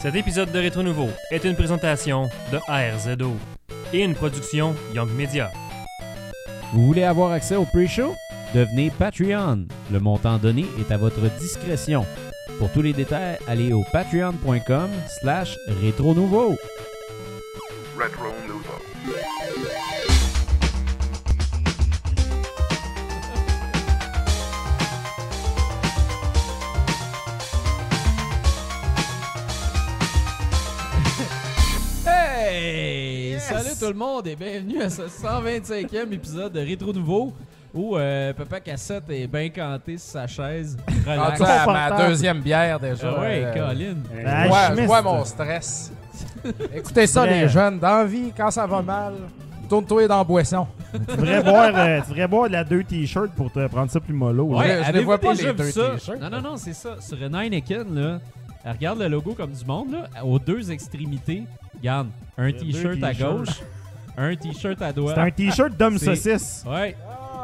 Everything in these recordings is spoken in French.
Cet épisode de Rétro Nouveau est une présentation de ARZO et une production Young Media. Vous voulez avoir accès au pre-show? Devenez Patreon. Le montant donné est à votre discrétion. Pour tous les détails, allez au patreon.com slash rétro nouveau. Monde et bienvenue à ce 125e épisode de Rétro Nouveau où euh, Papa Cassette est bien canté sur sa chaise. Relax. À ma deuxième bière déjà. Ah ouais, Euh, Colin. Ah, je chimiste. vois mon stress. Écoutez ça, les jeunes. Dans la vie, quand ça va mal, tourne-toi dans la boisson. Tu devrais boire, euh, tu devrais boire de la deux t-shirts pour te prendre ça plus mollo. Ouais, je les avez-vous vois pas, les deux ça? t-shirts? Non, non, non, c'est ça. Sur Heineken, là, elle regarde le logo comme du monde, là, aux deux extrémités. Regarde, un t-shirt à gauche, un t-shirt à doigt. C'est un t-shirt d'homme saucisse. Ouais.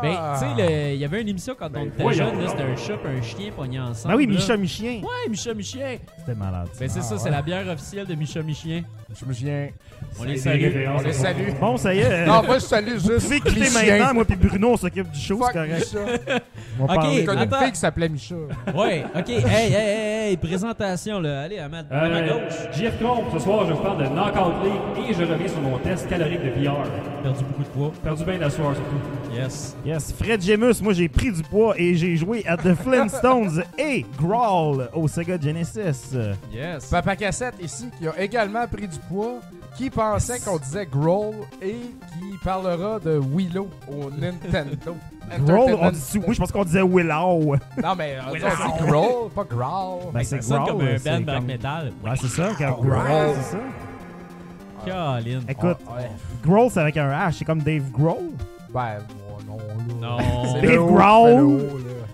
Ben, tu sais, le- il y avait une émission quand on était voyons jeune, c'était un chat et un chien pognés ensemble. Ben oui. Micha Michien. Ouais, Micha Michien. C'était malade. Ben, c'est Ah, ça, ouais. c'est la bière officielle de Micha Michien. Je me souviens. On les salue. On les salue. Bon, ça y est. Non, moi, je salue vous juste pouvez quitter les maintenant. chiens. Moi puis Bruno, on s'occupe du show, c'est correct. Micha. On va Ok, parler. Une fille qui s'appelait Micha. Ouais, ok. Hey, hey, hey, hey, présentation, là. Allez, à ma, à ma Euh, gauche. JF Combe, ce soir, je vous parle de Knockout League et je reviens sur mon test calorique de PR. Perdu beaucoup de poids. Perdu bien la soirée surtout. Yes. Yes, Fred Gemus, moi j'ai pris du poids et j'ai joué à The Flintstones et Growl au Sega Genesis. Yes. Papa Cassette ici, qui a également pris du poids, qui pensait qu'on disait Growl et qui parlera de Willow au Nintendo. Growl, on dit Moi je pense qu'on disait Willow. Non, mais on dit Growl, pas Growl. Ben Ça c'est Growl. comme un c'est band black comme- metal. Ouais, c'est ça, quand Growl. C'est ça. Colin. Écoute, Ah, ouais. Growl c'est avec un H, c'est comme Dave Growl. Ben, non, là. Non. C'est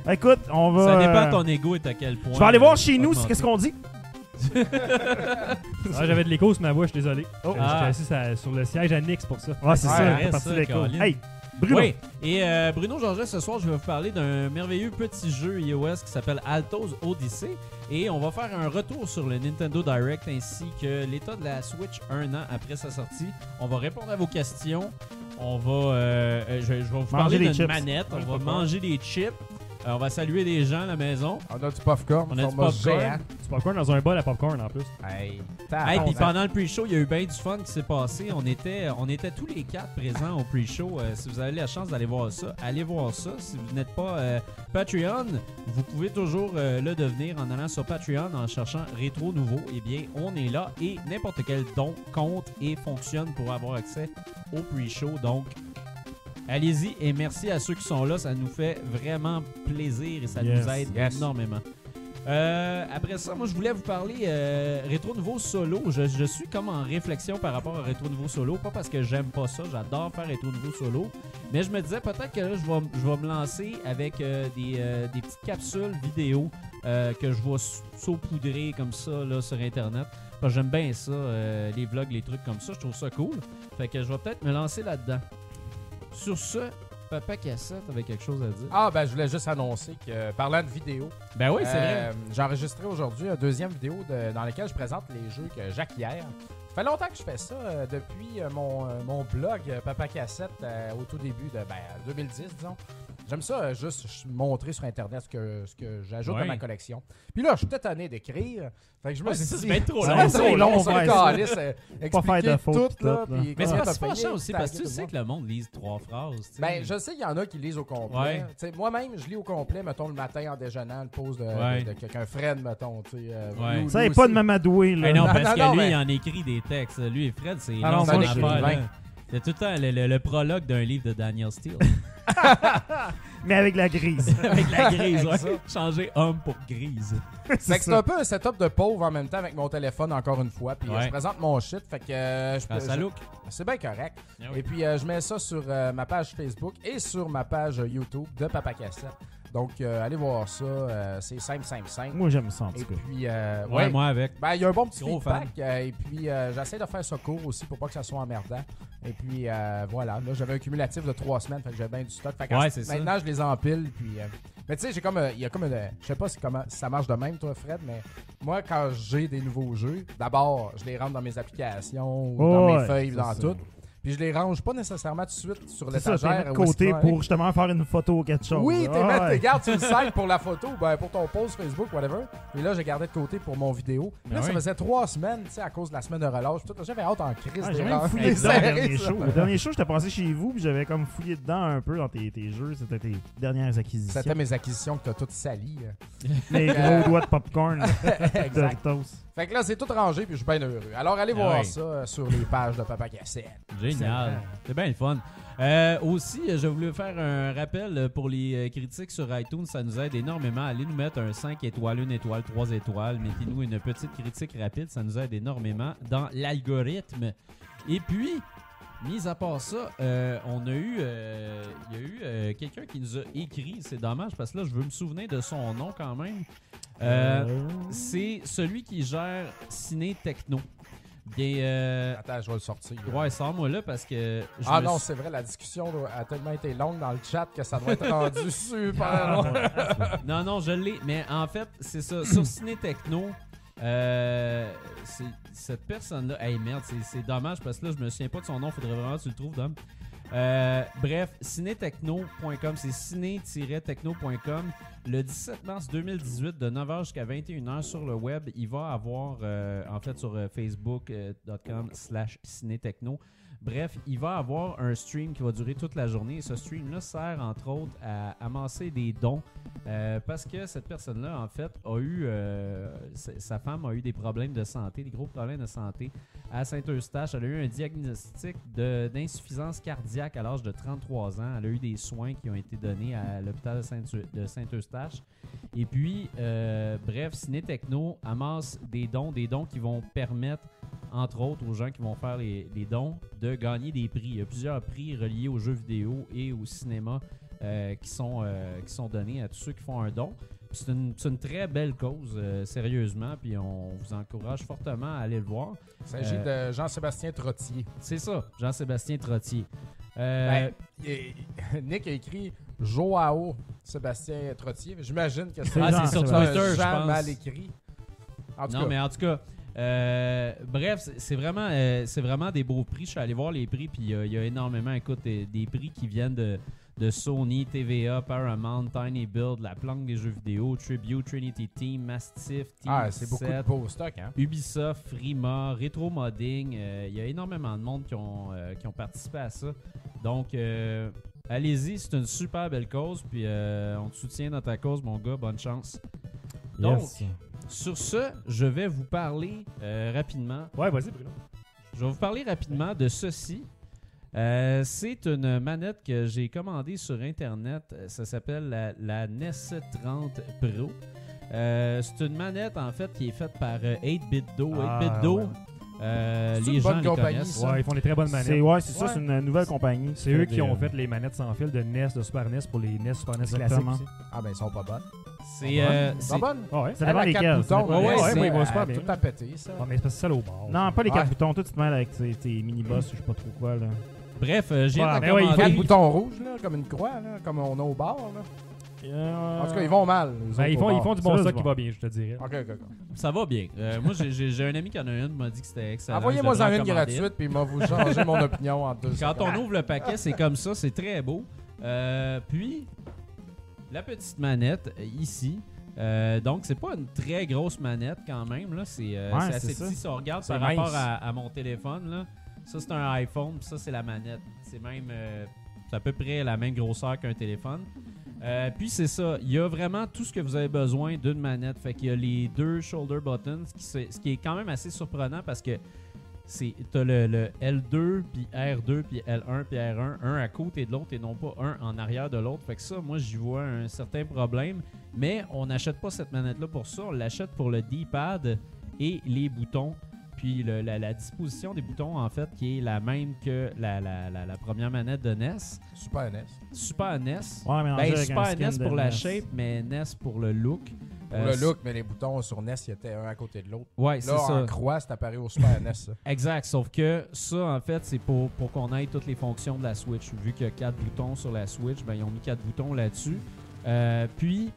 c'est. Écoute, on va. Ça dépend euh, de ton ego et à quel point. Je vais aller voir chez euh, nous, augmenter. qu'est-ce qu'on dit? Ah, J'avais de l'écho sur ma voix, je suis désolé. Oh. J'étais Ah. assis sur- sur le siège à Nix pour ça. Ouais, c'est Ouais, ça, c'est parti l'écho. Hey, Bruno. Oui, et euh, Bruno Georges, ce soir, je vais vous parler d'un merveilleux petit jeu iOS qui s'appelle Altos Odyssey. Et on va faire un retour sur le Nintendo Direct ainsi que l'état de la Switch un an après sa sortie. On va répondre à vos questions. On va, euh, euh, je, je vais vous Manger parler des d'une chips. manette. On va manger des chips. Euh, on va saluer des gens à la maison. On a du popcorn. On a du popcorn. Du popcorn dans un bol à popcorn en plus. Hey, Hey, puis pendant le pre-show, il y a eu bien du fun qui s'est passé. On était, on était tous les quatre présents au pre-show. Euh, si vous avez la chance d'aller voir ça, allez voir ça. Si vous n'êtes pas euh, Patreon, vous pouvez toujours euh, le devenir en allant sur Patreon en cherchant Rétro Nouveau. Eh bien, on est là et n'importe quel don compte et fonctionne pour avoir accès au pre-show. Donc, allez-y et merci à ceux qui sont là. Ça nous fait vraiment plaisir et ça Yes, nous aide yes. énormément. Euh, après ça, moi je voulais vous parler euh, Rétro Nouveau Solo. Je, je suis comme en réflexion par rapport à Rétro Nouveau Solo. Pas parce que j'aime pas ça, j'adore faire Rétro Nouveau Solo. Mais je me disais peut-être que là je vais, je vais me lancer avec euh, des, euh, des petites capsules vidéo euh, que je vais saupoudrer comme ça là, sur Internet. Parce que J'aime bien ça, euh, les vlogs, les trucs comme ça. Je trouve ça cool. Fait que je vais peut-être me lancer là-dedans. Sur ce, Papa Cassette avait quelque chose à dire. Ah, ben, je voulais juste annoncer que, euh, parlant de vidéo, ben oui, c'est vrai. euh, j'ai enregistré aujourd'hui une deuxième vidéo de- dans laquelle je présente les jeux que j'acquiers. Ça fait longtemps que je fais ça, euh, depuis euh, mon, mon blog Papa Cassette au tout début de ben, 2010, disons. J'aime ça euh, juste montrer sur Internet ce que, ce que j'ajoute Ouais. à ma collection. Puis là, je suis peut-être tanné d'écrire. Fait que je me suis ça, dit, c'est trop long, va être ça. trop long, ça, calice, euh, Pas faire de fautes, tout, là, puis Mais c'est c'est pas payé, ça aussi, parce que tu sais que le monde lise trois phrases. ben, je sais qu'il y en a qui lisent au complet. Moi-même, je lis au complet, mettons, le matin en déjeunant, le pause de, Ouais. de, de quelqu'un, Fred, mettons. tu sais, euh, Ouais. lui- Ça n'est pas de aussi. m'amadouer, là. Non, parce non, que non, lui, mais- il en écrit des textes. Lui et Fred, c'est Ah long, son affaire, là. C'est tout le temps le, le- le prologue d'un livre de Daniel Steele. Mais avec la grise. avec la grise, ouais. Changer homme pour grise. Fait c'est que c'est un peu un setup de pauvre en même temps avec mon téléphone, encore une fois. Puis euh, Ouais. je présente mon shit. Fait que euh, je Ah, peux- ça je- look. C'est bien correct. Ah oui. Et puis euh, je mets ça sur euh, ma page Facebook et sur ma page YouTube de Papa Cassette. Donc euh, allez voir ça. euh, c'est simple, simple, simple. Moi, j'aime ça, en Et tout cas. puis, euh, Ouais, ouais. moi avec. Ben, il y a un bon petit Gros feedback. euh, et puis, euh, j'essaie de faire ça court aussi pour pas que ça soit emmerdant. Et puis, euh, voilà. Là, j'avais un cumulatif de trois semaines. Fait que j'avais bien du stock. Fait que Ouais, c'est ça. maintenant, je les empile. Puis, euh, Mais tu sais, j'ai comme. euh, Il y a comme une. Je sais pas si, comment, si ça marche de même, toi, Fred, mais moi, quand j'ai des nouveaux jeux, d'abord, je les rentre dans mes applications ou dans Ouais, mes feuilles, c'est dans ça. tout. Puis je les range pas nécessairement tout de suite sur tu les l'étagère. de côté vont pour justement faire une photo ou quelque chose. Oui, t'es Ah, mettre, ouais. regarde, tu le sacs pour la photo, ben pour ton post Facebook, whatever. Et là, j'ai gardé de côté pour mon vidéo. Puis là, Ben ça faisait trois semaines, tu sais, à cause de la semaine de relâche. J'avais hâte en crise Ah, de rentrer fouillé les dedans le dernier show. Le dernier show, j'étais passé chez vous puis j'avais comme fouillé dedans un peu dans tes, tes jeux. C'était tes dernières acquisitions. C'était mes acquisitions que t'as toutes salies. Les gros doigts de popcorn. Doritos. Fait que là, c'est tout rangé, puis je suis bien heureux. Alors, allez Ah voir oui. ça euh, sur les pages de Papa Cassette. Génial. C'est bien le fun. Euh, aussi, je voulais faire un rappel pour les euh, critiques sur iTunes. Ça nous aide énormément. Allez nous mettre un 5 étoiles, 1 étoile, 3 étoiles. Mettez-nous une petite critique rapide. Ça nous aide énormément dans l'algorithme. Et puis, mis à part ça, euh, on a eu, euh, il y a eu euh, quelqu'un qui nous a écrit. C'est dommage parce que là, je veux me souvenir de son nom quand même. Euh, C'est celui qui gère Ciné Techno. Bien, euh, Attends, je vais le sortir. Ouais, sors-moi là parce que. je ah non, suis- c'est vrai, la discussion a tellement été longue dans le chat que ça doit être rendu super long. Non, non, je l'ai. Mais en fait, c'est ça. Sur Ciné Techno, euh, cette personne-là. Hey merde, c'est- dommage parce que là, je me souviens pas de son nom. Faudrait vraiment que tu le trouves, Dom. Euh, bref, cinétechno.com, c'est ciné-techno.com. Le 17 mars 2018, de 9h jusqu'à 21h sur le web, il va avoir, euh, en fait, sur facebook.com slash cinétechno, Bref, il va avoir un stream qui va durer toute la journée ce stream-là sert entre autres à amasser des dons euh, parce que cette personne-là, en fait, a eu. euh, sa femme a eu des problèmes de santé, des gros problèmes de santé à Saint-Eustache. Elle a eu un diagnostic d'insuffisance cardiaque à l'âge de 33 ans. Elle a eu des soins qui ont été donnés à l'hôpital de Saint- de Saint-Eustache. Et puis, euh, bref, Ciné Techno amasse des dons, des dons qui vont permettre, entre autres, aux gens qui vont faire les dons, de gagner des prix. Il y a plusieurs prix reliés aux jeux vidéo et au cinéma euh, qui, sont, euh, qui sont donnés à tous ceux qui font un don. C'est une, une très belle cause, euh, sérieusement, puis on vous encourage fortement à aller le voir. Il s'agit de Jean-Sébastien Trottier. C'est ça, Jean-Sébastien Trottier. Ben, et- Nick a écrit Joao Sébastien Trottier. J'imagine que c'est Ah, sur Twitter, je Jean pense. mal écrit. En tout non, cas, mais en tout cas, euh, bref, c'est- vraiment, euh, c'est vraiment des beaux prix. Je suis allé voir les prix, puis euh, il y a énormément, écoute, des, des prix qui viennent de, de Sony, TVA, Paramount, Tiny Build, La Planque des jeux vidéo, Tribute, Trinity Team, Mastiff, Team ah, c'est beaucoup de 7, beaux stocks. Hein? Ubisoft, Frima, Retro Modding. Il y a énormément de monde qui ont, qui ont participé à ça. Donc, allez-y, c'est une super belle cause. Puis, on te soutient dans ta cause, mon gars. Bonne chance. Donc, Yes. sur ce, je vais vous parler euh, rapidement. Ouais, vas-y, Bruno. Je vais vous parler rapidement de ceci. Euh, c'est une manette que j'ai commandée sur Internet. Euh, Ça s'appelle la, la NES 30 Pro. Euh, c'est une manette, en fait, qui est faite par euh, 8-Bit Do. Ah, 8-Bit Do, ouais. Euh, C'est les une gens bonne les compagnie, connaissent. ça. Ouais, ils font des très bonnes C'est manettes. ouais, c'est ça, Ouais. c'est une nouvelle compagnie. C'est eux qui ont euh, fait les manettes sans fil de NES, de Super NES pour les NES, Super NES classiques. Exactement. aussi. Ah, ben, ils sont pas bonnes. C'est euh, Ils c'est- sont bonnes? Ah ouais. Ça Elle dépend a quatre boutons. Ouais, ouais, c'est, ouais, ils vont super bien. Tout à péter, ça. Ah, mais c'est parce que ça, là, au bord. Non, pas les Ouais. quatre boutons. Toi, tu te mêles avec tes, tes mini-boss, je sais pas trop quoi. là. Bref, euh, j'ai Ouais, mais ouais, commandée. Quatre boutons rouges, là, comme une croix, là, comme on a au bar. Là. Euh, En tout cas, ils vont mal. Ben, ils, font, ils font du bon c'est stock qui va bien, je te dirais. Ok, ok, ok. Ça va bien. Euh, moi, j'ai- un ami qui en a une, qui m'a dit que c'était excellent. Envoyez-moi en une gratuite, puis moi, vous changez mon opinion en deux Quand secondes. on ouvre le paquet, c'est comme ça, c'est très beau. Euh, puis, la petite manette ici. Euh, donc, c'est pas une très grosse manette quand même. là. C'est euh, Ouais, assez ça. petit si on regarde par rapport à, à mon téléphone. Là. Ça, c'est un iPhone, puis ça, c'est la manette. C'est même. euh, c'est à peu près la même grosseur qu'un téléphone. Euh, puis c'est ça, il y a vraiment tout ce que vous avez besoin d'une manette. Fait qu'il y a les deux shoulder buttons, ce qui, est quand même assez surprenant parce que c'est t'as le, le L2 puis R2 puis L1 puis R1, un à côté de l'autre et non pas un en arrière de l'autre. Fait que ça, moi j'y vois un certain problème. Mais on n'achète pas cette manette là pour ça, on l'achète pour le D-pad et les boutons. Puis le- la, la disposition des boutons en fait qui est la même que la, la- la- la première manette de NES. Super NES. Super NES. Ouais, mélangé Ben, Super NES pour la NES. shape, mais NES pour le look. Pour Euh, le look, mais les boutons sur NES, ils étaient un à côté de l'autre. Ouais, c'est Là, ça. en croix, c'est apparu au Super NES. ça. Exact, sauf que ça, en fait, c'est pour, pour qu'on ait toutes les fonctions de la Switch. Vu qu'il y a quatre boutons sur la Switch, ben, ils ont mis quatre boutons là-dessus. Euh, puis,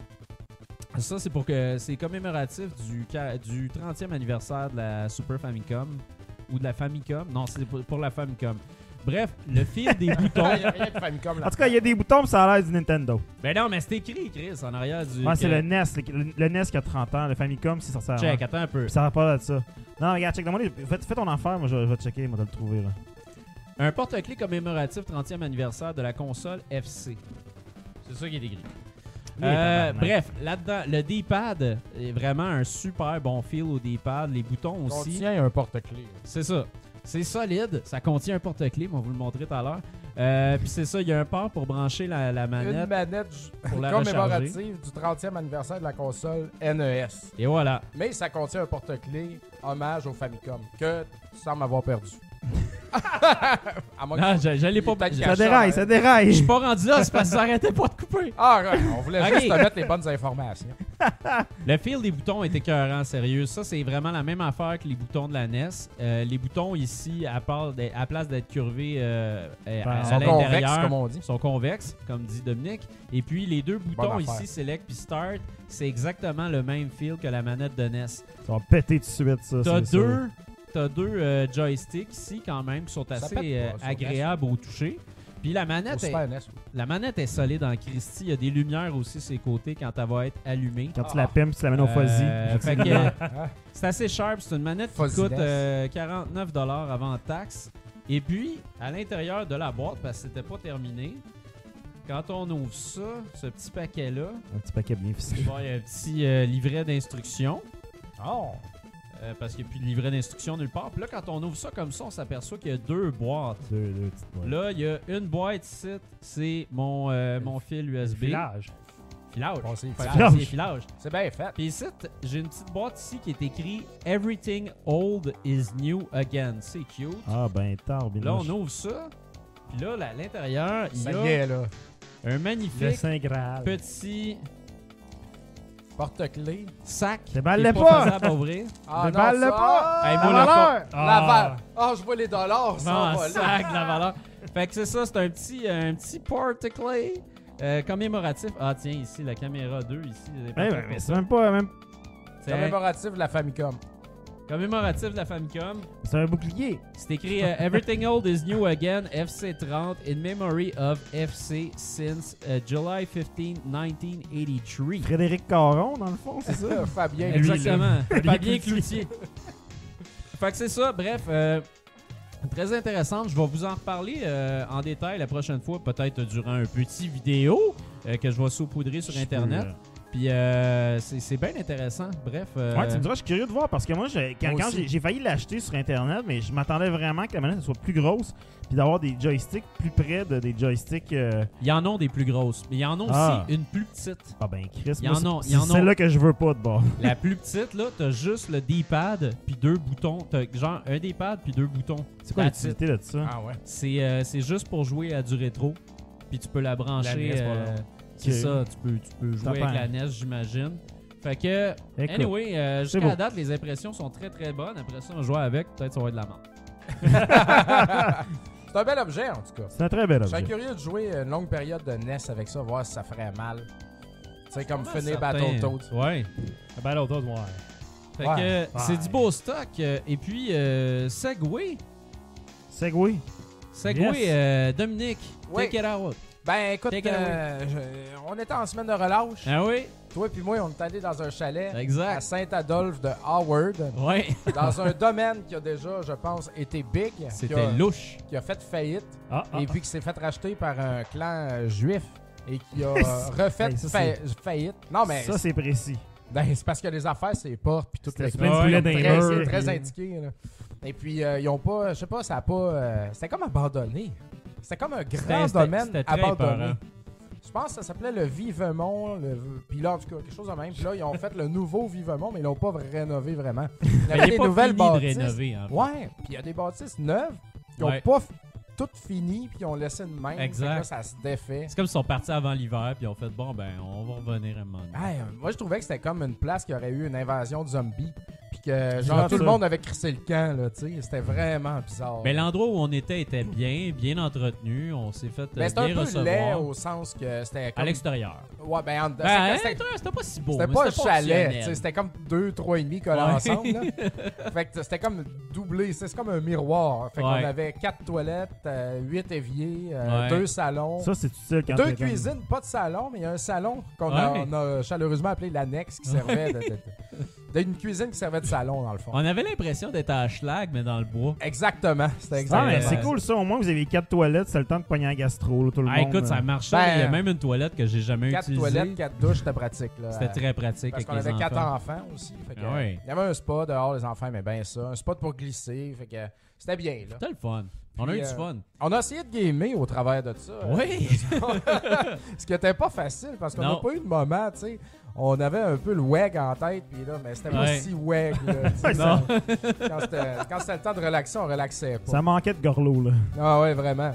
ça, c'est pour que c'est commémoratif du, ca- du 30e anniversaire de la Super Famicom ou de la Famicom. Non, c'est pour, pour la Famicom. Bref, le fil des boutons. Il y a rien de Famicom là. En tout cas, il y a des boutons, puis ça a l'air du Nintendo. Ben non, mais c'est écrit, Chris, en arrière du. Ouais, c'est le NES. Le, le NES qui a 30 ans. Le Famicom, c'est sorti avant. Check, attends un peu. Puis ça rapport de ça. Non, regarde, check. Demandez, fais, fais ton affaire, moi je, je vais checker, moi vais le trouver là. Un porte-clés commémoratif 30e anniversaire de la console FC. C'est ça qui est écrit. Euh, bref, là-dedans, le D-pad est vraiment un super bon feel au D-pad. Les boutons aussi. contient un porte-clés. C'est ça. C'est solide. Ça contient un porte-clés. On va vous le montrer tout à l'heure. Euh, Puis c'est ça, il y a un port pour brancher la, la Une manette. manette ju- Pour la commémorative du 30e anniversaire de la console NES. Et voilà. Mais ça contient un porte-clés hommage au Famicom que tu sembles avoir perdu. À moins que Non, je, je l'ai pas. Peut-être je- Ça déraille, ça Je déraille. suis pas rendu là, c'est parce que ça arrêtait pas de couper. Ah, ouais, on voulait Ok. juste te mettre les bonnes informations. Le fil des boutons est écœurant, sérieux. Ça, c'est vraiment la même affaire que les boutons de la NES. Euh, les boutons ici, à, part d'être- à place d'être curvés euh, euh, Ben, à, ils sont convexes, l'intérieur, comme on dit. sont convexes, comme dit Dominique. Et puis, les deux boutons affaire. ici, Select puis Start, c'est exactement le même fil que la manette de NES. Ça va péter tout de suite, ça. T'as c'est sûr. deux, t'as deux euh, joysticks ici, quand même, qui sont assez pas, euh, agréables au toucher. Puis la manette, est, Super NES, oui. la manette est solide en Christie. Il y a des lumières aussi sur ses côtés quand elle va être allumée. Quand tu la pimpes, tu la mets au Euh, fuzzy. c'est assez sharp. C'est une manette qui coûte euh, 49$ avant taxe. Et puis, à l'intérieur de la boîte, parce que c'était pas terminé, quand on ouvre ça, ce petit paquet-là, Un petit paquet bien il ficelé. va y avoir un petit euh, livret d'instructions. Oh! Euh, parce qu'il n'y a plus de livret d'instructions nulle part. Puis là, quand on ouvre ça comme ça, on s'aperçoit qu'il y a deux boîtes. Deux, deux petites boîtes. Là, il y a une boîte ici, c'est mon, euh, mon fil USB. Filage. Filage. Bon, c'est filage. c'est filage. C'est bien fait. Puis ici, j'ai une petite boîte ici qui est écrit Everything old is new again. C'est cute. Ah, ben, tard, bien Là, on ouvre ça. Puis là, là, à l'intérieur, il y Ça y a est, là. un Le magnifique Saint Graal. petit Porte-clés. sac. Déballe-le pas! faisable à ouvrir. Ah, Déballe-le non, ça- pas! Hey, La moi, le valeur! La Ah. valeur. Ah, je vois les dollars. Ça Non, va là. sac de la valeur. Fait que c'est ça, c'est un petit, un petit porte-clés euh, commémoratif. Ah, tiens, ici, la caméra 2, ici. Eh ben, mais ça. c'est même pas. Même... C'est Commémoratif de la Famicom. Commémoratif de la Famicom. C'est un bouclier. C'est écrit euh, Everything old is new again, FC30, in memory of FC since uh, July 15, 1983. Frédéric Caron, dans le fond, c'est ça? Fabien. Exactement. Fabien Fabien Cloutier. Fait que c'est ça. Bref, euh, très intéressante. Je vais vous en reparler euh, en détail la prochaine fois, peut-être durant un petit vidéo euh, que je vais saupoudrer sur Internet. Puis euh, c'est c'est bien intéressant. Bref. euh, Ouais, tu me diras, je suis curieux de voir parce que moi, j'ai- quand, quand j'ai failli l'acheter sur Internet, mais je m'attendais vraiment que la manette soit plus grosse puis d'avoir des joysticks plus près de des joysticks. euh, Il y en a des plus grosses, mais il y en a aussi Ah. une plus petite. Ah ben, Chris, Il y en a- c'est- celle-là que je veux pas de bord. La plus petite, là, t'as juste le D-pad puis deux boutons. T'as genre un D-pad puis deux boutons. C'est quoi l'utilité de ça? Ah ouais. C'est euh, c'est juste pour jouer à du rétro. Puis tu peux la brancher. La NES, euh, c'est ça, tu peux, tu peux jouer avec la NES, j'imagine. Fait que, Écoute, anyway, euh, jusqu'à la date, les impressions sont très très bonnes. Après ça, on joue avec, peut-être ça va être de la merde. C'est un bel objet, en tout cas. c'est un très bel Je serais objet. curieux de jouer une longue période de NES avec ça, voir si ça ferait mal. Tu sais, comme finir. Battletoads. Ouais. Battletoads, ouais. Fait Ouais. que c'est du beau stock. euh, Et puis, euh, Segway. Segway. Segway, Yes. euh, Dominique, Oui. take it out. Ben écoute, euh, je- on était en semaine de relâche. Ah oui? Toi puis moi, on est allés dans un chalet à. Saint-Adolphe de Howard, Ouais. dans un domaine qui a déjà, je pense, été big, qui C'était a, louche. qui a fait faillite Ah, ah, et puis qui s'est fait racheter par un clan euh, juif et qui a euh, refait Hey, ça, fa- c'est- faillite. Non, mais ça, c'est précis. Ben, c'est parce que les affaires, c'est portes puis toutes C'était les plein de Ouais, boulets très, dans les c'est murs, très puis- indiqué. là. Et puis, euh, ils ont pas, je sais pas, ça a pas. euh, c'était comme abandonné. C'était comme un grand domaine abandonné. épeurant. Je pense que ça s'appelait le Vivemont. Le... Puis là, en tout cas, quelque chose de même. Puis là, ils ont fait le nouveau Vivemont, mais ils l'ont pas rénové vraiment. Il y avait des nouvelles fini de bâtisses. rénover, en fait. Ouais, puis il y a des bâtisses neuves qui ont Ouais. pas toutes fini, puis ils ont laissé de même. Exact. Là, ça se défait. C'est comme s'ils sont partis avant l'hiver, puis ils ont fait bon, ben, on va revenir un moment donné. Ouais, moi, je trouvais que c'était comme une place qui aurait eu une invasion de zombies, genre tout le monde avait crissé le camp, là, tu sais. C'était vraiment bizarre. Mais l'endroit où on était était bien, bien entretenu. On s'est fait euh, Mais c'était bien un peu laid recevoir. au sens que c'était À l'extérieur. Ouais, ben, en- Ben, c'était- pas si beau. C'était pas un chalet, fonctionnel. tu sais, c'était comme deux, trois et demi collés Ouais. ensemble. là. fait que c'était comme doublé, c'est comme un miroir. Fait qu'on Ouais. avait quatre toilettes, euh, huit éviers, euh, Ouais. deux salons, Ça, c'est utile quand deux cuisines, pas de salon, mais il y a un salon qu'on a, Ouais. on a chaleureusement appelé l'annexe qui servait de, de- de- d'une cuisine qui servait de salon dans le fond. On avait l'impression d'être à Schlag, mais dans le bois. Exactement, c'était exactement. mais c'est cool ça, au moins vous avez quatre toilettes, c'est le temps de pogner un gastro, là, tout le Ah, monde. écoute, ça là. marchait. Ben, Il y a même une toilette que j'ai jamais Quatre utilisée. toilettes, quatre douches, c'était pratique. là. C'était très pratique Parce qu'on avait quatre enfants. aussi. fait que, Ah ouais. Il y avait un spa dehors, les enfants aimaient bien ça. Un spot pour glisser. Fait que c'était bien. Là. C'était le fun. On a eu du euh, fun. On a essayé de gamer au travers de ça. Oui. Ce qui était pas facile parce qu'on n'a pas eu de moment, tu sais. On avait un peu le WEG en tête, puis là, mais c'était pas Ouais. si WEG. là, tu sais, Ouais, ça- quand c'était quand c'était le temps de relaxer, on relaxait pas. Ça manquait de gorlot, là. Ah ouais, vraiment.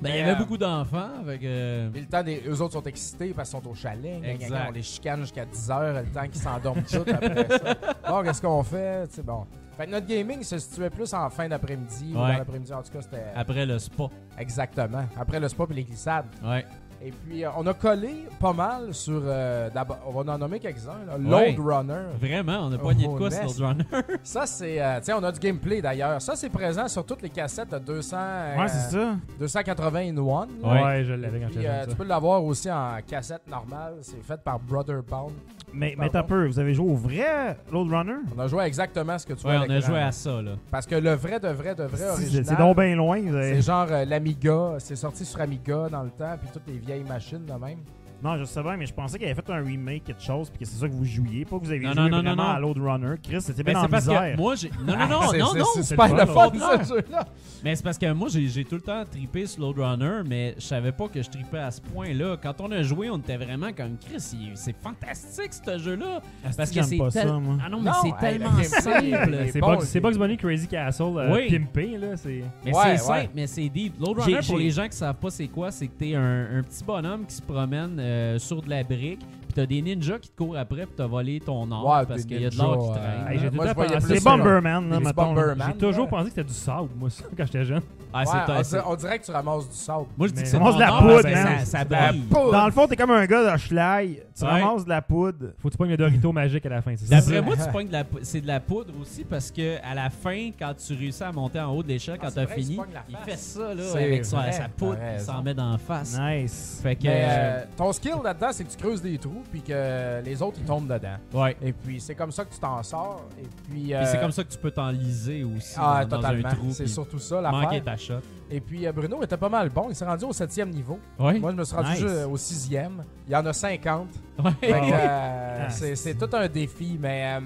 Ben, il y Mais, avait euh, beaucoup d'enfants. Avec, euh, Puis le temps des eux autres sont excités parce qu'ils sont au chalet. Gna, gna, gna, Exact. On les chicane jusqu'à 10 heures, le temps qu'ils s'endorment tout après ça. Bon, qu'est-ce qu'on fait? Tu sais, bon. Fait que notre gaming se situait plus en fin d'après-midi ou Ouais. dans l'après-midi. En tout cas, c'était Après le spa. exactement. Après le spa et les glissades. Ouais. Et puis, euh, on a collé pas mal sur. euh, d'abord- on va en nommer quelques-uns. là. Ouais. Load Runner. Vraiment, on a pogné de Oh, quoi Nest. sur Load Runner? Ça, c'est. euh, tu sais, on a du gameplay d'ailleurs. Ça, c'est présent sur toutes les cassettes de 200. euh, Ouais, c'est ça. 280 in one. là. Ouais. Ouais, je l'avais quand Puis, j'étais euh, jeune, tu ça. peux l'avoir aussi en cassette normale. C'est fait par Brotherbound. Mais, t'as peu, vous avez joué au vrai Load Runner? On a joué à exactement ce que tu Ouais, vois. on a joué à ça, là. Parce que le vrai de vrai de vrai C'est original. c'est donc bien loin. avez- C'est genre euh, l'Amiga. C'est sorti sur Amiga dans le temps. Puis toutes les vieilles machines de même. Non, je sais bien, mais je pensais qu'il avait fait un remake, quelque chose, puis que c'est ça que vous jouiez, pas que vous avez Non, joué non, non, vraiment non, non. à Load Runner. Chris, c'était Ben, bien en parce misère. que moi, j'ai. Non, non, non, Ah, non, non. C'est super le fun, ce jeu-là. Mais c'est parce que moi, j'ai tout le temps trippé sur Load Runner, mais je savais pas que je trippais à ce point-là. Quand on a joué, on était vraiment comme Chris. C'est fantastique, ce jeu-là. Asti Parce que c'est pas tel- ça, moi. Ah non, mais Non, c'est tellement simple. C'est Bugs, Bunny Crazy Castle euh, pimpé, là. C'est... Mais c'est simple, mais c'est deep. Load Runner, pour les gens qui savent pas c'est quoi, c'est que t'es un, un petit bonhomme qui se promène euh, sur de la brique, puis t'as des ninjas qui te courent après pour te voler ton or Ouais, parce des qu'il y a de l'or qui ninjas, traîne. euh, Hey, j'ai tout moi, le je temps voyais pensé- plus C'est ça, Bomberman, là, Les mettons. Bomberman. J'ai toujours là. pensé que c'était du sable, moi, ça, quand j'étais jeune. Ah, c'est Ouais, on, c'est- dirait, on dirait que tu ramasses du sable. Moi, je dis Mais que c'est ton de la or poudre, parce que man. ça, ça De la brille. poudre. Dans le fond, t'es comme un gars de Schleich. Tu Ouais. ramasses de la poudre. Faut que tu pognes le Dorito magique à la fin, c'est ça? D'après moi, tu pognes de la pou- c'est de la poudre aussi parce que à la fin, quand tu réussis à monter en haut de l'échelle, quand Ah, c'est t'as vrai, fini, la il face. fait ça là, C'est avec sa, vrai, sa poudre, t'as il s'en raison. met d'en face. Nice. Fait que, Mais euh, euh, ton skill là-dedans, c'est que tu creuses des trous puis que les autres ils tombent dedans. ouais. Et puis c'est comme ça que tu t'en sors. Et puis, euh, c'est comme ça que tu peux t'enliser aussi Ah, dans, totalement. un trou. C'est surtout ça manquer l'affaire. ta shot. Et puis euh, Bruno était pas mal bon. Il s'est rendu au septième niveau. Moi, je me suis rendu Nice. ju- au sixième. Il y en a 50. Ouais. Fait que, euh, c'est tout un défi. Mais euh,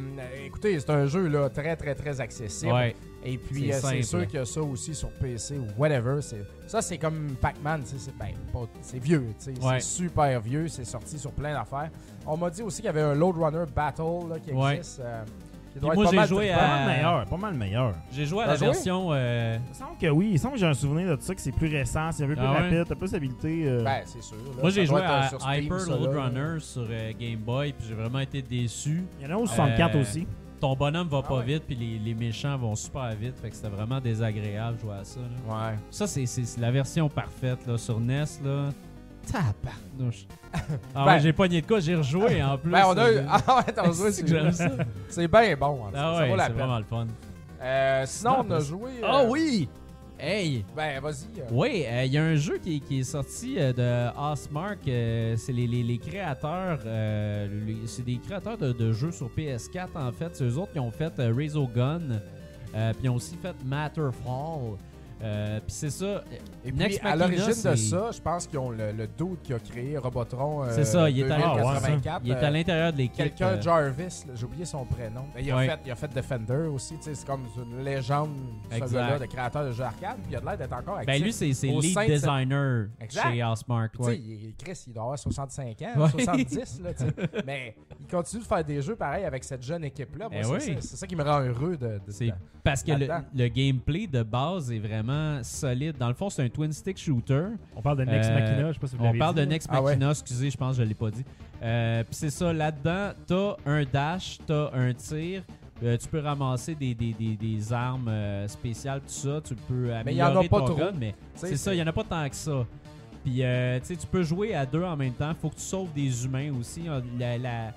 écoutez, c'est un jeu là, très, très, très accessible. Et puis, C'est sûr qu'il y a ça aussi sur PC ou whatever. Ça, c'est comme Pac-Man. C'est ben, c'est vieux. C'est super vieux. C'est sorti sur plein d'affaires. On m'a dit aussi qu'il y avait un Load Runner Battle là, qui existe. Euh, Puis moi, pas j'ai joué trippant. Pas à- mal meilleur, pas mal meilleur. J'ai joué à la joué? version. euh, Il me semble que oui, il semble que j'ai un souvenir de ça, que c'est plus récent, c'est un peu plus Ah ouais? rapide, t'as plus d'habilité. euh, Ben, c'est sûr. là. Moi, j'ai joué euh, à Steam, Hyper ça, Load là. Runner sur euh, Game Boy, puis j'ai vraiment été déçu. Il y en a au 64 Euh, aussi. Ton bonhomme va pas ouais. vite, puis les, les méchants vont super vite, fait que c'était vraiment désagréable de jouer à ça. là. Ouais. Ça, c'est la version parfaite là, sur NES. Là. Tabarnouche. Ah Ben- ouais, j'ai pogné de quoi, j'ai rejoué en plus. Ben, on a eu. Ah ouais, t'as joué, C'est que j'aime ça. C'est bien bon. Ah ça ouais, vaut la c'est peine. vraiment le fun. Euh, sinon, on a joué. Ah euh, oui! Hey! Ben, vas-y. euh, Oui, euh, il y a un jeu qui, qui est sorti euh, de Housemark. euh, c'est les, les- les créateurs. euh, les- c'est des créateurs de, de jeux sur PS4 en fait. C'est eux autres qui ont fait euh, Gun. euh, puis ils ont aussi fait Matterfall. Euh, puis c'est ça. Et Next puis, à l'origine de ça, je pense qu'ils ont le, le dude qui a créé Robotron. euh, C'est ça, il est à- 2084. Il est à euh, l'intérieur de l'équipe. Quelqu'un, euh, Jarvis, j'ai oublié son prénom. Mais il, a Ouais. fait, il a fait Defender aussi, c'est comme une légende, ce Exact. gars-là, de créateur de jeux arcade, puis il a de l'air d'être encore actif. Ben lui, c'est lead de designer Exact. chez Housemark. Ouais. il- Chris, il doit avoir 65 ans, Ouais. 70, là. Mais il continue de faire des jeux pareils avec cette jeune équipe-là. Eh c'est oui. ça- qui me rend heureux de, de- parce que le gameplay de base est vraiment solide. Dans le fond, c'est un twin stick shooter. On parle de Next Euh, Machina, je sais pas si vous On l'avez parle dit, de. Next Ah ouais. Machina, excusez, je pense que je l'ai pas dit. Euh, Puis c'est ça, là-dedans, t'as un dash, t'as un tir, Euh, tu peux ramasser des, des, des, des armes euh, spéciales, tout ça. Tu peux Mais il y en a améliorer pas ton trop. gun, mais c'est ça, il y en a pas tant que ça. Puis, euh, tu sais, tu peux jouer à deux en même temps. Faut que tu sauves des humains aussi. La, la,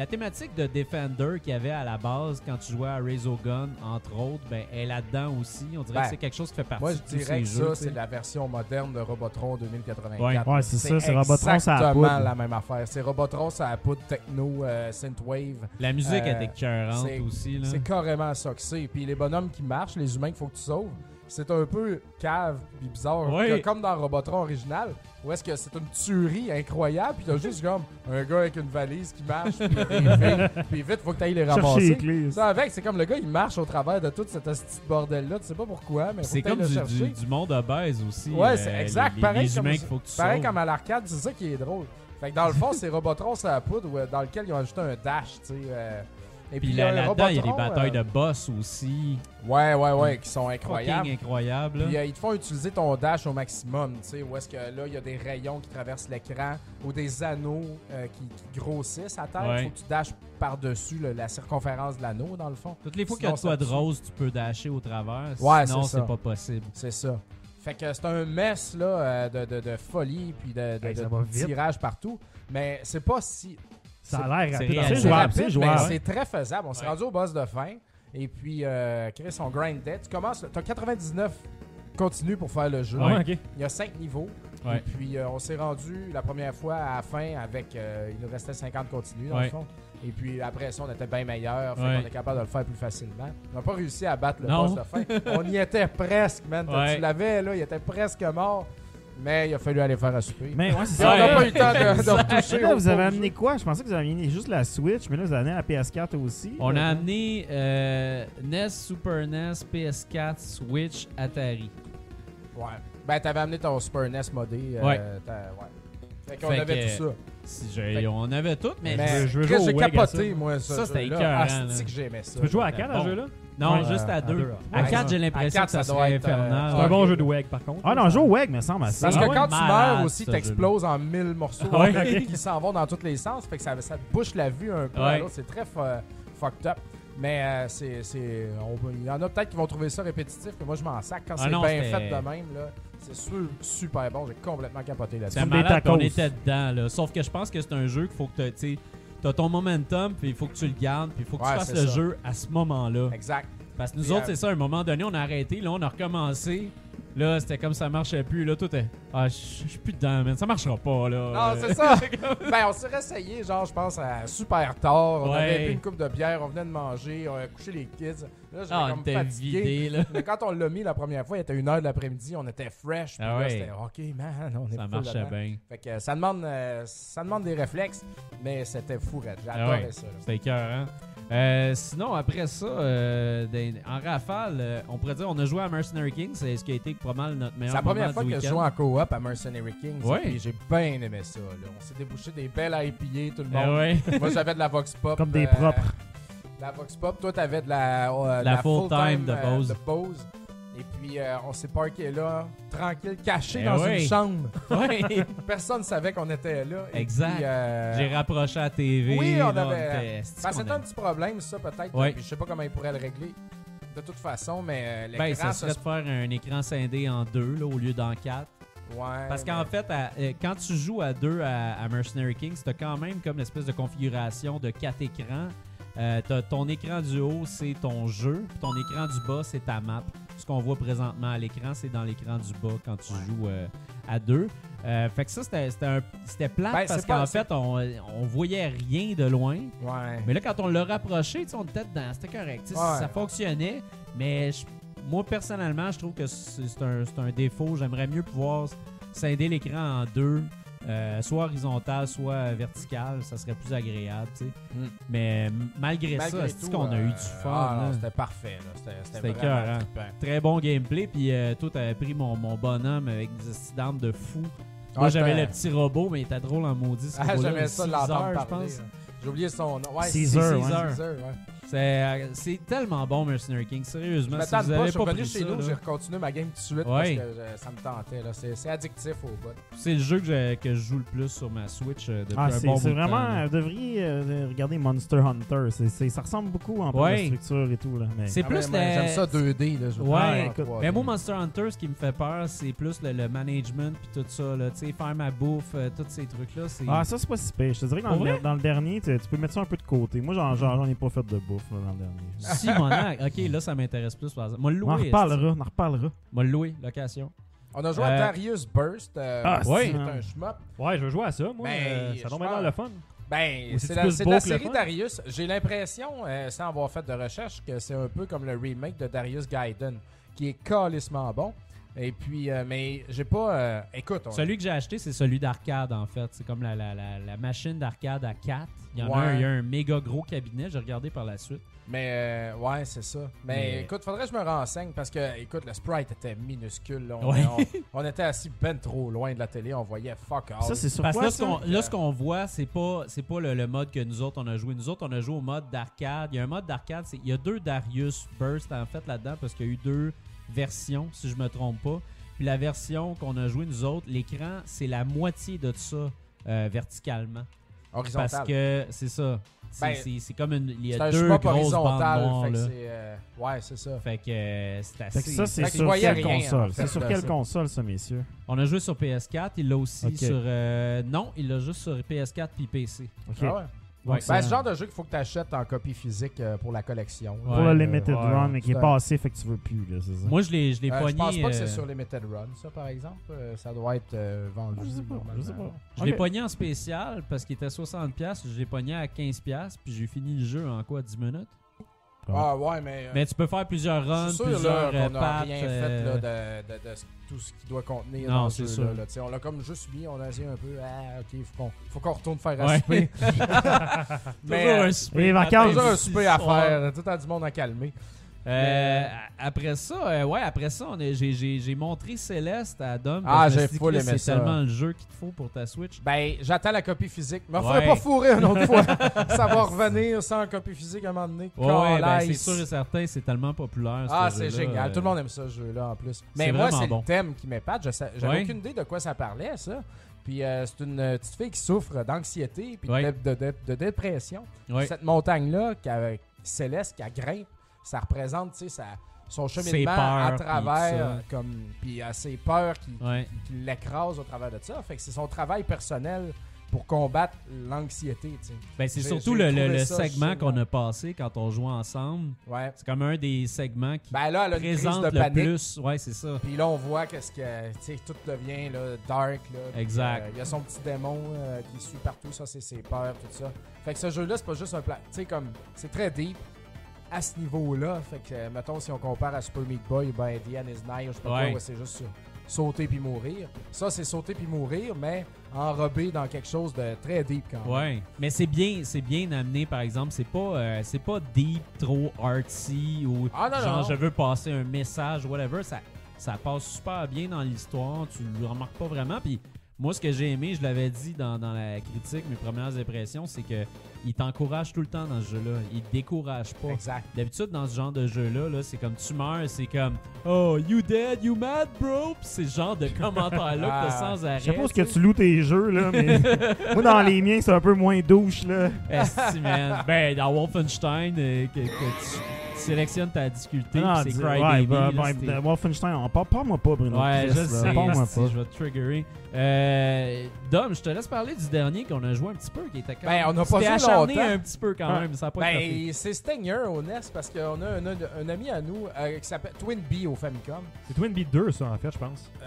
la thématique de Defender qu'il y avait à la base quand tu jouais à Gun, entre autres, ben, est là-dedans aussi. On dirait Ben, que c'est quelque chose qui fait partie Moi, de je tous dirais ces que jeux. ça, c'est la version moderne de Robotron 2084. Ouais. Ouais, c'est ça, c'est Robotron, ça a exactement la même affaire. C'est Robotron, ça a poudre techno, euh, synthwave. La musique Euh, était écœurante aussi. Là. C'est carrément ça que c'est. Puis les bonhommes qui marchent, les humains qu'il faut que tu sauves, c'est un peu cave puis bizarre. Oui. Que- Comme dans Robotron original, où est-ce que c'est une tuerie incroyable, puis t'as juste comme un gars avec une valise qui marche, puis filles, puis vite, faut que t'ailles les les ramasser. clés. Ça avec, c'est comme le gars, il marche au travers de tout cet petit bordel-là. Tu sais pas pourquoi, mais C'est comme le du, chercher. du, du monde obèse aussi. Ouais, euh, c'est les- exact. Les, pareil les comme, humains qu'il faut que tu pareil comme à l'arcade, c'est ça qui est drôle. Fait que dans le fond, c'est Robotron sur la poudre où- dans lequel ils ont ajouté un dash, tu sais. euh, et Puis il y là- a un là-dedans, il y a des Robotron, batailles euh, de boss aussi. Ouais, ouais, ouais, qui sont incroyables. incroyables. Puis euh, ils te font utiliser ton dash au maximum, tu sais, où est-ce que là, il y a des rayons qui traversent l'écran ou des anneaux euh, qui, qui grossissent à terre. Il Ouais. faut que tu dashes par-dessus la circonférence de l'anneau, dans le fond. Toutes les fois qu'il y a de quoi de rose, tu peux dasher au travers. Ouais, sinon, c'est ça. c'est pas possible. C'est ça. Fait que c'est un mess là, euh, de, de- de folie puis de, de- Hey, de tirage partout. Mais c'est pas si. Ça a l'air c'est rapide. C'est jouable, c'est mais jouable. c'est très faisable. On s'est Ouais. rendu au boss de fin. Et puis, euh, Chris, on grindait. Tu commences, t'as 99 continue pour faire le jeu. Ah ouais. Il y a 5 niveaux. Ouais. Et puis, euh, on s'est rendu la première fois à la fin avec. euh, il nous restait 50 continues, dans Ouais. le fond. Et puis, après ça, on était bien meilleur. Fait Ouais. qu'on est capable de le faire plus facilement. On n'a pas réussi à battre le Non. boss de fin. on y était presque, man. Ouais. Tu l'avais, là? Il était presque mort. Mais il a fallu aller faire à souper. Mais ouais, c'est Puis on ça. n'a pas eu le temps de, de retoucher. Là, vous avez amené jeu. quoi? Je pensais que vous avez amené juste la Switch, mais là, vous avez amené la PS4 aussi. On a Euh, amené euh, NES, Super NES, PS4, Switch, Atari. Ouais. Ben, t'avais amené ton Super NES modé. euh, Ouais. ouais. Fait qu'on Fait avait que- tout ça. Si Fait on avait tout, mais, Mais je veux jouer au j'ai capoté, ça. moi, ça. Ça, c'était écœurant, que j'aimais ça. Tu peux jouer à 4 à ce jeu-là? Non, Ouais, juste euh, à à deux. deux, À ouais. 4, j'ai À l'impression quatre, que ça ça doit serait être, euh, infernal. C'est un bon jeu de WEG, par contre. Ah non, joue au WEG, me semble. assez. Parce Ah que ouais, quand tu malade, meurs aussi, ce t'exploses en mille morceaux Ouais, qui- s'en vont dans tous les sens. Fait que ça, ça te bouche la vue un peu. à Ouais. l'autre. C'est très fu- fucked up. Mais euh, c'est, c'est- on- il y en a peut-être qui vont trouver ça répétitif, mais moi je m'en sac. Quand Ah c'est non, bien c'était- fait de même, là, c'est su- super bon. J'ai complètement capoté là-dessus. C'est Comme des malade qu'on tacos. était dedans. Là. Sauf que je pense que c'est un jeu qu'il faut que tu as ton momentum, puis il faut que tu le gardes, puis il faut que Ouais, tu fasses le ça. jeu à ce moment-là. Exact. Parce que nous Puis, autres, euh, c'est ça, à un moment donné, on a arrêté, là, on a recommencé. Là, c'était comme ça marchait plus. Là, tout est. Ah, je suis plus dedans, man. Ça marchera pas, là. Non, c'est ça. ben, on s'est réessayé, genre, je pense, à super tard. On Ouais. avait bu une coupe de bière, on venait de manger, on a couché les kids. Là, j'étais Ah, comme fatigué. vidé, là. Mais quand on l'a mis la première fois, il était 1h de l'après-midi, on était fresh. Puis Ah là, ouais. c'était OK, man, on est Ça marchait bien. Fait que ça demande, euh, ça demande des réflexes, mais c'était fou. J'adorais Ah ouais. ça. C'était cœur, hein? Euh, sinon, après ça, euh, des- en rafale, euh, on pourrait dire on a joué à Mercenary King, c'est ce qui a été pas mal notre C'est meilleur la première moment fois du que je week-end. joue en coop à Mercenary Kings. Ouais. Et j'ai bien aimé ça. Là. On s'est débouché des belles IPA, tout le Ah monde. ouais. Moi, j'avais de la Vox Pop. Comme des euh, propres. La Vox Pop. Toi, t'avais de la, euh, La full-time de euh, Bose. de Bose. Et puis, euh, on s'est parké là, tranquille, caché Eh dans une chambre. ouais. Personne ne savait qu'on était là. Et Exact. puis, euh, J'ai rapproché la TV. Oui, on là, avait- ben, c'était a- un petit problème, ça, peut-être. Puis Je sais pas comment ils pourraient le régler. De toute façon, mais euh, Ben, l'écran, ça serait se- de faire un écran scindé en deux là, au lieu d'en quatre. Ouais, Parce qu'en mais- fait, à- euh, quand tu joues à deux à, à Mercenary Kings, t'as quand même comme une espèce de configuration de quatre écrans. Euh, ton écran du haut, c'est ton jeu, puis ton écran du bas, c'est ta map. Ce qu'on voit présentement à l'écran, c'est dans l'écran du bas quand tu joues euh, à deux. Euh, fait que ça, c'était plate Ben, parce qu'en fait, on, on voyait rien de loin. Ouais. Mais là, quand on l'a rapproché, on était dedans, c'était correct. Ouais. Ça fonctionnait, mais je- moi, personnellement, je trouve que c'est un, c'est un défaut. J'aimerais mieux pouvoir scinder l'écran en deux, euh, soit horizontal, soit vertical. Ça serait plus agréable, tu sais. Mm. Mais malgré, Malgré ça, c'est qu'on a eu euh, du fun. ah. C'était parfait. C'était- vraiment trippant. Très bon gameplay. Puis euh, toi, t'avais pris mon, mon bonhomme avec des d'armes de fou. Ah, Moi, j'avais c'était- le petit robot, mais il était drôle en maudit. Ah, le ça de Caesar, l'entendre je pense. J'ai oublié son nom. Ouais, Caesar, c'est ouais. Caesar, ouais. C'est euh, c'est tellement bon, Mercenary King. Je Sérieusement, si vous pas, je suis pas pris chez ça, nous, j'ai continué ma game tout de suite Ouais. parce que euh, ça me tentait. là. C'est c'est addictif au bout. c'est le jeu que, j'ai- que je joue le plus sur ma Switch euh, depuis Ah, un c'est bon c'est vraiment. Vous devriez euh, regarder Monster Hunter. Ça ressemble beaucoup en termes Ouais. de structure et tout. Là, mais... C'est Ah, plus mais- mais la- J'aime ça 2D. Là, je veux Ouais, pas en écoute, 3D. Mais moi, Monster Hunter, ce qui me fait peur, c'est plus le, le management puis tout ça. là. Tu sais, faire ma bouffe, euh, tous ces trucs-là. c'est Ah, ça, c'est pas si pire. Je te dirais que dans, le, vrai? dans le dernier, tu, peux mettre ça un peu de côté. Moi, j'en ai pas fait de bouffe dernier. Simonac. Ok, là, ça m'intéresse plus. Par exemple. Moi, le On en louer. reparlera, on en reparlera. Moi, le louer, location. On a joué Euh, à Darius Burst. euh, Ah, Ouais. c'est c'est un shmup. Ouais, je veux jouer à ça, moi. Ben, euh, je ça tombe pense- dans le fun. Ben, Ou c'est c'est-tu la, plus c'est beau la que le série fun? Darius. J'ai l'impression, euh, sans avoir fait de recherche, que c'est un peu comme le remake de Darius Gaiden, qui est calissement bon. Et puis, euh, mais j'ai pas. euh, écoute, on- Celui que j'ai acheté, c'est celui d'arcade, en fait. C'est comme la, la, la, la machine d'arcade à 4. Il y en a un, il y a un méga gros cabinet. J'ai regardé par la suite. Mais euh, ouais, c'est ça. Mais, Mais- écoute, faudrait que je me renseigne parce que, écoute, le sprite était minuscule. là. On, Ouais. on- on était assis ben trop loin de la télé. On voyait fuck all. Ça, c'est sur Parce que quoi, là, ce ça? qu'on, là, ce qu'on voit, c'est pas, c'est pas le, le mode que nous autres, on a joué. Nous autres, on a joué au mode d'arcade. Il y a un mode d'arcade. c'est- Il y a deux Darius Burst, en fait, là-dedans, parce qu'il y a eu deux versions, si je me trompe pas. Puis la version qu'on a joué, nous autres, l'écran, c'est la moitié de ça euh, verticalement. Horizontal. Parce que c'est ça. C'est, Ben, c'est- comme une. Il y c'est a un deux grosses bandes noires, fait que là. c'est, euh, ouais, c'est ça. Fait que euh, c'est assez. Fait que ça, c'est sur quelle rien, en console? fait, C'est sur quelle ça. console, ça, messieurs? On a joué sur PS4, il l'a aussi sur. euh, non, il l'a juste sur PS4 puis PC. OK. Ah ouais. Donc, Ouais. c'est- Ben, c'est le genre de jeu qu'il faut que tu achètes en copie physique euh, pour la collection. Pour le Euh, Limited ouais, Run, mais qui est passé, fait que tu veux plus, là, c'est ça? Moi, je l'ai, je l'ai Euh, je pogné. pense pas que euh, c'est sur Limited Run, ça, par exemple. Euh, ça doit être euh, vendu. je sais pas, je sais pas. Je l'ai pogné en spécial parce qu'il était 60$. Je l'ai pogné à 15$. Puis j'ai fini le jeu en quoi 10 minutes? Ah ouais, mais. euh, Mais tu peux faire plusieurs runs, sûr plusieurs là, euh, n'a pattes, rien euh, fait là, de, de- de tout ce qu'il doit contenir Non, ce c'est jeu-là. sûr. là. On l'a comme juste mis, on a essayé un peu. Ah, ok, faut qu'on faut qu'on retourne faire à Ouais. souper. mais Toujours euh, un les vacances. toujours un souper à faire. Tout à du monde à calmer. Euh, après ça, euh, ouais, après ça, j'ai, montré Céleste à Dom. Ah, j'ai full aimé C'est ça. tellement le jeu qu'il te faut pour ta Switch. Ben, j'attends la copie physique. Me Ouais. ferait pas fourrer une autre fois. ça va revenir sans copie physique à un moment donné. Ouais, ouais, ben, c'est sûr et certain, c'est tellement populaire. ce Ah, c'est génial. euh, Tout le monde aime ça, ce jeu-là, en plus. Mais c'est moi, c'est bon. le thème qui m'épate. J'avais Ouais. aucune idée de quoi ça parlait, ça. Puis euh, c'est une petite fille qui souffre d'anxiété puis de Ouais. de, de- de dépression. Ouais. Cette montagne-là, qui a- céleste, qui a grimpe, ça représente, tu sais, sa- son cheminement à peurs, travers, tout comme, puis à ses peurs qui, Ouais. qui l'écrasent au travers de ça. Fait que c'est son travail personnel pour combattre l'anxiété. Ben, c'est surtout le, le- trouvé le ça segment qu'on a passé quand on jouait ensemble. Ouais. C'est comme un des segments qui Ben là, présente de le panique. plus. Ouais, c'est ça. Puis là, on voit qu'est-ce que, tout devient là, dark. Là, Exact. euh, Il y a son petit démon euh, qui suit partout, ça, c'est ses peurs, tout ça. Fait que ce jeu-là, c'est pas juste un plan. Tu sais, comme, c'est très deep à ce niveau-là. Fait que, euh, mettons, si on compare à Super Meat Boy, ben, The End is Nigh, je sais pas Ouais. c'est juste sauter puis mourir. Ça, c'est sauter puis mourir, mais enrobé dans quelque chose de très deep quand même. Ouais, mais c'est bien, c'est bien amené par exemple. C'est pas, euh, c'est pas deep, trop artsy ou Ah, non, genre non. je veux passer un message, whatever. Ça, ça passe super bien dans l'histoire. Tu le remarques pas vraiment. Puis moi, ce que j'ai aimé, je l'avais dit dans, dans la critique, mes premières impressions, c'est que il t'encourage tout le temps dans ce jeu-là. Il te décourage pas. Exact. D'habitude, dans ce genre de jeu-là, là, c'est comme tu meurs, c'est comme Oh, you dead, you mad, bro? C'est ce genre de commentaire-là que t'as Ah. sans arrêt. Je sais pas ce que tu loues tes jeux, là, mais moi, dans les miens, c'est un peu moins douche, là. Esti, man. Ben, dans Wolfenstein, euh, que, que tu sélectionnes ta difficulté, Ah, c'est Crybaby. ouais, bah, là, Wolfenstein, on parle pas moi pas, Bruno. Ouais, Chris, je là, sais, parle-moi esti, pas. je vais te triggerer. Euh, Dom, je te laisse parler du dernier qu'on a joué un petit peu, qui était quand Ben, on n'a tu pas acharné longtemps. un petit peu quand Ouais. même, ça a pas été Ben, c'est Stinger au NES parce qu'on a un, un ami à nous euh, qui s'appelle Twin B au Famicom. C'est Twin Beat 2, ça, en fait, je pense. Euh,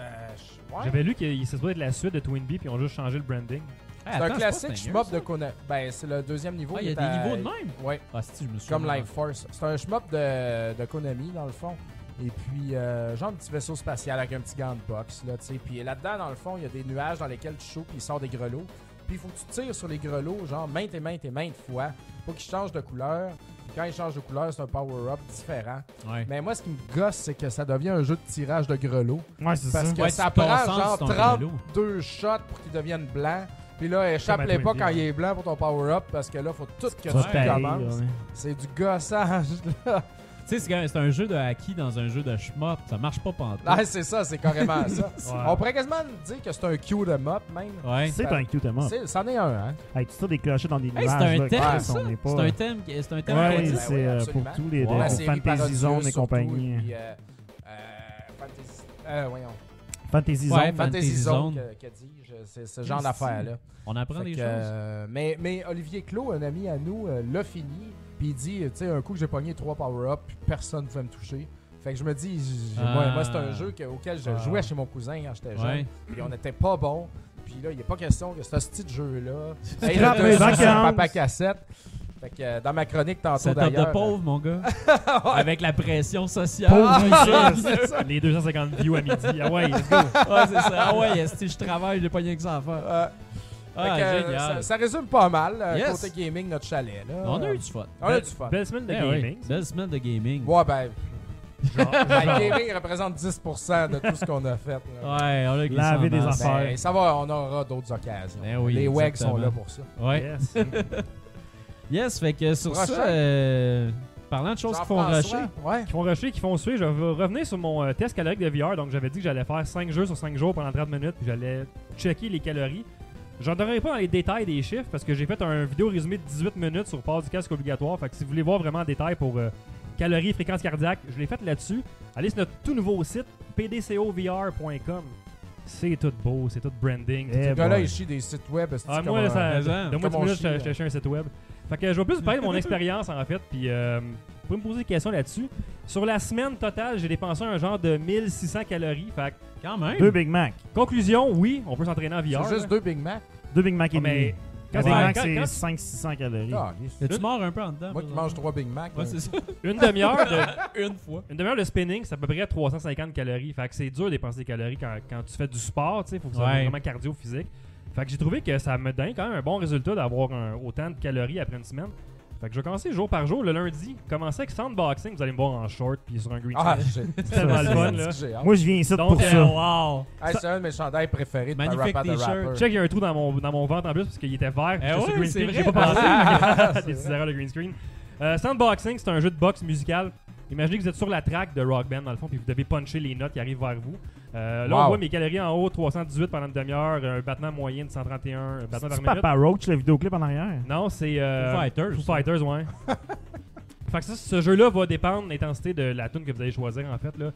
ouais. J'avais lu qu'il se doit être la suite de Twin Beat, puis ils ont juste changé le branding. C'est un classique shmup de Kona. Ben, c'est le deuxième niveau. Ah, il y a des à- niveaux de même? Ouais, Ah, si, je me comme Life Force. C'est un shmup de, de Konami, dans le fond. Et puis, euh, genre un petit vaisseau spatial avec un petit gant de boxe, là, tu sais. Puis là-dedans, dans le fond, il y a des nuages dans lesquels tu chauffes, puis il sort des grelots. Puis il faut que tu tires sur les grelots, genre maintes et maintes et maintes fois. Faut qu'ils changent de couleur. Puis quand ils changent de couleur, c'est un power-up différent. Ouais. Mais moi, ce qui me gosse, c'est que ça devient un jeu de tirage de grelots. Ouais, c'est ça. Parce que Ouais, ça prend genre ton 32 grelot. shots pour qu'ils deviennent blancs. Puis là, échappe-les pas quand il est blanc pour ton power-up parce que là, faut tout que tu commences. C'est du gossage, là. Tu sais, c'est un jeu de hockey dans un jeu de shmup. Ça marche pas pantoute. Ah, c'est ça, c'est carrément ça. Ouais. On pourrait quasiment dire que c'est un Q de mop, même. Ouais. C'est un cute mop. C'est- C'en est un, hein? Hey, tu tires des clochers dans des Hey, c'est un thème, ça? pas- C'est un thème, qui- c'est un thème Ouais, qu'on dit. Ben c'est oui, euh, pour absolument. tous les Ouais. Fantasy Zone et surtout, compagnie. puis, euh, euh, Fantasy... Euh, voyons. Fantasy Ouais, Zone. Fantasy Fantasy Zone, Zone. que, que dis-je, c'est ce genre d'affaire-là. On apprend Fait des que, choses. euh, mais, mais Olivier Clos, un ami à nous, euh, l'a fini. Puis il dit, tu sais, un coup que j'ai pogné trois power-up, puis personne ne pouvait me toucher. Fait que je me dis, moi, Ah. moi, c'est un jeu que- auquel je Ah. jouais chez mon cousin quand j'étais jeune. Ouais. Puis on n'était pas bon. Puis là, il n'est pas question que ce petit jeu-là. ait Scrape le les dessus sur vacances. papa cassette. Fait que euh, dans ma chronique tantôt C'est top de d'ailleurs. pauvre, mon gars. Avec la pression sociale. Ah, c'est ça. Les 250 views à midi. Ah ouais, let's go. c'est ça. Ah ouais, si je travaille, j'ai pas rien que ça à faire? Euh, Ah, fait que, euh, génial. ça, ça résume pas mal, euh, Yes. côté gaming, notre chalet. Là. On a eu du fun. On a eu du fun. Belle semaine de Eh oui, gaming. Belle semaine de gaming. Ouais, ben, Genre, ben, gaming représente 10% de tout ce qu'on a fait. là. Ouais, on a glissé Laver en des masse. affaires. Ben, ça va, on aura d'autres occasions. Ben oui, Les WEG sont exactement. là pour ça. Ouais. yes. Yes, fait que sur Prochain. ça, euh, parlant de choses qui font rusher. Ouais. qui font rusher, qui font suer. Je vais revenir sur mon euh, test calorique de VR. Donc, j'avais dit que j'allais faire 5 jeux sur 5 jours pendant 30 minutes, puis j'allais checker les calories. J'entrerai pas dans les détails des chiffres parce que j'ai fait un vidéo résumé de 18 minutes sur port du casque obligatoire. Fait que si vous voulez voir vraiment en détail pour euh, calories, fréquence cardiaque, je l'ai fait là-dessus. Allez sur notre tout nouveau site, pdcovr.com. C'est tout beau, c'est tout branding. tout Ce gars-là, il chie des sites web. Ah, moi, là, un- ça, de moi, Comme on minutes, j'étais chez un site web. Fait que je vais plus vous parler de mon expérience, en fait, puis euh, vous pouvez me poser des questions là-dessus. Sur la semaine totale, j'ai dépensé un genre de 1600 calories. Fait que, Quand même. Deux Big Mac. conclusion, oui, on peut s'entraîner en VR. C'est juste là. deux Big Mac? Deux Big Mac et Ah, mais demi. quand Un Big Mac, c'est quand- 500-600 calories. Ah, tu mort un peu en dedans? moi qui par mange trois Big Mac. Ouais, c'est ça. une demi-heure de, Une fois. une demi-heure de spinning, c'est à peu près 350 calories. Fait que c'est dur de dépenser des calories quand, quand tu fais du sport, tu sais, faut que ça soit Ouais. vraiment cardio physique. Fait que j'ai trouvé que ça me donne quand même un bon résultat d'avoir autant de calories après une semaine. Fait que je vais commencer jour par jour. Le lundi, commencer avec Soundboxing, vous allez me voir en short puis sur un green Ah, C'est tellement le fun, là. Moi, je viens ici Donc, pour euh, ça. wow. Hey, c'est un de mes chandails préférés de Magnifique t-shirt. Rapper. Check, il y a un trou dans mon, dans mon ventre en plus parce qu'il était vert. Eh ouais, green c'est screen, vrai. J'ai pas pensé. Des erreurs de green screen. Euh, Soundboxing, c'est un jeu de boxe musical. Imaginez que vous êtes sur la track de Rock Band dans le fond, puis vous devez puncher les notes qui arrivent vers vous. Euh, là, Wow. on voit mes calories en haut 318 pendant une demi-heure, un battement moyen de 131 un battement par C'est minute. Papa Roach, le vidéoclip en arrière? Non, c'est. euh, Foo Fighters. Foo Fighters, ouais. fait que ça, ce jeu-là va dépendre de l'intensité de la tune que vous allez choisir, en fait. Là.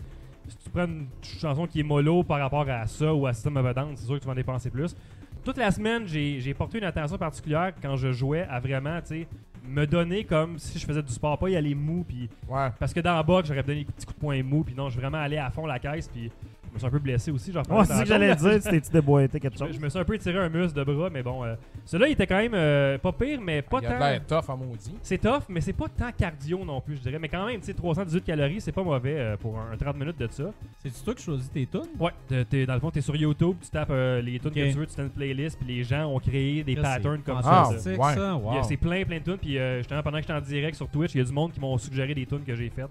Si tu prends une chanson qui est mollo par rapport à ça ou à System of a Down, c'est sûr que tu vas en dépenser plus. Toute la semaine, j'ai j'ai porté une attention particulière quand je jouais à vraiment, tu sais, me donner comme si je faisais du sport, pas y aller mou, puis Ouais. parce que dans la boxe, j'aurais donné des petits coups de poing mou, puis non, je suis vraiment allé à fond la caisse, puis je me suis un peu blessé aussi. Genre, Ouais, c'est que j'allais dire. Tu t'es-tu déboîté quelque je, chose? je me suis un peu tiré un muscle de bras, mais bon, euh, celui-là, il était quand même euh, pas pire, mais pas Il a de tant. l'air tough en maudit. C'est tough, mais c'est pas tant cardio non plus, je dirais. Mais quand même, tu sais, 318 calories, c'est pas mauvais euh, pour un, un 30 minutes de ça. C'est-tu toi qui choisis tes tunes? Ouais, dans le fond, t'es sur YouTube, tu tapes euh, les tunes que tu veux, tu fais une playlist, puis les gens ont créé des Ça, patterns c'est comme Ah, ça. fantastique, ouais. ça. Il y a- Wow. C'est plein, plein de tunes. Puis euh, justement, pendant que j'étais en direct sur Twitch, il y a du monde qui m'ont suggéré des tunes que j'ai faites.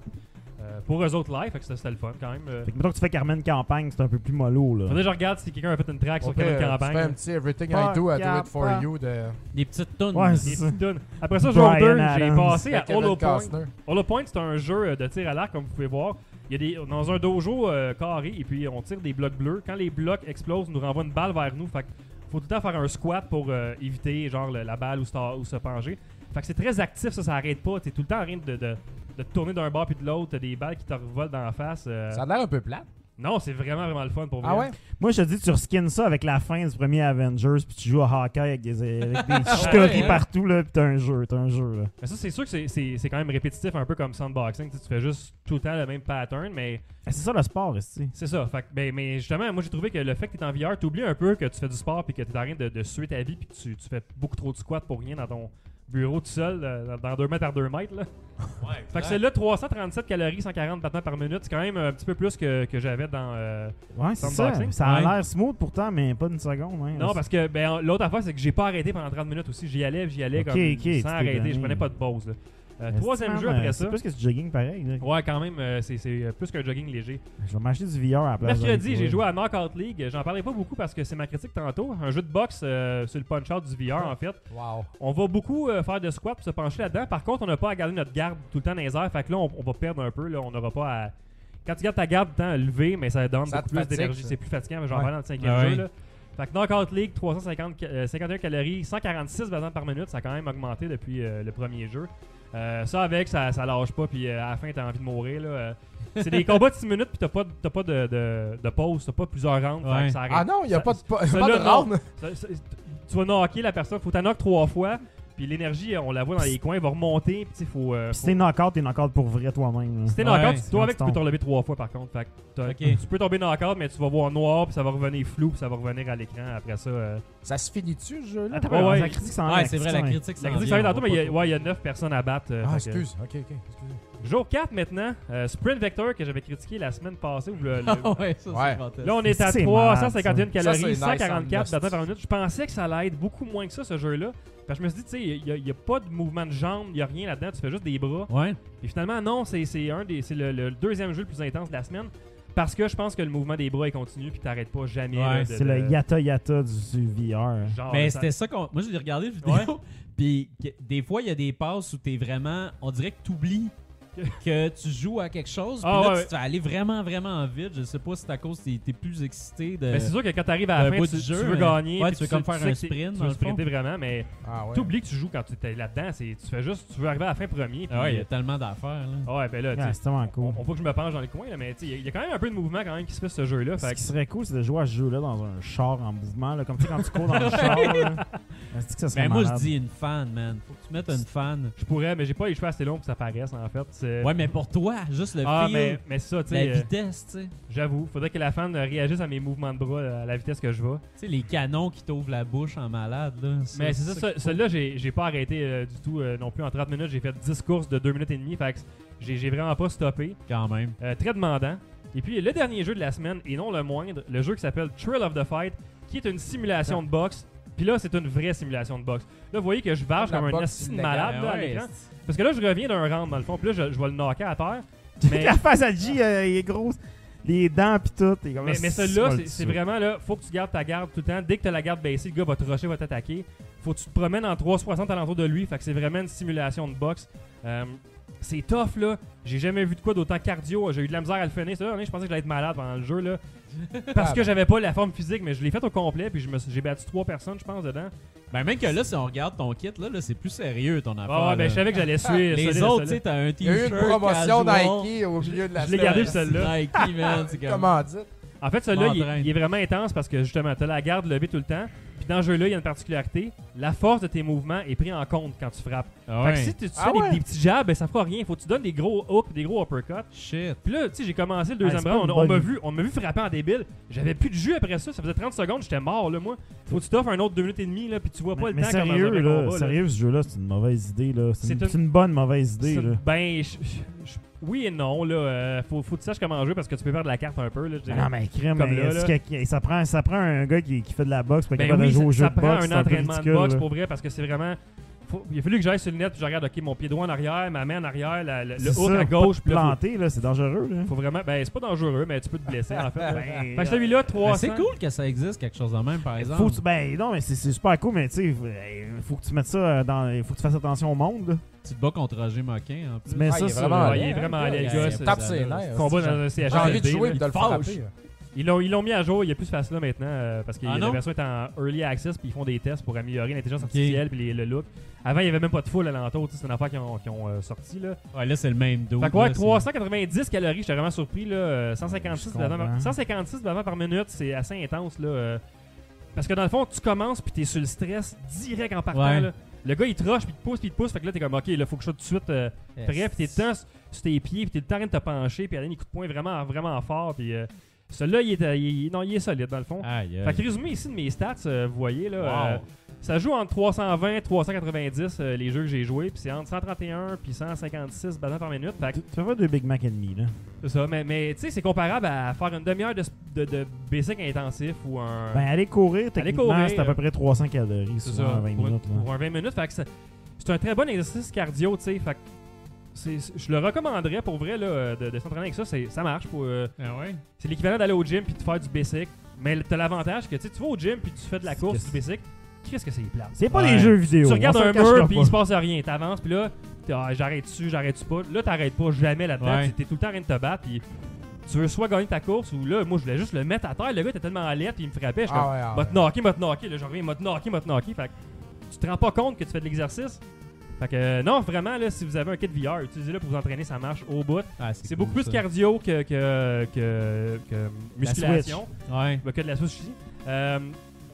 Euh, pour eux autres live, fait que c'était le fun quand même. Euh, Fait que mettons que tu fais Carmen Campagne, c'est un peu plus mollo, là. faudrait que je regarde si quelqu'un a fait une track sur Kevin euh, tu Campagne. fais un petit Everything I Do, I Do It For. You de, Des petites tunes. Ouais, Des c'est ça. petites tunes. Après ça, Brian jour 2, j'ai Adams. passé à Kevin Hollow Point. Costner. Hollow Point, c'est un jeu euh, de tir à l'arc, comme vous pouvez voir. Il y a des, dans un dojo euh, carré, et puis on tire des blocs bleus. Quand les blocs explosent, on nous renvoie une balle vers nous. Fait que faut tout le temps faire un squat pour euh, éviter genre le- la balle ou se, ou se pencher. Fait que c'est très actif, ça, ça arrête pas. T'es tout le temps en train de, de, de te tourner d'un bord puis de l'autre. T'as des balles qui te revolent dans la face. euh. Ça a l'air un peu plate. Non, c'est vraiment, vraiment le fun pour vrai. Ah ouais? Moi, je te dis, tu reskins ça avec la fin du premier Avengers, puis tu joues à Hawkeye avec des, avec des Ouais, chicories ouais. partout, là, puis t'as un jeu, t'as un jeu, là. Mais ça, c'est sûr que c'est- c'est c'est quand même répétitif, un peu comme Soundboxing. Tu sais, tu fais juste tout le temps le même pattern, mais Ah, C'est ça le sport, ici. C'est ça. Fait que, ben, mais justement, moi j'ai trouvé que le fait que tu es en VR, t'oublies un peu que tu fais du sport puis que tu es en train de, de suer ta vie puis que tu, tu fais beaucoup trop de squats pour rien dans ton bureau tout seul, euh, dans 2 mètres à 2 mètres. Là. fait que c'est là 337 calories, 140 battements par minute. C'est quand même un petit peu plus que, que j'avais dans. euh, Ouais, c'est ça. Ça a Ouais. l'air smooth pourtant, mais pas une seconde. Hein. Non, parce que ben, l'autre affaire, c'est que j'ai pas arrêté pendant 30 minutes aussi. J'y allais, j'y allais comme sans arrêter. donné. Je prenais pas de pause. là. Euh, troisième jeu après ça. C'est plus que du jogging pareil. là. Ouais, quand même, euh, c'est c'est, euh, plus qu'un jogging léger. Je vais m'acheter du VR à la place. Mercredi, j'ai joué à Knockout League. J'en parlais pas beaucoup parce que c'est ma critique tantôt. Un jeu de boxe euh, sur le punch-out du VR, en fait. Wow. On va beaucoup euh, faire de squat pour se pencher là-dedans. Par contre, on n'a pas à garder notre garde tout le temps dans les airs. Fait que là, on, on va perdre un peu. Là. On n'aura pas à. Quand tu gardes ta garde tout le temps levée, mais ça donne Ça beaucoup plus d'énergie. C'est plus fatigant. mais J'en Ouais. parlais dans le cinquième Ah jeu. Là. Fait que Knockout League, 350, ca- euh, 51 calories, 146 battements par minute. Ça a quand même augmenté depuis euh, le premier jeu. Euh, ça avec, ça, ça lâche pas. Puis euh, à la fin, t'as envie de mourir. Là. Euh, c'est des combats de 6 minutes. Puis t'as pas, de- t'as pas de, de, de pause. T'as pas plusieurs rounds. Fait que Ouais. ça arrête. Ah non, il n'y a Ça- pas de, pas, de non. round. ça- ça- tu vas knocker la personne, faut t'en knock trois fois, puis l'énergie, on la voit dans les coins, elle va remonter, puis tu sais, faut. euh, Si faut- t'es knockout, t'es knockout pour vrai toi-même. là. si t'es Ouais, knockout, c'est toi avec, tu peux te relever trois fois par contre. Fait que t'as- Ok. tu peux tomber knockout, mais tu vas voir noir, puis ça va revenir flou, puis ça va revenir à l'écran après ça. euh. Ça se finit-tu, ce jeu-là? Attends, Ouais, la critique s'en Ouais, c'est vrai, s'en la critique. La s'en critique, on tantôt, va mais il y a- ouais, il y a 9 personnes à battre. euh, Ah, fait que- excuse. Ok, ok. excusez. Jour 4 maintenant, euh, Sprint Vector que j'avais critiqué la semaine passée. Ou le- le- Ah ouais, ça, Ouais. c'est fantastique. Là, on est à C'est 351 malade, ça. calories, Ça, c'est nice en 144 battements par minute. Je pensais que ça allait être beaucoup moins que ça, ce jeu-là. Parce que je me suis dit, tu sais, il n'y a, pas de mouvement de jambes, il n'y a rien là-dedans, tu fais juste des bras. Ouais. Et finalement, non, c'est c'est un des, c'est le, le deuxième jeu le plus intense de la semaine. Parce que je pense que le mouvement des bras est continu puis t'arrêtes pas jamais. Ouais, là, de- C'est de- le yata yata du, du VR. Genre, Mais ça- c'était ça qu'on. Moi, j'ai regardé la vidéo. Puis que- des fois, il y a des passes où t'es vraiment. On dirait que t'oublies que tu joues à quelque chose. Puis Ah, là, ouais, tu vas aller vraiment, vraiment vite. Je sais pas si c'est à cause que t'es- plus excité de. Mais c'est sûr que quand t'arrives à la fin, bout tu, du tu jeu, veux mais- gagner. Ouais, puis tu veux comme faire un sprint, Tu dans veux le fond. sprinter vraiment, mais Ah ouais. t'oublies que tu joues quand tu es là-dedans. c'est- Tu fais juste, tu veux arriver à la fin premier. puis- Ah ouais, il y a tellement d'affaires. là. Ouais, ben là, c'est tellement cool. on, que je me penche dans les coins, là, mais tu sais, il y a- il y a quand même un peu de mouvement quand même qui se fait ce jeu-là. Ce qui serait cool, c'est de jouer à ce jeu-là dans un char en mouvement, là, comme tu quand tu cours dans le char. là. Mais moi, je dis une fan, man. Faut que tu mettes une fan. je pourrais, mais j'ai pas les cheveux assez longs pour que ça paraisse en fait. C'est- Ouais, mais pour toi, juste le ah, feel, mais, mais ça, la euh, vitesse, tu sais. j'avoue, faudrait que la fan euh, réagisse à mes mouvements de bras euh, à la vitesse que je vais. Tu sais, les canons qui t'ouvrent la bouche en malade, là. Mais c'est ça, ça- celui-là, j'ai pas arrêté euh, du tout euh, non plus en 30 minutes. J'ai fait 10 courses de 2 minutes et demie. Fait que j'ai vraiment pas stoppé. Quand même. Euh, très demandant. Et puis le dernier jeu de la semaine, et non le moindre, le jeu qui s'appelle Thrill of the Fight, qui est une simulation de boxe. Puis là, c'est une vraie simulation de boxe. Là, vous voyez que je varge La comme un assis malade là, à l'écran. Parce que là, je reviens d'un round dans le fond. Puis là, je, je vais le knocker à terre. Mais, La face à G, euh, il est grosse. Les dents pis tout. comme, mais, mais Ah, celui-là, c'est- vraiment là, faut que tu gardes ta garde tout le temps. Dès que tu as la garde baissée, le gars va te rusher, va t'attaquer. Faut que tu te promènes en 360 alentour de lui. Fait que c'est vraiment une simulation de boxe. Euh, c'est tough là. J'ai jamais vu de quoi d'autant cardio. J'ai eu de la misère à le finir. Ça, là, je pensais que j'allais être malade pendant le jeu là. Parce que j'avais pas la forme physique, mais je l'ai fait au complet. Puis j'ai battu trois personnes, je pense, dedans. Ben, même que là, si on regarde ton kit, là, là c'est plus sérieux ton affaire. Ah, ben je savais que j'allais suivre. Les solide, autres, tu sais, t'as un Il y a eu t-shirt. une promotion casual. Nike au milieu de la Je l'ai gardé, celle-là. Nike, man. Comment dire? En fait, celui-là, il, il est vraiment intense parce que justement, tu as la garde levée tout le temps. Puis dans ce jeu-là, il y a une particularité. La force de tes mouvements est prise en compte quand tu frappes. Ah Fait que si tu, tu Ah fais des- ouais? des, petits jabs, ben, ça fera rien. Faut que tu donnes des gros hooks, des gros uppercuts. Shit. Puis là, tu sais, j'ai commencé le Ah, deuxième round. On, on m'a vu, on m'a vu frapper en débile. J'avais plus de jus après ça. Ça faisait 30 secondes, j'étais mort, là, moi. Faut que tu t'offres un autre 2 minutes et demie, là, puis tu vois pas Mais, le mais temps comme dans un sérieux, là, combat, là. sérieux, ce jeu-là, c'est une mauvaise idée. là. C'est une, une- bonne mauvaise idée. Là. Ben, je- je- je- oui et non, là. euh, faut, faut que tu saches comment jouer parce que tu peux perdre la carte un peu, là. je dirais. Non, mais crème, Comme là, est-ce là. que- ça, prend, ça prend un gars qui, qui fait de la boxe pour être Ben capable oui, de jouer ça, au jeu ça de prend boxe. un entraînement ridicule, de boxe pour vrai parce que c'est vraiment. Faut- il a fallu que j'aille sur le net puis je regarde, ok, mon pied droit en arrière, ma main en arrière, la- la- le ça, à gauche, puis là, c'est dangereux. Là. faut, vraiment. Ben, c'est pas dangereux, mais tu peux te blesser en fait. Ben, celui-là, Ben, 300. c'est cool que ça existe, quelque chose de même, par exemple. Faut que tu- ben non, mais c'est super cool, mais tu sais, il faut que tu mettes ça dans. Il faut que tu fasses attention au monde. là. Tu te bats contre Roger Moquin, en plus. Mets Ah, ça il est vraiment il est vraiment laid, le gars, tape ses nerfs. combat J'ai- dans un J'ai envie de jouer de le frapper. Ils l'ont, ils l'ont mis à jour, il y a plus ce face-là maintenant euh, parce que Ah la version est en early access puis ils font des tests pour améliorer l'intelligence artificielle puis les- le look. Avant, il n'y avait même pas de foule alentour, tu sais, c'est une affaire qui ont, qui ont, euh, sorti là. Ouais, là, c'est le même dos. Fait que ouais, 390 calories, j'étais vraiment surpris là. euh, 156 Je battements par, comprends. 156 battements par minute, c'est assez intense là. euh, parce que dans le fond, tu commences puis t'es sur le stress direct en partant Ouais. là. Le gars il te rush puis il te pousse puis il te pousse, fait que là t'es comme ok, là faut que je sois tout de suite euh, prêt puis t'es temps sur- tes pieds puis t'es le temps en train de te pencher puis aller des coups de poing vraiment vraiment fort puis euh, celui-là il est, euh, il est- non il est solide dans le fond. Aïe, Fait que résumé ici de mes stats, euh, vous voyez là, Wow. euh, ça joue entre 320 390 euh, les jeux que j'ai joués, puis c'est entre 131 puis 156 battements par minute. Fait que Tu fais pas deux Big Mac et demi, là. c'est ça, mais, mais tu sais, c'est comparable à faire une demi-heure de, de, de basic intensif ou un. Ben, aller courir, techniquement, c'est à peu près 300 calories, c'est souvent, ça, en 20 pour, minutes. Là. pour un 20 minutes. Fait que c'est c'est un très bon exercice cardio, tu sais. Fait que je le recommanderais pour vrai là, euh, de, de s'entraîner avec ça. Ça marche. Pour, euh, Ah ouais? c'est l'équivalent d'aller au gym puis de faire du basic. Mais t'as l'avantage que tu vas au gym puis tu fais de la course, du basic. Qu'est-ce que c'est plate? C'est pas Ouais. des jeux vidéo. Tu regardes un mur puis il se passe rien. T'avances puis là, ah, j'arrête dessus, j'arrête dessus pas? Là, t'arrêtes pas jamais là-dedans. Ouais. T'es tout le temps en train de te battre. Puis tu veux soit gagner ta course ou là, moi, je voulais juste le mettre à terre. Le gars était tellement l'aide puis il me frappait. Je suis Ah comme, ah m'a knocké, m'a knocké. Là, je reviens, m'a te knocké, m'a te knocké. Fait tu te rends pas compte que tu fais de l'exercice. Fait que non, vraiment, là, si vous avez un kit VR, utilisez-le pour vous entraîner, ça marche au bout. Ah, C'est cool, beaucoup plus ça. cardio que, que, que, que musculation. Ouais. Bah, que de la Switch ici. Euh,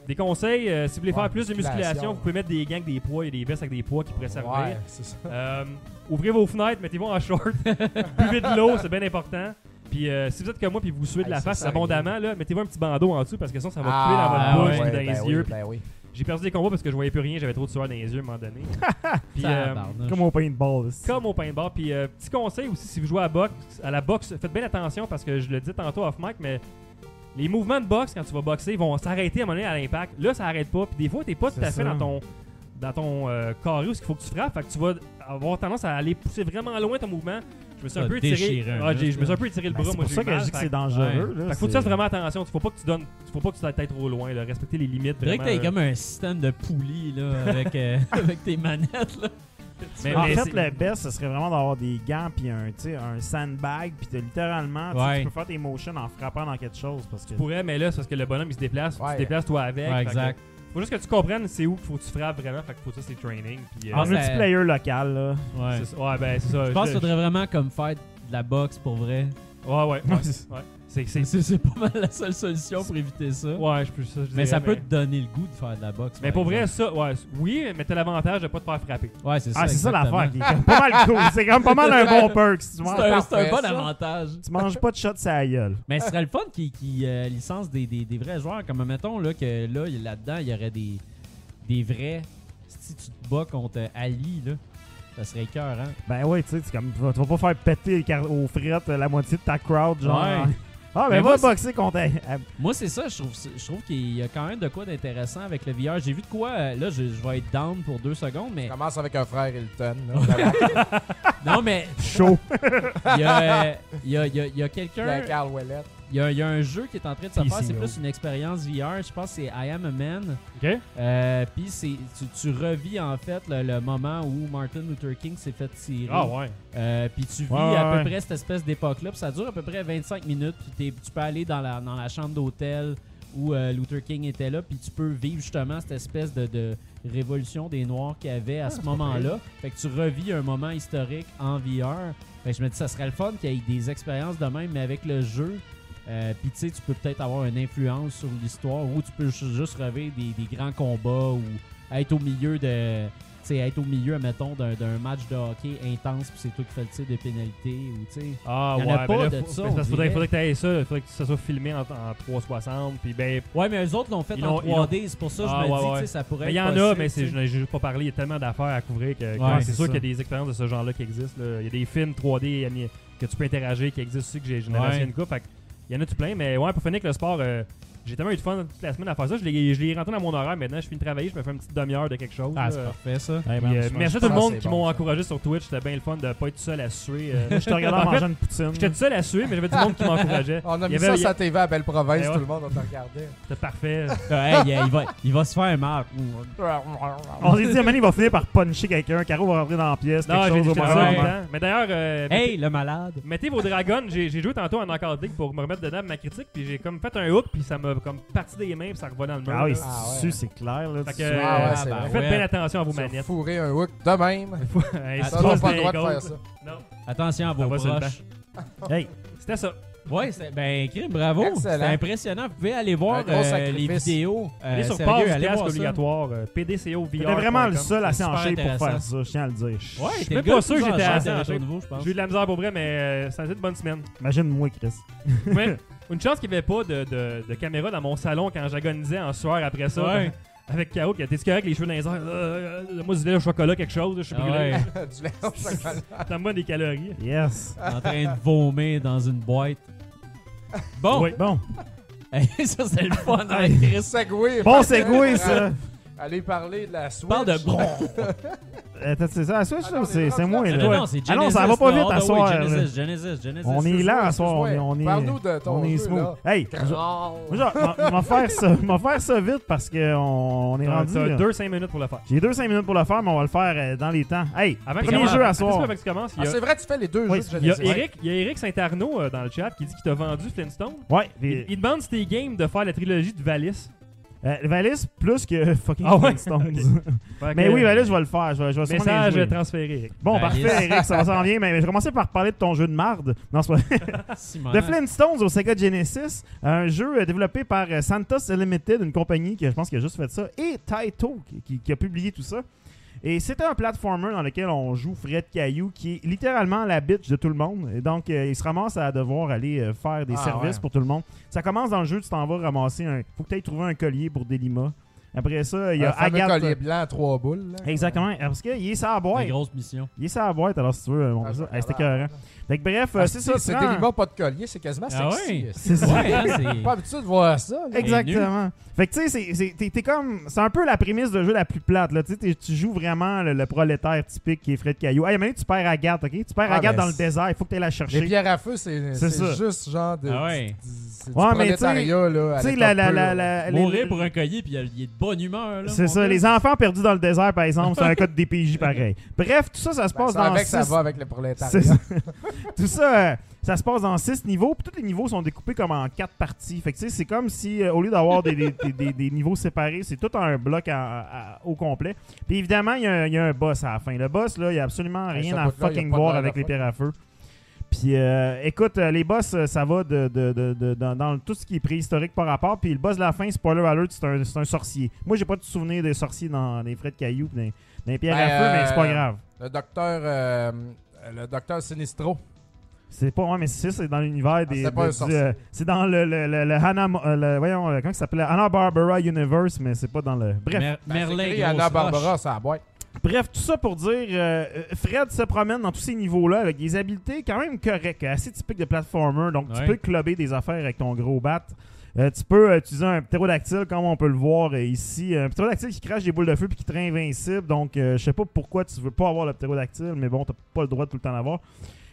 des conseils, euh, si vous voulez Ouais, faire plus de musculation, vous pouvez mettre des gants avec des poids et des vestes avec des poids qui pourraient servir. Ouais, c'est ça. Euh, ouvrez vos fenêtres, mettez-vous en short, buvez de l'eau, c'est bien important. Puis euh, si vous êtes comme moi puis vous suez de Hey, la face abondamment, là, mettez-vous un petit bandeau en dessous parce que sinon ça va Ah, couler dans votre bouche ouais, dans ben les yeux. ben oui. J'ai perdu des combats parce que je voyais plus rien, j'avais trop de sueur dans les yeux à un moment donné. puis, euh. Comme au paintball. c'est- comme au paintball. Puis euh, petit conseil aussi, si vous jouez à, boxe, à la boxe, faites bien attention parce que je le disais tantôt off mic, mais les mouvements de boxe quand tu vas boxer vont s'arrêter à un moment donné à l'impact. Là, ça arrête pas. Puis des fois, t'es pas tout à fait ça. dans ton dans ton euh, carré où il faut que tu frappes. Fait que tu vas avoir tendance à aller pousser vraiment loin ton mouvement. Je me suis un peu Ah, je me suis un peu étiré le Ben, bras. c'est moi, pour ça que je dis que c'est dangereux. là, fait que faut que tu c'est- fasses vraiment attention. Faut pas que tu donnes. Faut pas que tu ailles trop loin. Là. Respecter les limites. Je dirais que vraiment, t'as comme un système de poulie là, avec, euh, avec tes manettes. Là. Mais- en mais fait, c'est- le best, ce serait vraiment d'avoir des gants puis un, tu un sandbag puis t'as littéralement, tu Ouais. tu peux faire tes motions en frappant dans quelque chose parce que Tu pourrais, mais là, c'est parce que le bonhomme il se déplace. Tu Ouais. te déplaces toi avec. Ouais, Fait que exact. Faut juste que tu comprennes c'est où qu'il faut que tu frappes vraiment. Fait que faut ça, c'est training. Puis, euh, en Ah, ça- multiplayer local là. Ouais. c'est ça. Ouais, ben c'est ça. Je pense qu'il faudrait vraiment comme faire de la boxe pour vrai. Ouais, ouais. ouais, Ouais. C'est, c'est, C'est c'est pas mal la seule solution pour éviter ça. Ouais, je peux ça. je mais dirais, ça peut te donner le goût de faire de la boxe. Mais pour vrai, ça, ouais, oui, mais t'as l'avantage de pas te faire frapper. Ouais, c'est ça. Ah, c'est ça l'affaire qui est comme pas mal cool. C'est comme pas mal un bon perk. si Tu, C'est un, c'est bon ça. avantage. tu manges pas de shot sur la gueule. Mais ce serait le fun qui, qui euh, licence des, des, des vrais joueurs. Comme mettons là, que là, là-dedans, il y aurait des, des vrais. Si tu te bats contre Ali, là, ça serait cœur, hein? Ben ouais, tu sais, c'est comme tu vas, pas faire péter aux frettes euh, la moitié de ta crowd, genre. Ouais. Ah, ben Mais va moi, boxer contre. Moi, c'est ça, je trouve, je trouve qu'il y a quand même de quoi d'intéressant avec le VR. J'ai vu de quoi, euh, là, je, je vais être down pour deux secondes, mais. Commence avec un frère Hilton. là. Non, mais chaud. il y a, euh, il y a, il y a- il y a quelqu'un. Carl Ouellet. Il y, a, il y a un jeu qui est en train de se faire, c'est plus une expérience VR. Je pense que c'est I Am a Man. Ok? Euh, Puis c'est- tu, tu revis en fait le, le moment où Martin Luther King s'est fait tirer. Ah, ouais. Euh, puis tu vis Ouais, à peu près cette espèce d'époque-là. Ça dure à peu près 25 minutes. Puis tu peux aller dans la, dans la chambre d'hôtel où euh, Luther King était là. Puis tu peux vivre justement cette espèce de, de révolution des Noirs qu'il y avait à ce moment-là. Fait que tu revis un moment historique en VR. Fait que je me dis, ça serait le fun qu'il y ait des expériences de même, mais avec le jeu. Euh, puis tu sais, tu peux peut-être avoir une influence sur l'histoire ou tu peux ju- juste revivre des, des grands combats ou être au milieu de. Tu sais, être au milieu, mettons, d'un match de hockey intense, puis c'est toi qui fais le tir de pénalité, ou tu sais. Ah, Y en ouais. a ben pas là, de faut- ça, parce faudrait, que t'aies ça. Faudrait que ça soit filmé en, en 360. Puis ben. Ouais, mais eux autres l'ont fait en l'ont- ils l'ont- 3D, c'est pour ça que Ah, je me ouais, dis, ouais. tu ça pourrait ben, Il y être en a, mais tu je n'ai juste pas parlé. Il y a tellement d'affaires à couvrir que, Ouais, c'est sûr qu'il y a des expériences de ce genre-là qui existent. Il y a des films 3D ani- que tu peux interagir qui existent aussi, que j'ai Ouais. une coupe. Que il y en a tout plein? Mais ouais, pour finir avec le sport, euh, j'ai tellement eu de fun toute la semaine à faire ça. Je l'ai, je l'ai rentré dans mon horaire. Maintenant, je finis de travailler. Je me fais une petite demi-heure de quelque chose. Ah, là. c'est parfait, ça. Puis, euh, merci à tout le monde qui m'ont encouragé sur Twitch. C'était bien le fun de pas être seul à suer. euh. Je te regardais En manger fait, une poutine. J'étais tout seul à suer, mais j'avais du monde qui m'encourageait. On a Il mis y avait- ça sur la TV à Belle Province, Eh ouais. tout le monde on te regardait. C'était parfait. Hey, il, il va, il va se faire mal. On s'est dit, man, il va finir par puncher quelqu'un. Caro va rentrer dans la pièce. non, quelque j'ai chose au j'étais tout le temps. Mais d'ailleurs, euh, Hey, le malade. Mettez vos dragons, j'ai j'ai joué tantôt en Knockout League pour me remettre dedans de ma critique, puis j'ai comme fait un hook, puis ça m'a comme parti des mains, puis ça revolait dans le mur. Ah oui, là. Ah ouais. c'est clair. Là, Fait que, sais. Ah ouais, euh, bah. Faites ouais. bien attention à vos manettes. fourrer un hook de même. Hey, Ah, Ça, on pas le droit de faire ça. Non, Attention à vos broches. Hey, c'était ça. Ouais, c'est- ben, bravo. C'est impressionnant. Vous pouvez aller voir euh, les vidéos. Euh, Allez sur sérieux, Pause, allez voir obligatoire, euh, PDCO VR. t'étais vraiment le seul assez C'est en super shape pour faire ça, je tiens à le dire. Ouais, Je suis même pas sûr que j'étais assez shape en de shape. Nouveau, je pense. J'ai eu de la misère pour vrai, mais euh, ça a été une bonne semaine. Imagine-moi, Chris. Mais une chance qu'il n'y avait pas de, de, de caméra dans mon salon quand j'agonisais en sueur après ça. Ouais. Avec K.O. qui était correct, les cheveux dans les airs. Euh, euh, moi, du lait au chocolat, quelque chose. Je suis brûlé. Du lait au chocolat. Donne-moi des calories. Yes. en train de vomir dans une boîte. Bon, Oui. Bon. Hey, ça c'est le fun. hein, Chris. Segway. Bon segway, ça. Allez parler de la Switch. Parle de t'as- C'est ça, la Switch, Ah là, c'est c'est moi, non, là? Non, non, c'est Ah non, Genesis. ça va pas vite Ah, à oui, soir. Genesis, Genesis, Genesis. On est là à soir, on est- on est... Parle-nous de ton On est jeu, smooth. là. Hey, je- vais faire faire ça vite parce qu'on on est rendu. t'as là. 2-5 minutes pour le faire. J'ai 2-5 minutes pour le faire, mais on va le faire euh, dans les temps. Hey, premier jeu à soir. avant que tu commences, Ah, c'est vrai, tu fais les deux jeux de il y a Genesis. Eric, il y a Eric Saint-Arnaud euh, dans le chat qui dit qu'il t'a vendu Flintstone. Ouais, il demande si t'es game de faire la trilogie de Valis. Euh, Valis plus que fucking Ah ouais? Mais oui, Valis, je vais le faire. Je vais, je vais Message transféré. Bon, Valis. parfait, Eric, ça s'en vient. Mais je vais commencer par parler de ton jeu de marde. Non, c'est pas Simonac. The Flintstones au Sega Genesis, un jeu euh, développé par euh, Santos Limited, une compagnie qui je pense qui a juste fait ça, et Taito qui, qui- qui a publié tout ça. Et c'est un platformer dans lequel on joue Fred Caillou, qui est littéralement la bitch de tout le monde. Et donc, euh, il se ramasse à devoir aller euh, faire des Ah, services ouais. pour tout le monde. Ça commence dans le jeu, tu t'en vas ramasser un. Faut que tu ailles trouver un collier pour Delima. Après ça, il y a Un Agathe. collier blanc à trois boules. là. Exactement, parce qu'il est sur la Une boîte. grosse mission. Il est la boîte, alors si tu veux, Ah, ça. Hey, C'était. Fait que bref, euh, Ah, c'est ça. C'est des limons pas de collier, c'est quasiment Ah sexy. ouais? C'est ça. Ouais, hein, Pas habitué de voir ça. là. Exactement. Fait que tu sais, c'est- c'est t'es- comme. C'est un peu la prémisse de jeu la plus plate. Là. Tu sais, t'es- tu joues vraiment le, le prolétaire typique qui est Fred Caillou. Hey, donné, tu perds Agathe, ok? Tu perds Ah, Agathe mais dans le désert, il faut que tu la Les chercher. pierres à feu, c'est juste genre de. Ah ouais. C'est du Ouais, mais tu sais- prolétariat, là. Tu sais, la, la, la, la- les- Mourir pour un collier, puis il est de bonne humeur. là, C'est ça, gars. les enfants perdus dans le désert, par exemple, c'est un code DPJ pareil. Bref, tout ça, ça se Ben, passe dans avec, ça va avec le C'est prolétariat. Tout ça, euh, ça se passe dans six niveaux. Puis tous les niveaux sont découpés comme en quatre parties. Fait que tu sais, c'est comme si, euh, au lieu d'avoir des, des- des- des- des niveaux séparés, c'est tout un bloc à- à- au complet. Puis évidemment, il y, a un- il y a un boss à la fin. Le boss, là, il n'y a absolument rien à fucking voir avec les pierres à feu. Puis euh, écoute, les boss, ça va de, de- de- de- dans, dans tout ce qui est préhistorique par rapport. Puis le boss de la fin, spoiler alert, c'est un, un sorcier. Moi, j'ai pas de souvenir des sorciers dans les frais de cailloux, dans, dans les pierres Ben, à feu, mais c'est pas grave. Le docteur. Le docteur Sinistro. C'est pas ouais, mais c'est c'est dans l'univers des. Ah, c'est pas un du, sorcier. euh, c'est dans le, le, le, le Hanna, euh, le- voyons, euh, comment ça s'appelle Hanna Barbera Universe, mais c'est pas dans le. Bref, Mer- Ben, Merlin, c'est écrit grosse Anna roche. Barbara, ça boîte. bref, tout ça pour dire, euh, Fred se promène dans tous ces niveaux-là avec des habiletés quand même correctes, assez typiques de platformer. Donc tu Ouais. peux clubber des affaires avec ton gros bat. Euh, tu peux utiliser un ptérodactyle comme on peut le voir euh, ici. Un ptérodactyle qui crache des boules de feu puis qui te invincible. Donc euh, je sais pas pourquoi tu veux pas avoir le ptérodactyle, mais bon, t'as pas le droit de tout le temps l'avoir.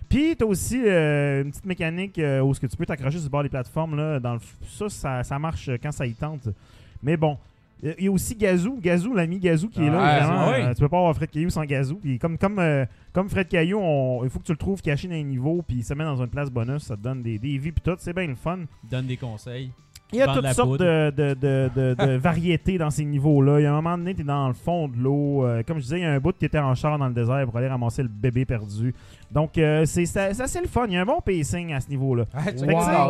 Puis t'as aussi euh, une petite mécanique euh, où ce que tu peux t'accrocher sur le bord des plateformes là, dans le ça, ça ça marche quand ça y tente. Mais bon, il y a aussi Gazou, Gazou l'ami Gazou qui est là Ah. Euh, tu peux pas avoir Fred Caillou sans Gazou. Puis comme comme comme Fred Caillou, on- il faut que tu le trouves caché dans les niveaux puis il se met dans une place bonus, ça te donne des, des vies puis tout, c'est bien le fun. Donne des conseils. Il y a toutes sortes de, de, de, de- de variétés dans ces niveaux-là. Il y a un moment donné, tu es dans le fond de l'eau. Euh, comme je disais, il y a un bout qui était en char dans le désert pour aller ramasser le bébé perdu. Donc, euh, c'est c'est- c'est assez le fun. Il y a un bon pacing à ce niveau-là. Check Wow, ça.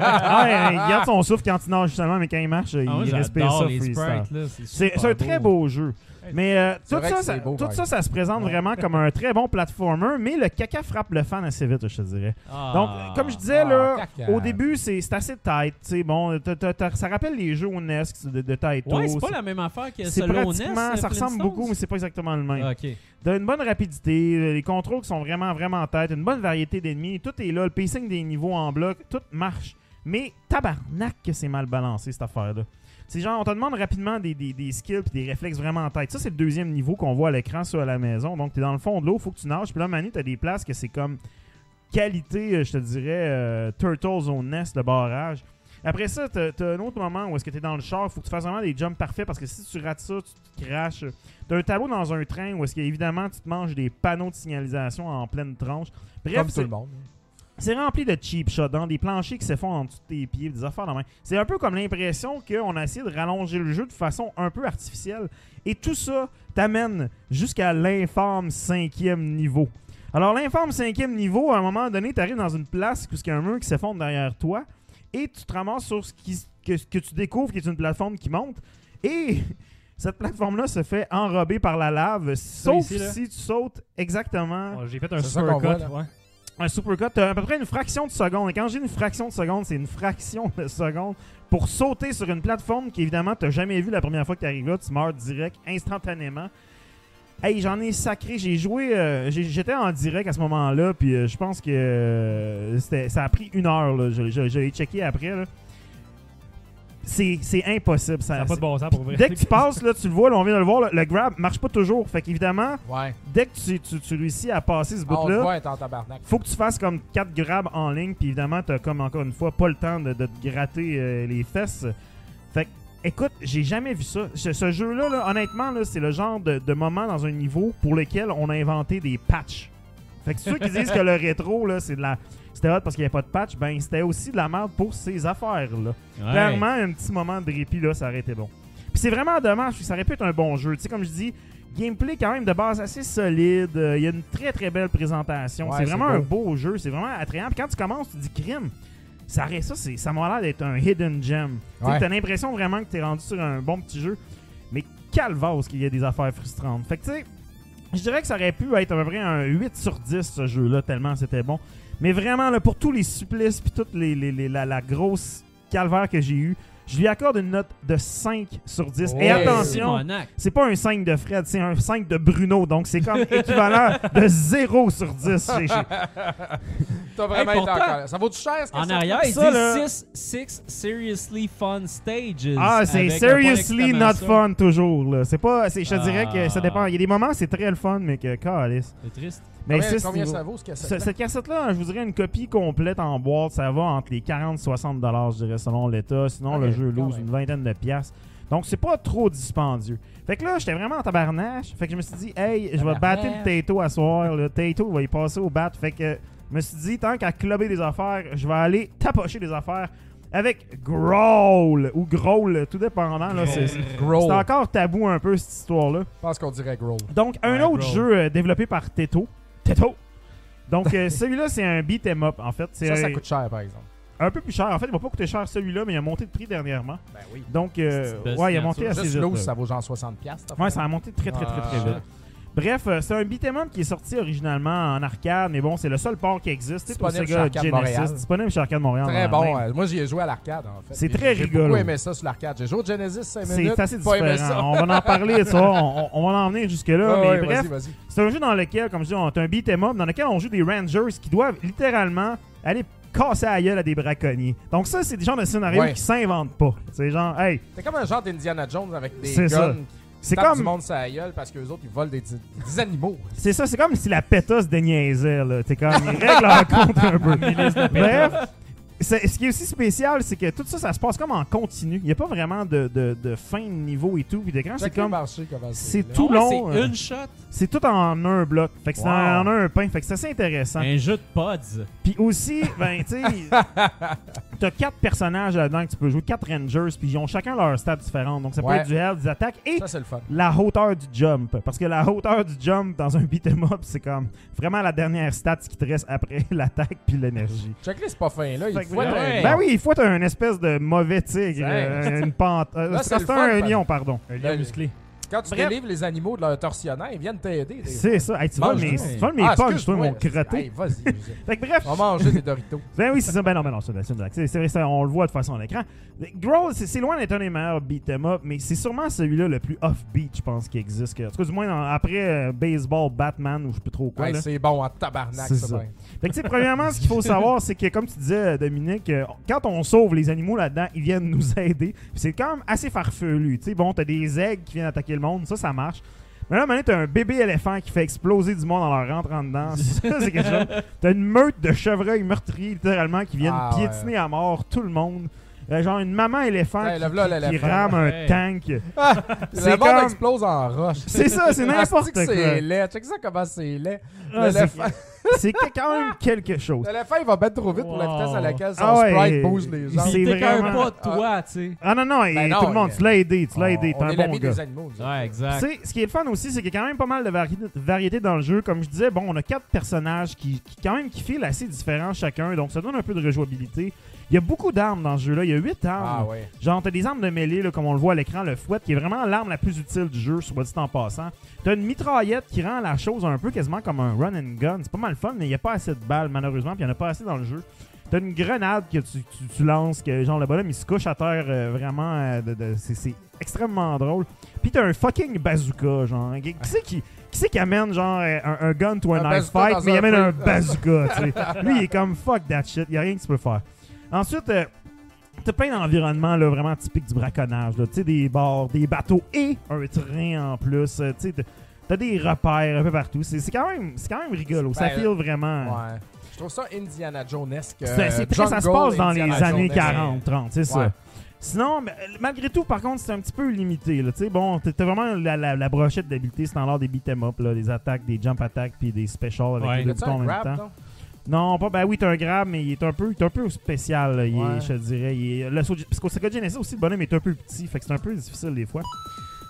Ah, il garde son souffle quand il nage justement, mais quand il marche, Ah, il respire ça freestyle. c'est un très beau jeu. Mais euh, tout, ça, ça, beau, tout ça, ça se présente Ouais. vraiment comme un très bon platformer, mais le caca frappe le fan assez vite, je te dirais. Ah. Donc, comme je disais, Ah, là, caca. au début, c'est assez tight. Bon, ça rappelle les jeux au NES de, de Taito. Ouais, c'est pas la même affaire que C'est pratiquement, ça ressemble beaucoup, mais c'est pas exactement le même. Ah, ok. T'as une bonne rapidité, euh, les contrôles qui sont vraiment, vraiment en tête, une bonne variété d'ennemis, tout est là, le pacing des niveaux en bloc, tout marche. Mais tabarnak que c'est mal balancé cette affaire-là. C'est genre, on te demande rapidement des, des, des skills et des réflexes vraiment en tête. Ça, c'est le deuxième niveau qu'on voit à l'écran sur la maison. Donc, t'es dans le fond de l'eau, faut que tu nages. Puis là, Manu, t'as des places que c'est comme qualité, euh, je te dirais, euh, Turtles au Nest, le barrage. Après ça, t'as un autre moment où est-ce que t'es dans le char, faut que tu fasses vraiment des jumps parfaits parce que si tu rates ça, tu te craches. T'as un tableau dans un train où est-ce qu'évidemment tu te manges des panneaux de signalisation en pleine tranche. Bref, Comme tout le monde. C'est rempli de cheap shots, dans des planchers qui se font en dessous de tes pieds, des affaires de main. C'est un peu comme l'impression qu'on a essayé de rallonger le jeu de façon un peu artificielle. Et tout ça t'amène jusqu'à l'infâme cinquième niveau. Alors, l'infâme cinquième niveau, à un moment donné, tu arrives dans une place où il y a un mur qui s'effondre derrière toi et tu te ramasses sur ce qui, que, que tu découvres qui est une plateforme qui monte. Et cette plateforme-là se fait enrober par la lave, sauf ici, si tu sautes exactement Bon, J'ai fait un super voit, cut. ouais. Un supercut, t'as à peu près une fraction de seconde. Et quand j'ai une fraction de seconde, c'est une fraction de seconde pour sauter sur une plateforme qu'évidemment t'as jamais vu la première fois que t'arrives là. Tu meurs direct, instantanément. Hey, j'en ai sacré. J'ai joué. euh, J'étais en direct à ce moment-là, puis euh, je pense que euh, ça a pris une heure. là. Je, je- checké après. là. C'est impossible. Ça, n'a pas de bon sens pour vrai. Dès que tu passes, là, tu le vois, là, on vient de le voir, là, le grab marche pas toujours. Fait qu'évidemment, Ouais. dès que tu, tu- tu réussis à passer ce Ah, bout-là, tabarnak. faut que tu fasses comme 4 grabs en ligne, puis évidemment, t'as comme encore une fois pas le temps de, de te gratter euh, les fesses. Fait que, écoute, j'ai jamais vu ça. Ce, ce jeu-là, là, honnêtement, c'est le genre de, de moment dans un niveau pour lequel on a inventé des patchs. Fait que ceux qui disent que le rétro, là, c'est de la. C'était hot parce qu'il n'y avait pas de patch, ben c'était aussi de la merde pour ces affaires-là. Ouais. Clairement, un petit moment de répit, là, ça aurait été bon. Puis c'est vraiment dommage, parce que ça aurait pu être un bon jeu. Tu sais, comme je dis, gameplay quand même de base assez solide. Euh, Il y a une très très belle présentation. Ouais, c'est vraiment un beau. jeu. C'est vraiment attrayant. Puis quand tu commences, tu te dis crime. Ça, ça, c'est- ça m'a l'air d'être un hidden gem. Tu Ouais. T'as l'impression vraiment que t'es rendu sur un bon petit jeu. Mais calvasse qu'il y a des affaires frustrantes. Fait que tu sais, je dirais que ça aurait pu être à peu près un 8 sur 10 ce jeu-là, tellement c'était bon. Mais vraiment, là, pour tous les supplices puis toute les, les- les- la, la grosse calvaire que j'ai eu, je lui accorde une note de 5 sur 10. Et attention, c'est pas un 5 de Fred, c'est un 5 de Bruno. Donc c'est comme équivalent de 0 sur 10. J'ai- j'ai- T'as vraiment Hey, été pourtant, encore. Ça vaut du cher, ce En arrière, il Ça, dit là- 6 seriously fun stages. Ah, c'est seriously not fun toujours. Là. C'est pas, je te Ah. dirais que ça dépend. Il y a des moments c'est très le fun, mais que calice. C'est triste. Mais Combien, ça vaut, ce ça cette cassette-là, je vous dirais une copie complète en boîte, ça va entre les 40 et 60 dollars, je dirais, selon l'état. Sinon, le jeu lose une vingtaine de piastres. Donc, c'est pas trop dispendieux. Fait que là, j'étais vraiment en tabarnache. Fait que je me suis dit, hey, je vais battre le Tato à soir. Le Tato va y passer au bat. Fait que je me suis dit, tant qu'à clubber des affaires, je vais aller tapocher des affaires avec Growl ou Growl, tout dépendant. Là, c'est, encore tabou un peu cette histoire-là. Je pense qu'on dirait Growl. Donc, un Ouais, autre Growl. jeu euh, développé par Teto. Teto! Donc, euh, celui-là, c'est un beat 'em up, en fait. Ça, ça coûte cher, par exemple. un peu plus cher. En fait, il va pas coûter cher celui-là, mais il a monté de prix dernièrement. Ben oui. Donc, euh, ouais, il a monté assez vite. là. ça vaut genre 60$. piastres, Ouais, ça a monté très, très, très, très Ah. vite. Bref, euh, c'est un beat'em up qui est sorti originalement en arcade, mais bon, c'est le seul port qui existe. C'est Disponible Sega chez Genesis. Disponible chez Arcade Montréal. Très bon. même. euh, Moi, j'y ai joué à l'arcade, en fait. C'est très J'ai rigolo. beaucoup aimé ça sur l'arcade. J'ai joué au Genesis 5 minutes. C'est assez différent. On va en parler, ça. On, on- on va en venir jusque-là. Mais ouais, bref. C'est un jeu dans lequel, comme je dis, on a un beat'em up dans lequel on joue des rangers qui doivent littéralement aller casser la gueule à des braconniers. Donc ça, c'est des genres de scénarios Ouais. qui s'inventent pas. C'est genre, hey, C'est comme un genre d'Indiana Jones avec des guns ça. C'est tapent du comme, monde la gueule parce qu'eux autres, ils volent des, des animaux. c'est ça, c'est comme si la pétasse déniaisait là. T'es comme, ils règlent leur compte un peu. Bref. c'est- Ce qui est aussi spécial, c'est que tout ça, ça se passe comme en continu. Il n'y a pas vraiment de, de, de fin de niveau et tout. Puis d'écran, c'est Check le comme. c'est tout long, C'est euh, une shot. C'est tout en un bloc. Fait que c'est Wow. en un pain. Fait que c'est assez intéressant. Un jeu de pods. Puis aussi, ben, tu sais, t'as quatre personnages là-dedans que tu peux jouer, quatre rangers, puis ils ont chacun leur stats différentes. Donc ça peut Ouais. être du health, des attaques et Ça, c'est le fun. la hauteur du jump. Parce que la hauteur du jump dans un beat'em up, c'est comme vraiment la dernière stat qui te reste après l'attaque puis l'énergie. Check les c'est pas fin, là. Il que faut être vraiment- un- Ben oui, il faut être un espèce de mauvais tigre, Ouais. euh, une pente. euh, Là, c'est c'est le c'est fun, un lion, pardon. Un lien Le- musclé. Quand tu Bref. délivres les animaux de leur tortionnaire, ils viennent t'aider. des C'est ça. Hey, tu voles Mange-le. mes, tu voles mes Ah, punch, toi, excuse-moi. mon crotté. Hey, vas-y. je- Fait que bref, On va manger des Doritos. Ben oui, c'est ça. Ben non, ben non, c'est c'est une blague. C'est- c'est vrai, ça, on le voit de façon à l'écran. Growl, c'est c'est loin d'être un des meilleurs beat'em up, mais c'est sûrement celui-là le plus off-beat, je pense, qui existe. Que- en tout cas, du moins, dans- après euh, Baseball, Batman, ou je sais plus trop quoi. Là. c'est bon en tabarnak, C'est ça. ça. ben. Fait que, tu sais, premièrement, ce qu'il faut savoir, c'est que, comme tu disais, Dominique, euh, quand on sauve les animaux là-dedans, ils viennent nous aider. Puis c'est quand même assez farfelu. Tu sais, bon, t'as des aigles qui viennent attaquer le monde, ça, ça marche. Mais là, maintenant, t'as un bébé éléphant qui fait exploser du monde en leur rentrant dedans. C'est quelque chose. T'as une meute de chevreuils meurtriers, littéralement, qui viennent Ah, piétiner à mort tout le monde. Euh, genre une maman éléphant Hey, qui, rame un tank. Le C'est monde comme- explose en roche. C'est ça, c'est n'importe Asti que quoi. C'est laid? Check ça comment c'est laid. Ah, L'éléphant- C'est quand même quelque chose. L'éléphant, il va battre trop vite pour la vitesse à laquelle son Ah ouais, sprite bouge les gens. qu'un vraiment- pas de toi, tu sais. Ah non, non, et Ben non, tout le monde, il- tu l'as aidé, tu l'as aidé, On t'es un bon gars. des animaux. Ouais, Tu exact. sais, ce qui est le fun aussi, c'est qu'il y a quand même pas mal de variété, variété dans le jeu. Comme je disais, bon, on a quatre personnages qui, qui quand même qui filent assez différents chacun, donc ça donne un peu de rejouabilité. Il y a beaucoup d'armes dans ce jeu-là. Il y a huit Ah armes. ouais. Genre, t'as des armes de mêlée, là, comme on le voit à l'écran, le fouet, qui est vraiment l'arme la plus utile du jeu, soit dit en passant. T'as une mitraillette qui rend la chose un peu quasiment comme un run and gun. C'est pas mal fun, mais il n'y a pas assez de balles, malheureusement, puis il n'y en a pas assez dans le jeu. T'as une grenade que tu, tu- tu lances, que genre le bonhomme il se couche à terre euh, vraiment. euh, de- de- c'est, c'est extrêmement drôle. Puis t'as un fucking bazooka, genre. Qui, qui c'est qui, qui c'est qui amène genre euh, un, un gun to a Un knife fight, mais il amène un bazooka, tu sais. Lui il est comme fuck that shit, il y a rien que tu peux faire. Ensuite, euh, t'as plein d'environnements là, vraiment typiques du braconnage. là. Tu sais, des bars, des bateaux et un train en plus. Euh, Tu t'as- des repères un peu partout. C'est c'est quand, même- c'est quand même rigolo. ça Ben, feel vraiment. Ouais. Je trouve ça Indiana Jonesque. C'est- euh, c'est très- ça se passe dans les années Jonesque. 40, 30, c'est ça. Sinon, euh, malgré tout, par contre, c'est un petit peu limité. Là. Tu sais, Bon, t'as vraiment la, la, la brochette d'habileté standard des beat'em up, là, des attaques, des jump attacks, puis des specials avec Ouais. les deux en même grab, temps. non? Non, pas, ben oui, t'as un grab, mais il est un peu, il est un peu spécial, là, il est- Ouais. je te dirais. Il est- le parce qu'au Sega Genesis aussi, le bonhomme est un peu petit, fait que c'est un peu difficile des fois.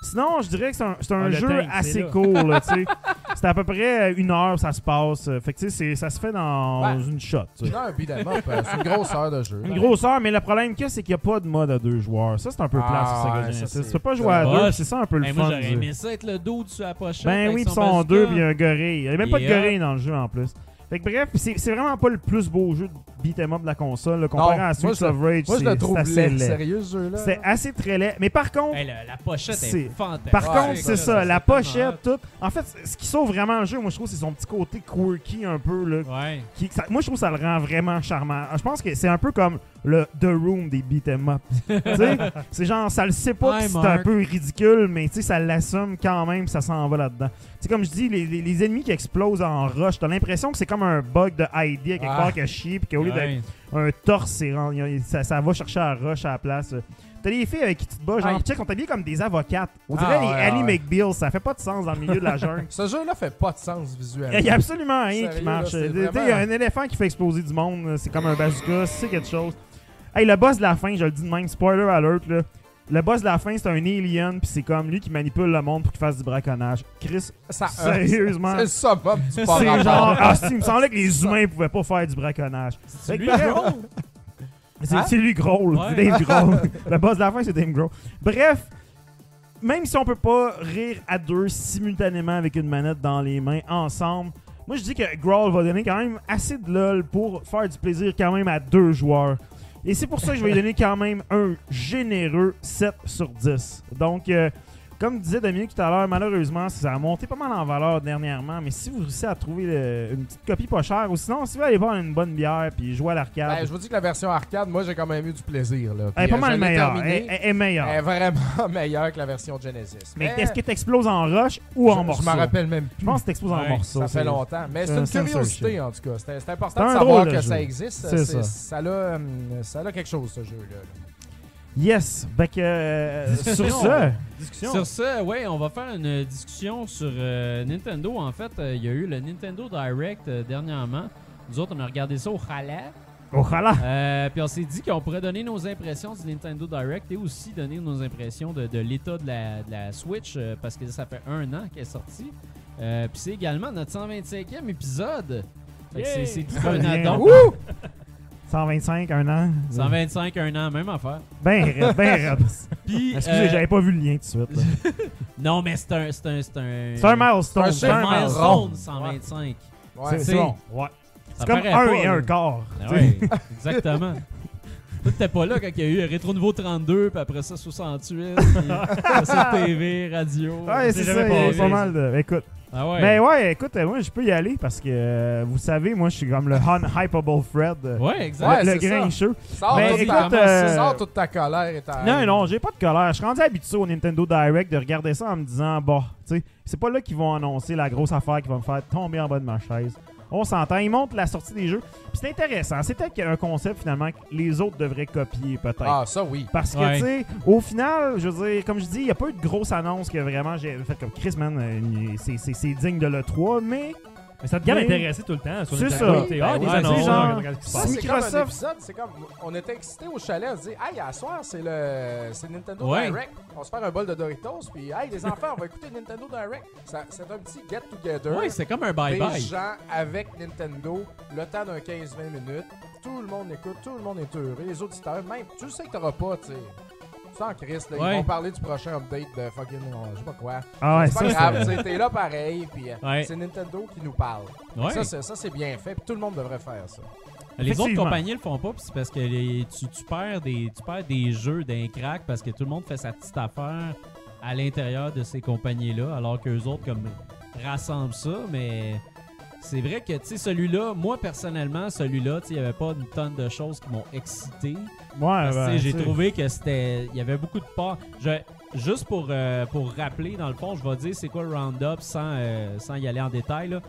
Sinon, je dirais que c'est un, c'est un Ah, le jeu tank, c'est assez là. court, là, tu sais. C'est à peu près une heure, ça se passe. euh, Fait que, tu sais, c'est- ça se fait dans Ouais. une shot, tu sais. Non, un beat'em up, euh, c'est une grosse heure de jeu. Une grosse heure, mais le problème qu'il y a, c'est qu'il n'y a pas de mode à deux joueurs. Ça, c'est un peu Ah, plat sur Sega ouais, Genesis. Tu c'est peux pas jouer à deux, c'est ça un peu le Hey, fun. moi, j'aurais du- aimé ça être le dos sur la pochette. Ben avec oui, son puis sont bazooka. deux, puis il y a un gorille. Il n'y a même pas de Yeah. gorille dans le jeu en plus. Fait que bref, c'est vraiment pas le plus beau jeu beat'em up de la console. là, comparé Non, à Streets of Rage, Moi, je le c'est assez laid. laid. Sérieux, ce jeu-là? C'est assez très laid. Mais par contre, Hey, la, la pochette C'est- est fantastique. par Ouais, contre, c'est ça, la pochette, tout. En fait, ce qui sauve vraiment le jeu, moi, je trouve, c'est son petit côté quirky un peu. Là, Ouais. qui- ça- moi, je trouve que ça le rend vraiment charmant. Je pense que c'est un peu comme le The Room des beat'em up. c'est genre, ça le sait pas que c'est un peu ridicule, mais tu sais, ça l'assume quand même, ça s'en va là-dedans. C'est comme je dis, les, les- les ennemis qui explosent en rush, t'as l'impression que c'est comme un bug de ID à quelque Ah. part qui a chié, puis qu'au lieu Ouais. d'être un torse, ça, ça va chercher à rush à la place. T'as des filles avec qui tu te bats, genre, Aïe. check, on habillés comme des avocates. On Ah, dirait les ouais, Ally ouais. McBeal, ça fait pas de sens dans le milieu de la jungle. Ce jeu-là fait pas de sens visuellement. Il y a absolument rien qui marche. Il y a un éléphant qui fait exploser du monde, c'est comme un bazooka, c'est quelque chose. Hey, le boss de la fin, je le dis de même, spoiler alert, là. Le boss de la fin, c'est un alien, puis c'est comme lui qui manipule le monde pour qu'il fasse du braconnage. Chris, Ça, sérieusement, C'est du pas c'est genre. Ah, si, il me semblait que les humains pouvaient pas faire du braconnage. C'est lui? C'est Hein? c'est lui Grohl, Ouais. c'est Dave Grohl. le boss de la fin, c'est Dave Grohl. Bref, même si on peut pas rire à deux simultanément avec une manette dans les mains ensemble, moi je dis que Grohl va donner quand même assez de lol pour faire du plaisir quand même à deux joueurs. Et c'est pour ça que je vais lui donner quand même un généreux 7 sur 10. Donc, euh, comme disait Dominique tout à l'heure, malheureusement, ça a monté pas mal en valeur dernièrement. Mais si vous réussissez à trouver le- une petite copie pas chère, ou sinon, si vous allez boire une bonne bière puis jouer à l'arcade, Ben, je vous dis que la version arcade, moi, j'ai quand même eu du plaisir. Là. elle est pas euh, mal l'ai meilleure. terminé. Elle, elle est meilleure. Elle est vraiment meilleure que la version Genesis. Mais est-ce que tu exploses en rush ou en je, morceaux? je m'en rappelle même plus. Je pense que tu exploses en Ouais, morceaux. Ça fait longtemps. Mais c'est c'est un une curiosité, en tout cas. C'est important de savoir que jeu. ça existe. Ça. Ça a, hum, ça a quelque chose, ce jeu-là. Yes. Fait que, euh, sur ça, Discussion. Sur ce, ouais, on va faire une discussion sur euh, Nintendo. En fait, euh, il y a eu le Nintendo Direct euh, dernièrement. Nous autres, on a regardé ça au oh là, Euh, puis on s'est dit qu'on pourrait donner nos impressions du Nintendo Direct et aussi donner nos impressions de, de l'état de la, de la Switch euh, parce que ça fait un an qu'elle est sortie. Euh, puis c'est également notre 125e épisode. C'est- tout un addon. Wouh! 125, un an? 125, un an, même affaire. Ben raide, ben raide. Puis, Excusez, euh, j'avais pas vu le lien tout de suite. Non, mais c'est un. C'est un. C'est un, C'est un milestone. un C'est un chiffre milestone. milestone 125. Ouais. C'est- c'est- C'est bon. Ouais. C'est comme un pas, et un quart. Sais. ouais, exactement. Toi, t'étais pas là quand il y a eu Rétro Nouveau 32, puis après ça 68, puis après ça TV, radio. Ouais, c'est C'est ça, pas mal de. Écoute. Ah ouais. Mais ouais, écoute, euh, moi je peux y aller parce que euh, vous savez, moi je suis comme le unhypable Fred. euh, Ouais, le- exact. Ouais, le grincheux. Sors, Mais toute écoute, ta, euh, sors toute ta colère et ta Non, non, j'ai pas de colère. Je suis rendu habitué au Nintendo Direct de regarder ça en me disant, bah, tu sais, c'est pas là qu'ils vont annoncer la grosse affaire qui va me faire tomber en bas de ma chaise. On s'entend, ils montrent la sortie des jeux. Puis c'est intéressant. C'est peut-être un concept finalement que les autres devraient copier, peut-être. Ah, ça, oui. Parce que, Ouais. tu sais, au final, je veux dire, comme je dis, il n'y a pas eu de grosse annonce que vraiment j'ai fait comme Chris, man, euh, c'est- c'est c'est digne de l'E3, mais Mais ça te garde Oui. intéressé tout le temps. sur C'est ça. Ah, des oui, annonces, genre- c'est comme un Microsoft- épisode, c'est comme, on était excités au chalet, on se dit, hey, à soir, c'est le, c'est Nintendo Ouais. Direct. On se fait un bol de Doritos, puis hey, les enfants, on va écouter Nintendo Direct. C'est un petit get-together. Ouais, c'est comme un des bye-bye. gens avec Nintendo, le temps d'un 15-20 minutes. Tout le monde écoute, tout le monde est heureux. Les auditeurs, même, tu le sais que t'auras pas, tu sais. Sans Chris, là, Ouais. ils vont parler du prochain update de fucking, euh, je sais pas quoi. ah ouais, c'est pas grave, tu sais, t'es là pareil, puis euh, Ouais. c'est Nintendo qui nous parle. Ouais. Ça, c'est- ça, c'est bien fait, puis tout le monde devrait faire ça. Les autres Effectivement. compagnies le font pas, puis c'est parce que les- tu, tu perds des, tu perds des jeux d'un crack parce que tout le monde fait sa petite affaire à l'intérieur de ces compagnies-là, alors qu'eux autres, comme, rassemblent ça, mais c'est vrai que, tu sais, celui-là, moi, personnellement, celui-là, tu sais, il n'y avait pas une tonne de choses qui m'ont excité. Ouais, ben, j'ai trouvé que c'était. Il y avait beaucoup de parts. Je- juste pour, euh, pour rappeler, dans le fond, je vais dire c'est quoi le round-up sans, euh, sans y aller en détail. Là.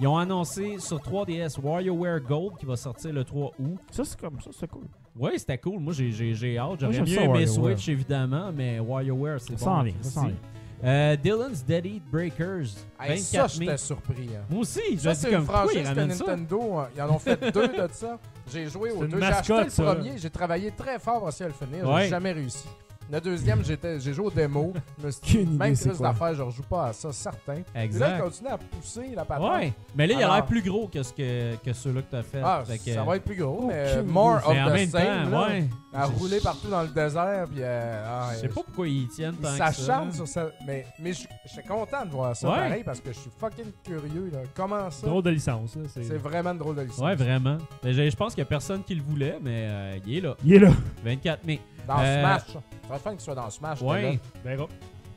Ils ont annoncé sur 3DS WarioWare Gold qui va sortir le 3 août. Ça, c'est comme ça, c'est cool. Oui, c'était cool. Moi, j'ai, j'ai, j'ai hâte. J'aurais mieux aimé. Switch, évidemment, mais WarioWare, c'est Ça bon. vient, ça Christy. Euh, Dylan's Dead Eat Breakers. Hey, 24 ça, j'étais surpris. hein. Moi aussi, c'est une comme ils ramènent ça. Nintendo, hein, ils en ont fait deux de ça. J'ai joué aux deux. J'ai acheté le premier, j'ai travaillé très fort aussi à le finir. Ouais. J'ai jamais réussi. Le deuxième, j'étais, j'ai joué au démo. Je me suis dit, Aucune idée même c'est Chris quoi? d'affaires, je rejoue pas à ça, certain. Puis là, il Exact. continue à pousser la patente. Ouais, mais là, il a l'air Alors- plus gros que, ce que, que ceux-là que tu as fait. Ah, Fait que- ça va être plus gros, mais Aucune more idée. of mais en the même same. temps, là. ouais. À Je- rouler partout dans le désert, puis euh, ah, Je sais pas pourquoi ils tiennent tant que ça. s'acharne sur ça. Mais, mais je je suis content de voir ça Ouais. pareil parce que je suis fucking curieux. Là. Comment ça? Drôle de licence. là, c'est- C'est vraiment une drôle de licence. Ouais, vraiment. Mais je je pense qu'il y a personne qui le voulait, mais euh, il est là. Il est là. 24 mai. Dans Euh, Smash. Ça serait fun qu'il soit dans Smash. Ouais. Ben, gros.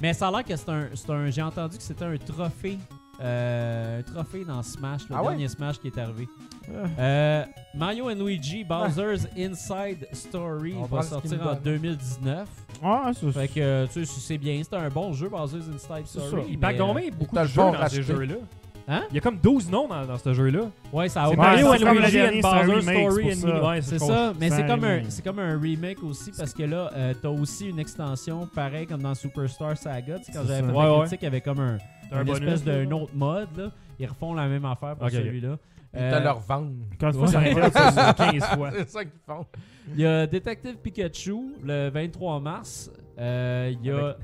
Mais ça a l'air que c'est un, un. J'ai entendu que c'était un trophée. euh, un trophée dans Smash, le Ah ouais? dernier Smash qui est arrivé. Ah. Euh, Mario and Luigi Bowser's Inside Story On va sortir en donne. 2019. Ah, c'est Fait que, tu sais, c'est bien. C'est un bon jeu, Bowser's Inside Story. ça. Il mais, pack euh, beaucoup de jeux dans ces jeux-là. Hein? Il y a comme 12 noms dans, dans ce jeu-là. Ouais, ça a aucun Mario ouais, and Luigi and Bowser Story and. Ouais, C'est ça, mais C'est comme, un, comme un remake aussi parce que là, euh, t'as aussi une extension pareil comme dans Superstar Saga. Tu sais, quand C'est j'avais fait Ouais, la critique, il y avait comme un, un espèce d'un autre mode. Là. Ils refont la même affaire pour celui-là. Ils Euh, te leur vendent. Quand tu Ouais. ça, arrête ça. 15 fois. C'est ça qu'ils font. Il y a Detective Pikachu le 23 mars. Euh, il y a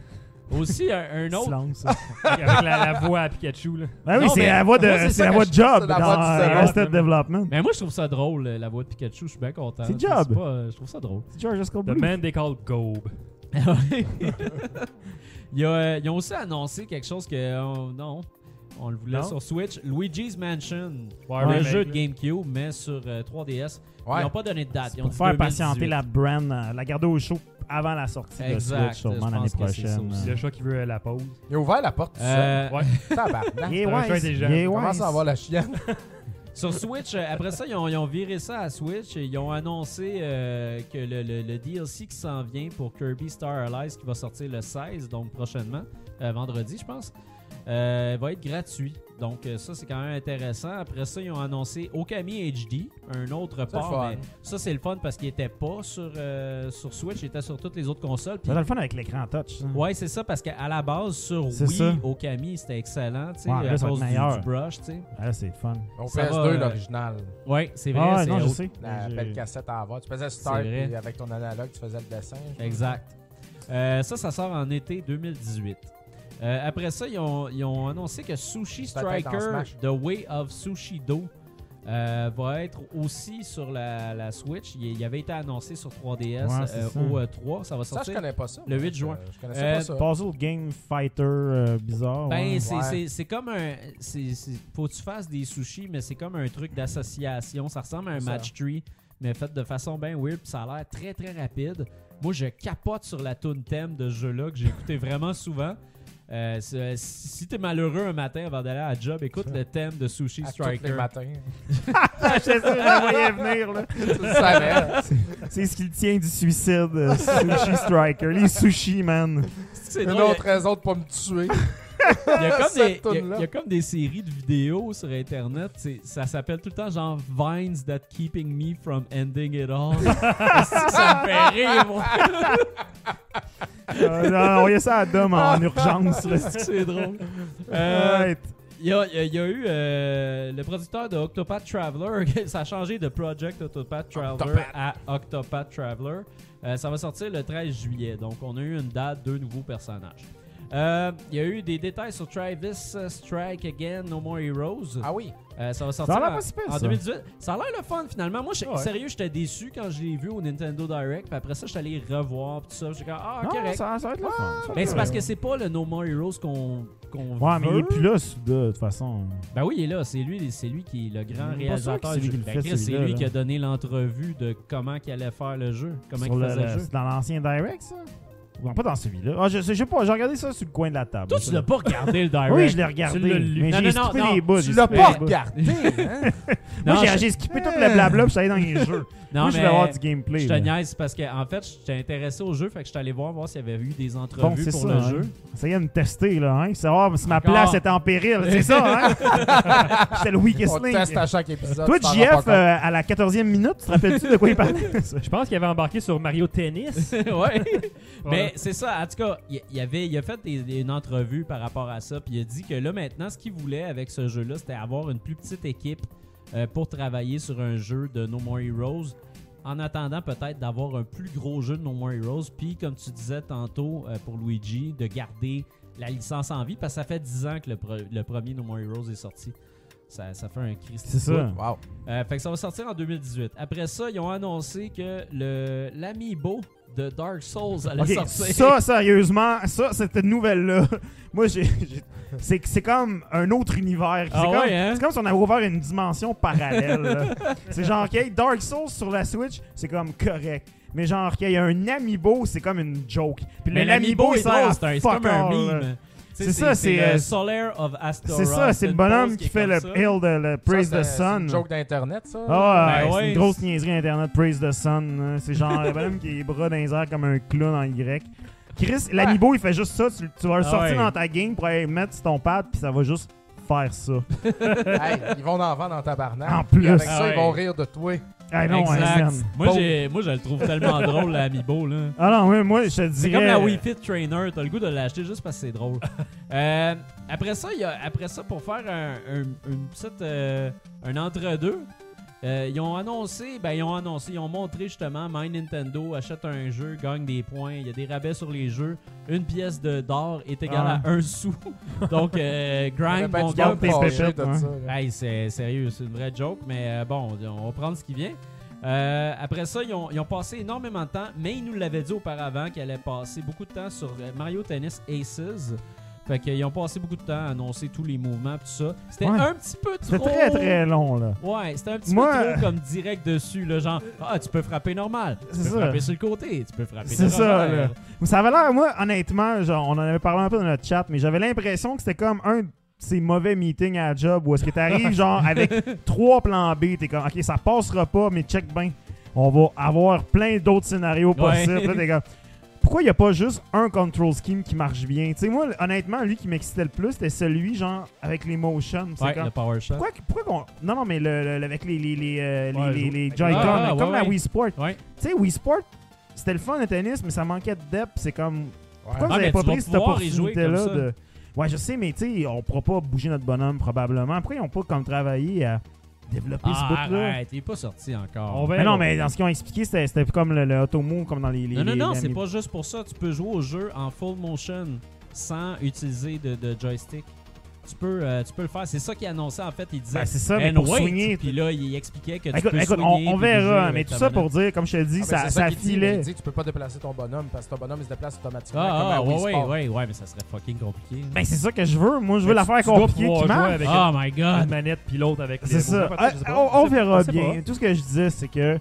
aussi un, un autre. Silence. Avec la, la voix à Pikachu. Là. Ben oui, c'est la voix moi, de, c'est la voix de Job la voix dans euh. Arrested Development. Mais moi, je trouve ça drôle, euh, la voix de Pikachu. Je suis bien content. C'est Job. pas, euh, je trouve ça drôle. C'est George Escobar. The Man They Call Gobe. Il y a, euh, ils ont aussi annoncé quelque chose que. euh, non. On le voulait Non? sur Switch. Luigi's Mansion. Ouais, le jeu de. GameCube, mais sur euh, 3DS. Ouais. Ils n'ont pas donné de date. Ils ont Pour dit faire 2018. patienter la brand, euh, la garder au chaud avant la sortie Exact, de Switch, sûrement je l'année pense que c'est ça prochaine. aussi. Le chat qui veut la pause. Il a ouvert la porte tout seul. Euh, Ouais. Tabarnak. Il est C'est wise. Il commence à avoir la chienne? Sur Switch, euh, après ça, ils ont, ils ont viré ça à Switch. et Ils ont annoncé euh, que le, le- le DLC qui s'en vient pour Kirby Star Allies, qui va sortir le 16, donc prochainement, euh, vendredi, je pense, euh, va être gratuit. Donc euh, ça, c'est quand même intéressant. Après ça, ils ont annoncé Okami HD, un autre port. fun. mais ça, c'est le fun parce qu'il était pas sur, euh, sur Switch, il était sur toutes les autres consoles. Ça a le fun avec l'écran touch. ça. Ouais, c'est ça, parce qu'à la base, sur Wii, ça. Okami, c'était excellent, tu sais, Ouais, à cause du, du brush, tu sais. Ah, c'est le fun. Au Ça PS2, va, euh, l'original. Ouais, c'est vrai. Ah, c'est non, je sais. La belle cassette à avoir. Tu faisais puis avec ton analogue, tu faisais le dessin. Exact. Euh, ça, ça sort en été 2018. Euh, après ça, ils ont, ils ont annoncé que Sushi Striker. The Way of Sushido euh, va être aussi sur la, la Switch. Il, il avait été annoncé sur 3DS Ouais, c'est euh, ça. au euh, 3. Ça va Ça, je sortir. connais pas ça. le moi. 8 juin. Je, je connaissais Euh, pas ça. Puzzle Game Fighter euh, bizarre. Ben, ouais. c'est- Ouais. c'est c'est comme un. c'est- faut que tu fasses des sushis, mais c'est comme un truc d'association. Ça ressemble à un ça. match tree, mais fait de façon bien weird. puis ça a l'air très très rapide. Moi, je capote sur la tune thème de ce jeu-là que j'ai écouté vraiment souvent. Euh, si t'es malheureux un matin avant d'aller à la job, écoute le thème de Sushi À tous les Striker. matins. je sais, je voyais venir. là. tu le savais. C'est ce qui le tient du suicide, euh, Sushi Striker. Les sushis, man. C'est Une drôle, autre raison de pas me tuer. Il y, a comme des, il y a- il y a comme des séries de vidéos sur Internet. Ça s'appelle tout le temps genre Vines that keeping me from ending it all. Ça me fait rire, moi? Euh, non, envoyez ça à Dom en urgence. c'est drôle? Euh. Il y, a, il y a- il y a eu euh, le producteur de Octopath Traveler. ça a changé de Project Octopath Traveler Octopath. à Octopath Traveler. Euh, ça va sortir le 13 juillet. Donc, on a eu une date, deux nouveaux personnages. Euh, Il y a eu des détails sur Travis Strike Again, No More Heroes. Ah oui. Euh, ça va Ça sortir a l'air en, en ça. 2018. Ça a l'air le fun finalement. Moi, je- Ouais. sérieux, j'étais déçu quand je l'ai vu au Nintendo Direct. Puis après ça, je suis allé revoir. Puis tout ça, j'ai dit, ah, Non, correct. ça, ça va être le fun. ça Mais c'est parce que c'est pas le No More Heroes qu'on qu'on Ouais, mais il est plus là, de toute façon. Ben oui, il est là. C'est lui, c'est lui qui est le grand sûr réalisateur du lui jeu. Ben c'est lui là. qui a donné l'entrevue de comment qu'il allait faire le jeu, comment Sur il faisait le le- jeu. C'est dans l'ancien Direct, ça? Non, pas dans celui-là. Ah, je sais je sais pas, j'ai regardé ça sur le coin de la table. Toi, tu l'as pas regardé le direct. Oui, je l'ai regardé. Mais j'ai skippé les bouts. Tu l'as pas regardé, hein? Moi, j'ai- skippé tout le blabla, puis suis allé dans les jeux. Non, Moi, je mais voulais avoir du gameplay. Je te là. niaise parce que en fait, j'étais intéressé au jeu, fait que j'étais allé voir voir s'il y avait eu des Bon, entrevues c'est pour ça. le hein. jeu. Essayez de me tester, là, hein. Savoir si ma place était en péril. C'est ça, hein. J'étais le weakest On link. teste à chaque épisode. Toi, JF, euh, à la 14e minute, tu te rappelles-tu de quoi il parlait? Je pense qu'il avait embarqué sur Mario Tennis. ouais. Voilà. Mais c'est ça, en tout cas, il, il avait, il a fait des- des- une entrevue par rapport à ça, puis il a dit que là maintenant, ce qu'il voulait avec ce jeu-là, c'était avoir une plus petite équipe euh, pour travailler sur un jeu de No More Heroes. En attendant peut-être d'avoir un plus gros jeu de No More Heroes, puis comme tu disais tantôt euh, pour Luigi, de garder la licence en vie, parce que ça fait 10 ans que le, premier No More Heroes est sorti. Ça, ça fait un Christ. C'est ça. Wow. Euh, fait que ça va sortir en 2018. Après ça, ils ont annoncé que le l'amiibo de Dark Souls allait Ok, sortir. ça, sérieusement, ça, cette nouvelle-là, moi, j'ai, c'est, c'est comme un autre univers. C'est, Ah comme, ouais, hein? c'est comme si on avait ouvert une dimension parallèle. c'est genre, OK, Dark Souls sur la Switch, c'est comme correct. Mais genre, qu'il y a un amiibo, c'est comme une joke. Puis l'amiibo, c'est un- c'est fuck comme un meme. C'est ça, c'est, le euh, Solaire of Astoria. C'est ça, c'est le bonhomme qui est fait le ça. hill de le Praise Ça, the c'est- C'est une Sun. joke d'Internet, ça? Ah, ouais, Ben c'est ouais. une grosse niaiserie internet, Praise the Sun. hein. C'est genre le bonhomme qui a les bras dans les airs comme un clown en Y. Chris, l'amiibo, il fait juste ça. Tu, tu vas le Ah sortir ouais. dans ta game pour aller mettre sur ton pad, puis ça va juste faire ça. Hey, ils vont en vendre en tabarnak. En plus. Avec Ah ça, ouais. ils vont rire de toi. Ah non, Exact. man. Moi, j'ai, moi, je le trouve tellement drôle, l'amiibo. Là. Ah non, moi, moi je te dirais... C'est comme la Wii Fit Trainer, t'as le goût de l'acheter juste parce que c'est drôle. Euh, après ça, y a, après ça, pour faire un, un- une petite, euh, un entre-deux, euh, ils ont annoncé, ben ils ont annoncé, ils ont montré justement My Nintendo achète un jeu, gagne des points, il y a des rabais sur les jeux, une pièce de d'or est égale à un sou. Donc euh, grind mon gars. Hey, c'est sérieux, c'est une vraie joke, mais euh, bon, on va prendre ce qui vient. Euh, après ça, ils ont, ils ont passé énormément de temps, mais ils nous l'avaient dit auparavant qu'ils allaient passer beaucoup de temps sur Mario Tennis Aces. Fait qu'ils ont passé beaucoup de temps à annoncer tous les mouvements, tout ça. C'était Ouais. un petit peu trop. C'était très, très long, là. Ouais, c'était un petit Moi- peu trop comme direct dessus, là, genre, ah, tu peux frapper normal, tu peux ça. frapper sur le côté, tu peux frapper C'est ça, là. Ça avait l'air, moi, honnêtement, genre, on en avait parlé un peu dans notre chat, mais j'avais l'impression que c'était comme un de ces mauvais meetings à la job où est-ce que t'arrives, genre, avec trois plans B, t'es comme, OK, ça passera pas, mais check bien. On va avoir plein d'autres scénarios Ouais. possibles. Là, t'es comme, pourquoi il n'y a pas juste un control scheme qui marche bien? Tu sais, moi, honnêtement, lui qui m'excitait le plus, c'était celui, genre, avec les motions. Ouais, comme- le power shot. pourquoi, pourquoi qu'on. Non, non, mais le, le- avec les, les, les, euh, les- Ouais, les, je- les Joy-Con, Ah, comme ouais, la. Wii Sport. Tu sais, Wii Sport, c'était le fun de tennis, mais ça manquait de depth. C'est comme. Pourquoi Ah, vous avez mais pas pris cette opportunité-là de. Ouais, je sais, mais tu sais, on pourra pas bouger notre bonhomme probablement. Pourquoi ils ont pas comme travaillé à développer ce Ah, bout-là? arrête, il est pas sorti encore. On Mais non, mais dans ce qu'ils ont expliqué, c'était comme le, le Automo, comme dans les. les Non, non, les- non, c'est pas juste pour ça. Tu peux jouer au jeu en full motion sans utiliser de, de joystick. Tu peux, euh, tu peux le faire. C'est ça qu'il annonçait en fait. Il disait Ben, c'est ça, mais And pour wait. swinger. Puis là, il expliquait que tu Écoute, peux écoute, on, verra, mais tout ça pour dire, comme je te dis, Ah, ben, ça, ça dit, mais filait. Il dit tu peux pas déplacer ton bonhomme parce que ton bonhomme il se déplace automatiquement Ah, comme ah, ouais, ouais, ouais, ouais, mais ça serait fucking compliqué. Ben, c'est ça que je veux. Moi, je veux Mais la faire compliquée qui marche. avec oh my une god! manette puis l'autre avec les C'est ça. Ah, on, verra bien. Tout ce que je disais, c'est que.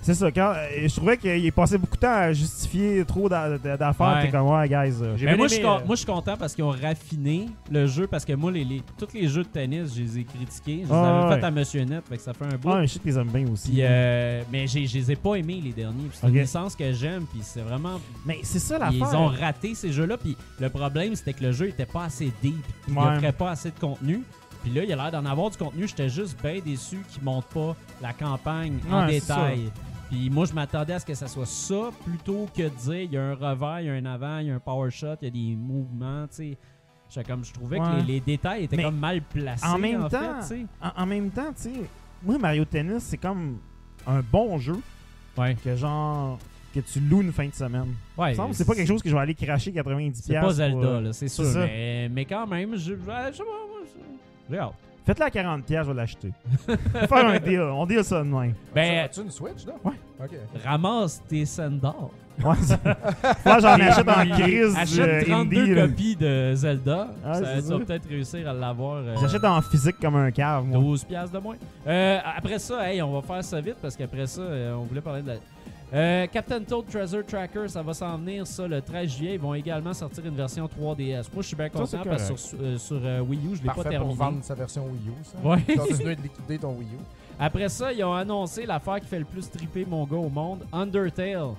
C'est ça. Quand, euh, je trouvais qu'il passé beaucoup de temps à justifier trop d'a- d'a- d'affaires. Ouais. T'es comme, ouais, guys. euh, Ben, bien moi, je suis aimé, con- euh, moi, je suis content parce qu'ils ont raffiné le jeu. Parce que moi, les, les- tous les jeux de tennis, je les ai critiqués. Je les Ah, avais ouais. fait à Monsieur Net, fait que ça fait un bout. Ouais, je sais que les bien aussi. Puis, euh, mais j'ai- je les ai pas aimés, les derniers. Puis C'est Ok. une licence que j'aime. Puis c'est vraiment. Mais c'est ça Ils l'affaire. ont raté ces jeux-là. Puis le problème, c'était que le jeu était pas assez deep. Il Ouais. offrait pas assez de contenu. Puis là, il a l'air d'en avoir du contenu. J'étais juste bien déçu qu'ils montrent pas la campagne en Ouais, détail. Puis moi, je m'attendais à ce que ça soit ça plutôt que de dire il y a un revers, il y a un avant, il y a un power shot, il y a des mouvements, tu sais. Comme, je trouvais Ouais. que les, les détails étaient Mais comme mal placés. en même fait, temps, tu sais. En, en même temps, tu sais, moi, Mario Tennis, c'est comme un bon jeu Ouais. que genre. que tu loues une fin de semaine. Ouais, c'est pas quelque chose que je vais aller cracher 90$. C'est pas Zelda, pour, là, c'est sûr. Mais, mais quand même, je, je sais pas, moi, je- Faites-le à 40$, je vais l'acheter. Faire un deal. On deal ça de même. Ben, As-tu une Switch, là? Ouais. Ok. ramasse tes scènes d'or. Ouais, c'est- que j'en achète en crise Achète euh, 32 indie. là. copies de Zelda. Ah, ça, c'est tu vas ça. peut-être réussir à l'avoir. euh, J'achète en physique comme un cave, moi. 12 piastres de moins. Euh, après ça, hey, on va faire ça vite parce qu'après ça, euh, on voulait parler de la... Euh, Captain Toad Treasure Tracker, ça va s'en venir ça le 13 juillet. Ils vont également sortir une version 3DS. Moi, je suis bien content parce que sur, euh, sur, euh, Wii U, je l'ai pas Parfait pour terminé. vendre sa version Wii U, ça. Ouais. Continuer de liquider ton Wii U. Après ça, ils ont annoncé l'affaire qui fait le plus triper mon gars au monde, Undertale.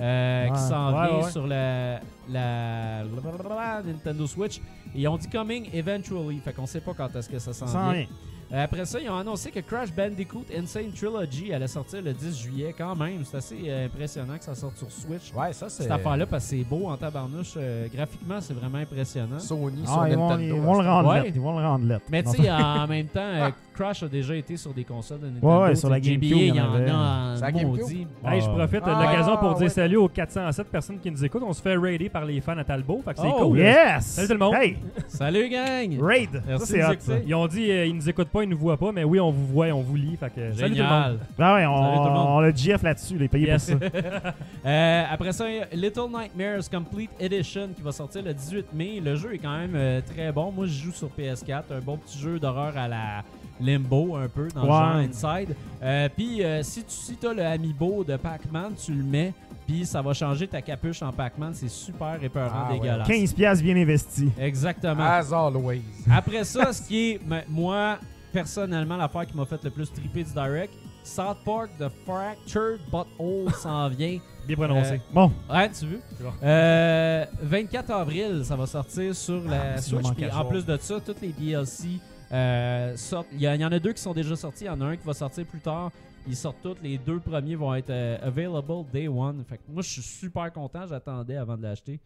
euh, qui s'en Ouais, vient ouais. sur la, la, la Nintendo Switch. Et ils ont dit coming eventually. Fait qu'on sait pas quand est-ce que ça s'en vient. rien. Euh, après ça, ils ont annoncé que Crash Bandicoot Insane Trilogy allait sortir le 10 juillet quand même. C'est assez euh, impressionnant que ça sorte sur Switch. Ouais, ça, c'est. Cette affaire-là, parce que c'est beau en tabarnouche. euh, graphiquement, c'est vraiment impressionnant. Sony sur Ah, ils, vont, Nintendo. ils vont le rendre Ouais. lettre. Ils vont le rendre lettre. Mais tu sais, en même temps, euh, Crash a déjà été sur des consoles de Nintendo. Ouais, ouais, sur la Tu sais, GameCube, GBA, il il y en en avait. a en la GameCube? maudit. Hey, je profite de Ah, l'occasion pour ouais. dire salut aux 407 personnes qui nous écoutent. On se fait raider par les fans à Talbot. Fait que c'est Oh, cool. Yes! Salut tout le monde. Hey, Salut, gang! raid! Merci ça, de c'est hot, écouter. Ils ont dit euh, ils nous écoutent pas, ils nous voient pas, mais oui, on vous voit et on vous lit. Fait que salut tout le monde. Ah ouais, on, Salut tout le monde. on a GF là-dessus, les payés Yes. pour ça. Euh, après ça, il y a Little Nightmares Complete Edition qui va sortir le 18 mai. Le jeu est quand même euh, très bon. Moi, je joue sur PS4. Un bon petit jeu d'horreur à la Limbo, un peu, dans Ouais. le genre Inside. Euh, puis, euh, si tu si as le Amiibo de Pac-Man, tu le mets. Puis, ça va changer ta capuche en Pac-Man. C'est super épeurant, Ah ouais. dégueulasse. 15 piastres bien investis. Exactement. As always. Après ça, ce qui est, m- moi, personnellement, l'affaire qui m'a fait le plus triper du direct, South Park The Fractured Butthole s'en vient. Bien prononcé. Euh, Bon, Ouais, tu veux? C'est bon. Euh, 24 avril, ça va sortir sur la Ah, Switch. Puis en plus de ça, toutes les DLC euh, sortent. Il y, en a deux qui sont déjà sortis. Il y en a un qui va sortir plus tard. Ils sortent tous. Les deux premiers vont être available day one. Fait que moi, je suis super content. J'attendais avant de l'acheter.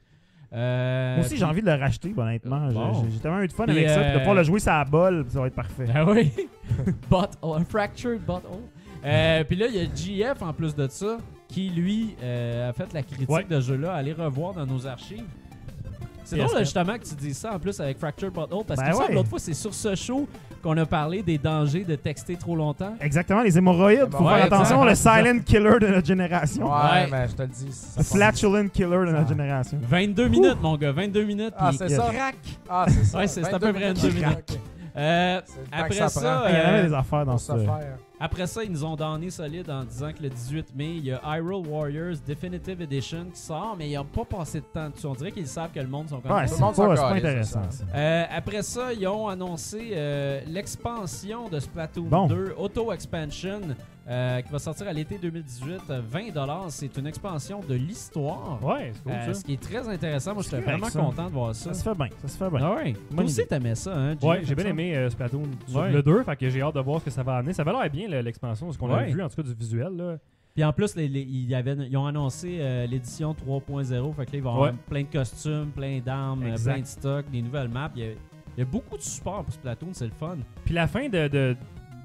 Euh, moi aussi, puis- j'ai envie de le racheter, honnêtement. Bon. J'ai- tellement eu de fun Puis, avec ça. Puis de euh, pouvoir le jouer ça bol, ça va être parfait. Ah oui. butthole, un fractured butthole. Euh, Puis là, il y a GF en plus de ça qui, lui, euh, a fait la critique Ouais. de ce jeu-là. Allez revoir dans nos archives. C'est PS4. drôle là, justement que tu dises ça en plus avec Fractured Butthole parce Ben que ça, ouais. l'autre fois, c'est sur ce show qu'on a parlé des dangers de texter trop longtemps. Exactement, les hémorroïdes. Faut Ouais, faire attention, le silent killer de notre génération. Ouais, Ouais. mais je te le dis. ça Le flatulent killer de notre génération. 22 minutes, mon gars, 22 minutes. Ah, c'est ça? Ah, c'est ça. Ouais, c'est- à 22 peu près 22 minutes. Euh, après ça ça, Il y en avait euh, des affaires dans ce. Après ça, ils nous ont donné solide en disant que le 18 mai, il y a Hyrule Warriors Definitive Edition qui sort, mais ils n'ont pas passé de temps dessus. On dirait qu'ils savent que le monde sont comme Ouais, c'est pas, pas intéressant. ça. Euh, après ça, ils ont annoncé euh, l'expansion de Splatoon Bon. 2, Auto Expansion, euh, qui va sortir à l'été 2018. euh, 20$. C'est une expansion de l'histoire. Ouais, c'est cool Euh, ça. ce qui est très intéressant. Moi, j'étais C'est correct, vraiment ça. content de voir ça. Ça se fait bien, ça se fait bien. Ah ouais. Bonne aussi, t'aimais ça, hein? Ouais, j'ai bien aimé euh, Splatoon Ouais. le 2, fait que j'ai hâte de voir ce que ça va amener. Ça va l'air bien le- l'expansion, ce qu'on a Ouais. vu en tout cas du visuel là. Puis en plus, les- les- ils, avaient- ils ont annoncé euh, l'édition 3.0. Fait que là, ils vont avoir plein de costumes, plein d'armes, euh, plein de stocks, des nouvelles maps. Il y a, il y a beaucoup de support pour Splatoon, c'est le fun. Puis la fin de, de-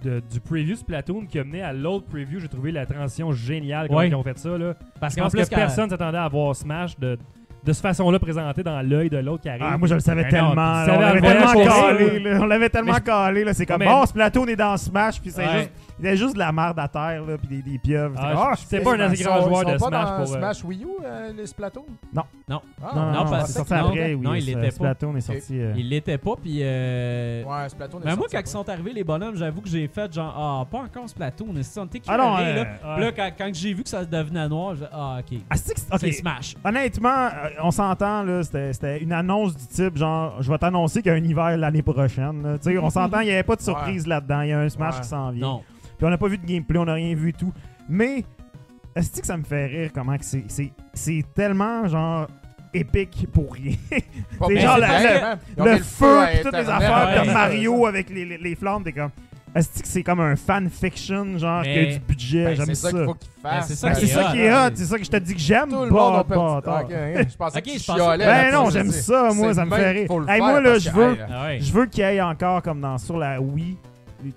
de- du preview Splatoon qui a mené à l'autre preview, j'ai trouvé la transition géniale quand Ouais. ils ont fait ça là. Parce qu'en plus, que personne s'attendait à voir Smash de, de cette façon-là présenté dans l'œil de l'autre qui arrive. Ah, moi, je le savais Ben non, tellement. tu on savais l'avait tellement qu'on calé. là, On l'avait tellement Mais- calé. là, C'est comme, mais- bon, ce plateau, on est dans Smash. Puis c'est Ouais. juste, il y a juste de la merde à terre, là, puis des, des pieuvres. C'est Ah, comme, je- ah, c'est pas un assez grand joueur ils de sont pas Smash dans pour. euh, Smash Wii U, euh, les Splatoon? Non. Non. Ah, Non, non, non, non, parce c'est sorti non, après. oui, non, il c'est- l'était pas. Splatoon est sorti. euh, Il l'était pas, puis. euh, Ouais, Splatoon est Mais moi, sorti quand après. ils sont arrivés, les bonhommes, j'avoue que j'ai fait genre, ah, pas encore Splatoon, mais c'est on était Ah non, curés, euh, là. Puis là, quand, quand j'ai vu que ça devenait noir, j'ai ah, ok. ah, c'est que- ok. C'est Smash. Honnêtement, euh, on s'entend, là, c'était c'était une annonce du type genre, je vais t'annoncer qu'il y a un hiver l'année prochaine. là. Tu sais, on s'entend, il n'y avait pas de surprise là-dedans. Il y a un Smash Ouais. qui s'en vient. Non. Puis on n'a pas vu de gameplay, on n'a rien vu et tout. Mais, est-ce que ça me fait rire comment que c'est- c'est c'est tellement genre épique pour rien? C'est genre c'est la- bien, le- feu à pis toutes les affaires ouais, comme Mario avec les, les, les flammes, t'es comme. Est-ce que c'est comme un fanfiction, genre, Mais- qui a du budget, Ben, j'aime c'est ça. ça qu'il faut Ben, c'est ça Ben, qui c'est est ça hot, qui est hein. hot, c'est ça que je te dis que j'aime. Tout le monde a Bah, perdu. bah, Ok, hein, Je pensais Ok, que je tu pensais- chialais Ben là-dessus, non, je j'aime ça, moi, C'est ça me même fait qu'il rire. faut le Hey, faire moi, là, parce je que, veux, hey, Ah ouais. je veux qu'il y ait encore, comme dans sur la Wii,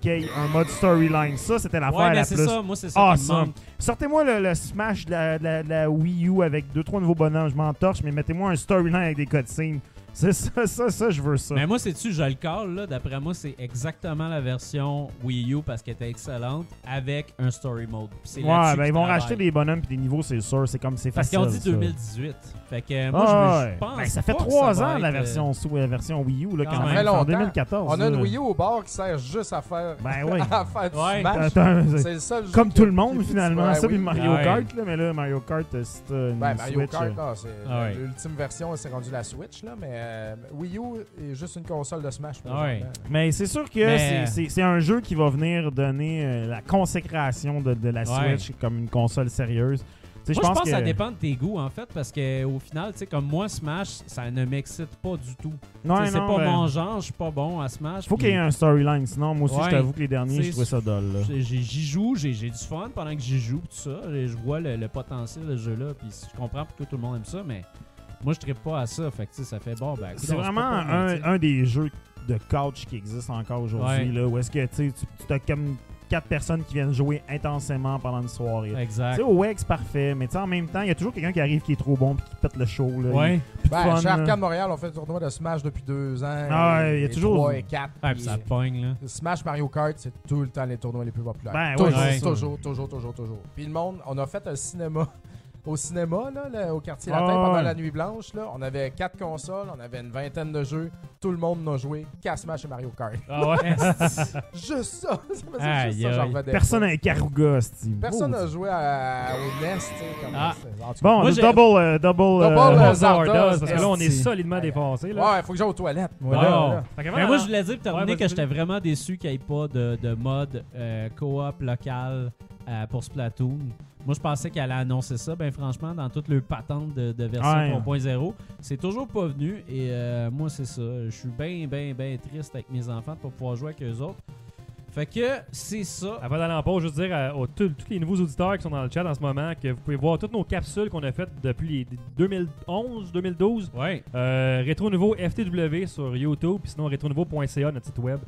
qu'il y ait un mode storyline. Ça, c'était l'affaire Ouais, mais la c'est plus ça, moi, c'est ça qui me awesome. manque. Sortez-moi le, le Smash de la, de la- de la Wii U avec deux trois nouveaux bonhommes, je m'en torche, mais mettez-moi un storyline avec des cutscenes. C'est ça, ça, ça, je veux ça. Mais moi, sais-tu, je le call, là. D'après moi, c'est exactement la version Wii U parce qu'elle était excellente avec un story mode. Puis Ouais, ben ils vont racheter des bonhommes puis des niveaux, c'est sûr. C'est comme c'est Parce facile. qu'ils ont dit ça. 2018. Fait que moi, Ah, je, pense. Ben, ça fait trois ça ans la euh, version, sous- la version Wii U, là, Quand quand même. Ça en longtemps. 2014. On a une. Wii U au bord qui sert juste à faire, Ben oui. à faire du Ouais. Smash. Attends, c'est- seul jeu Comme tout le monde, finalement. Ça, puis Mario. Kart, là, mais là, Mario Kart, euh, c'est une Ben, Mario. Kart, euh, Ah ouais. l'ultime version, c'est rendu la Switch, là, mais euh, Wii U est juste une console de Smash. Ouais. Mais c'est sûr que Mais- c'est- un jeu qui va venir donner euh, la consécration de, de la Ouais. Switch comme une console sérieuse. Moi, je pense que que ça dépend de tes goûts, en fait, parce que au final, tu sais, comme moi, Smash, ça ne m'excite pas du tout. Non, c'est pas ben, mon genre, je suis pas bon à Smash. Faut qu'il y ait un storyline. Sinon, moi aussi, Ouais. je t'avoue que les derniers, je trouvais ça j'ai- J'y joue, j'ai du fun pendant que j'y joue, tout ça. Et Je vois le, le potentiel de ce jeu-là, puis je comprends pourquoi tout le monde aime ça, mais moi, je trippe pas à ça. Fait que, tu sais, ça fait bon, ben, C'est vraiment un, un des jeux de couch qui existent encore aujourd'hui. Ouais. là, Où est-ce que tu sais, tu tu as comme quatre personnes qui viennent jouer intensément pendant une soirée. Tu Exact. sais, au WEG, c'est parfait, mais tu sais, en même temps, il y a toujours quelqu'un qui arrive qui est trop bon puis qui pète le show. Là. Ouais. Ben, fun, chez. Arcade Montréal, on fait le tournoi de Smash depuis deux ans. Ah il y a toujours- trois et quatre. Ah, puis puis ça pogne, là. Smash Mario Kart, c'est tout le temps les tournois les plus populaires. Ben, ouais, toujours, toujours, toujours, toujours. Puis le monde, on a fait un cinéma. Au cinéma, là, là, au quartier Ah, latin, pendant ouais. la nuit blanche, là, on avait quatre consoles, on avait une vingtaine de jeux. Tout le monde n'a joué qu'à Smash et Mario Kart. Ah ouais? Juste ça! juste ça, Personne n'a un Karuga, Steve. Personne n'a joué à, au NES, tu sais. comme Ah. Bon, Moi, double, euh, double, Double, euh, euh, Zardoz, parce que là, on est solidement Ouais. Là. Ouais, faut que j'aille aux toilettes. Moi, là, là. Mais moi, je voulais dire pour terminer Ouais, que j'étais vraiment déçu qu'il n'y ait pas de, de mode euh, coop local euh, pour Splatoon. Moi, je pensais qu'elle allait annoncer ça, ben franchement, dans toute leur patente de, de version Ouais. 3.0. C'est toujours pas venu et euh, moi, c'est ça. Je suis bien, bien, bien triste avec mes enfants de pas pouvoir jouer avec eux autres. Fait que c'est ça. Avant d'aller en pause, juste dire à, tous tous les nouveaux auditeurs qui sont dans le chat en ce moment que vous pouvez voir toutes nos capsules qu'on a faites depuis les 2011, 2012. Ouais. Euh, Rétro Nouveau FTW sur YouTube, puis sinon rétronouveau.ca, notre site web.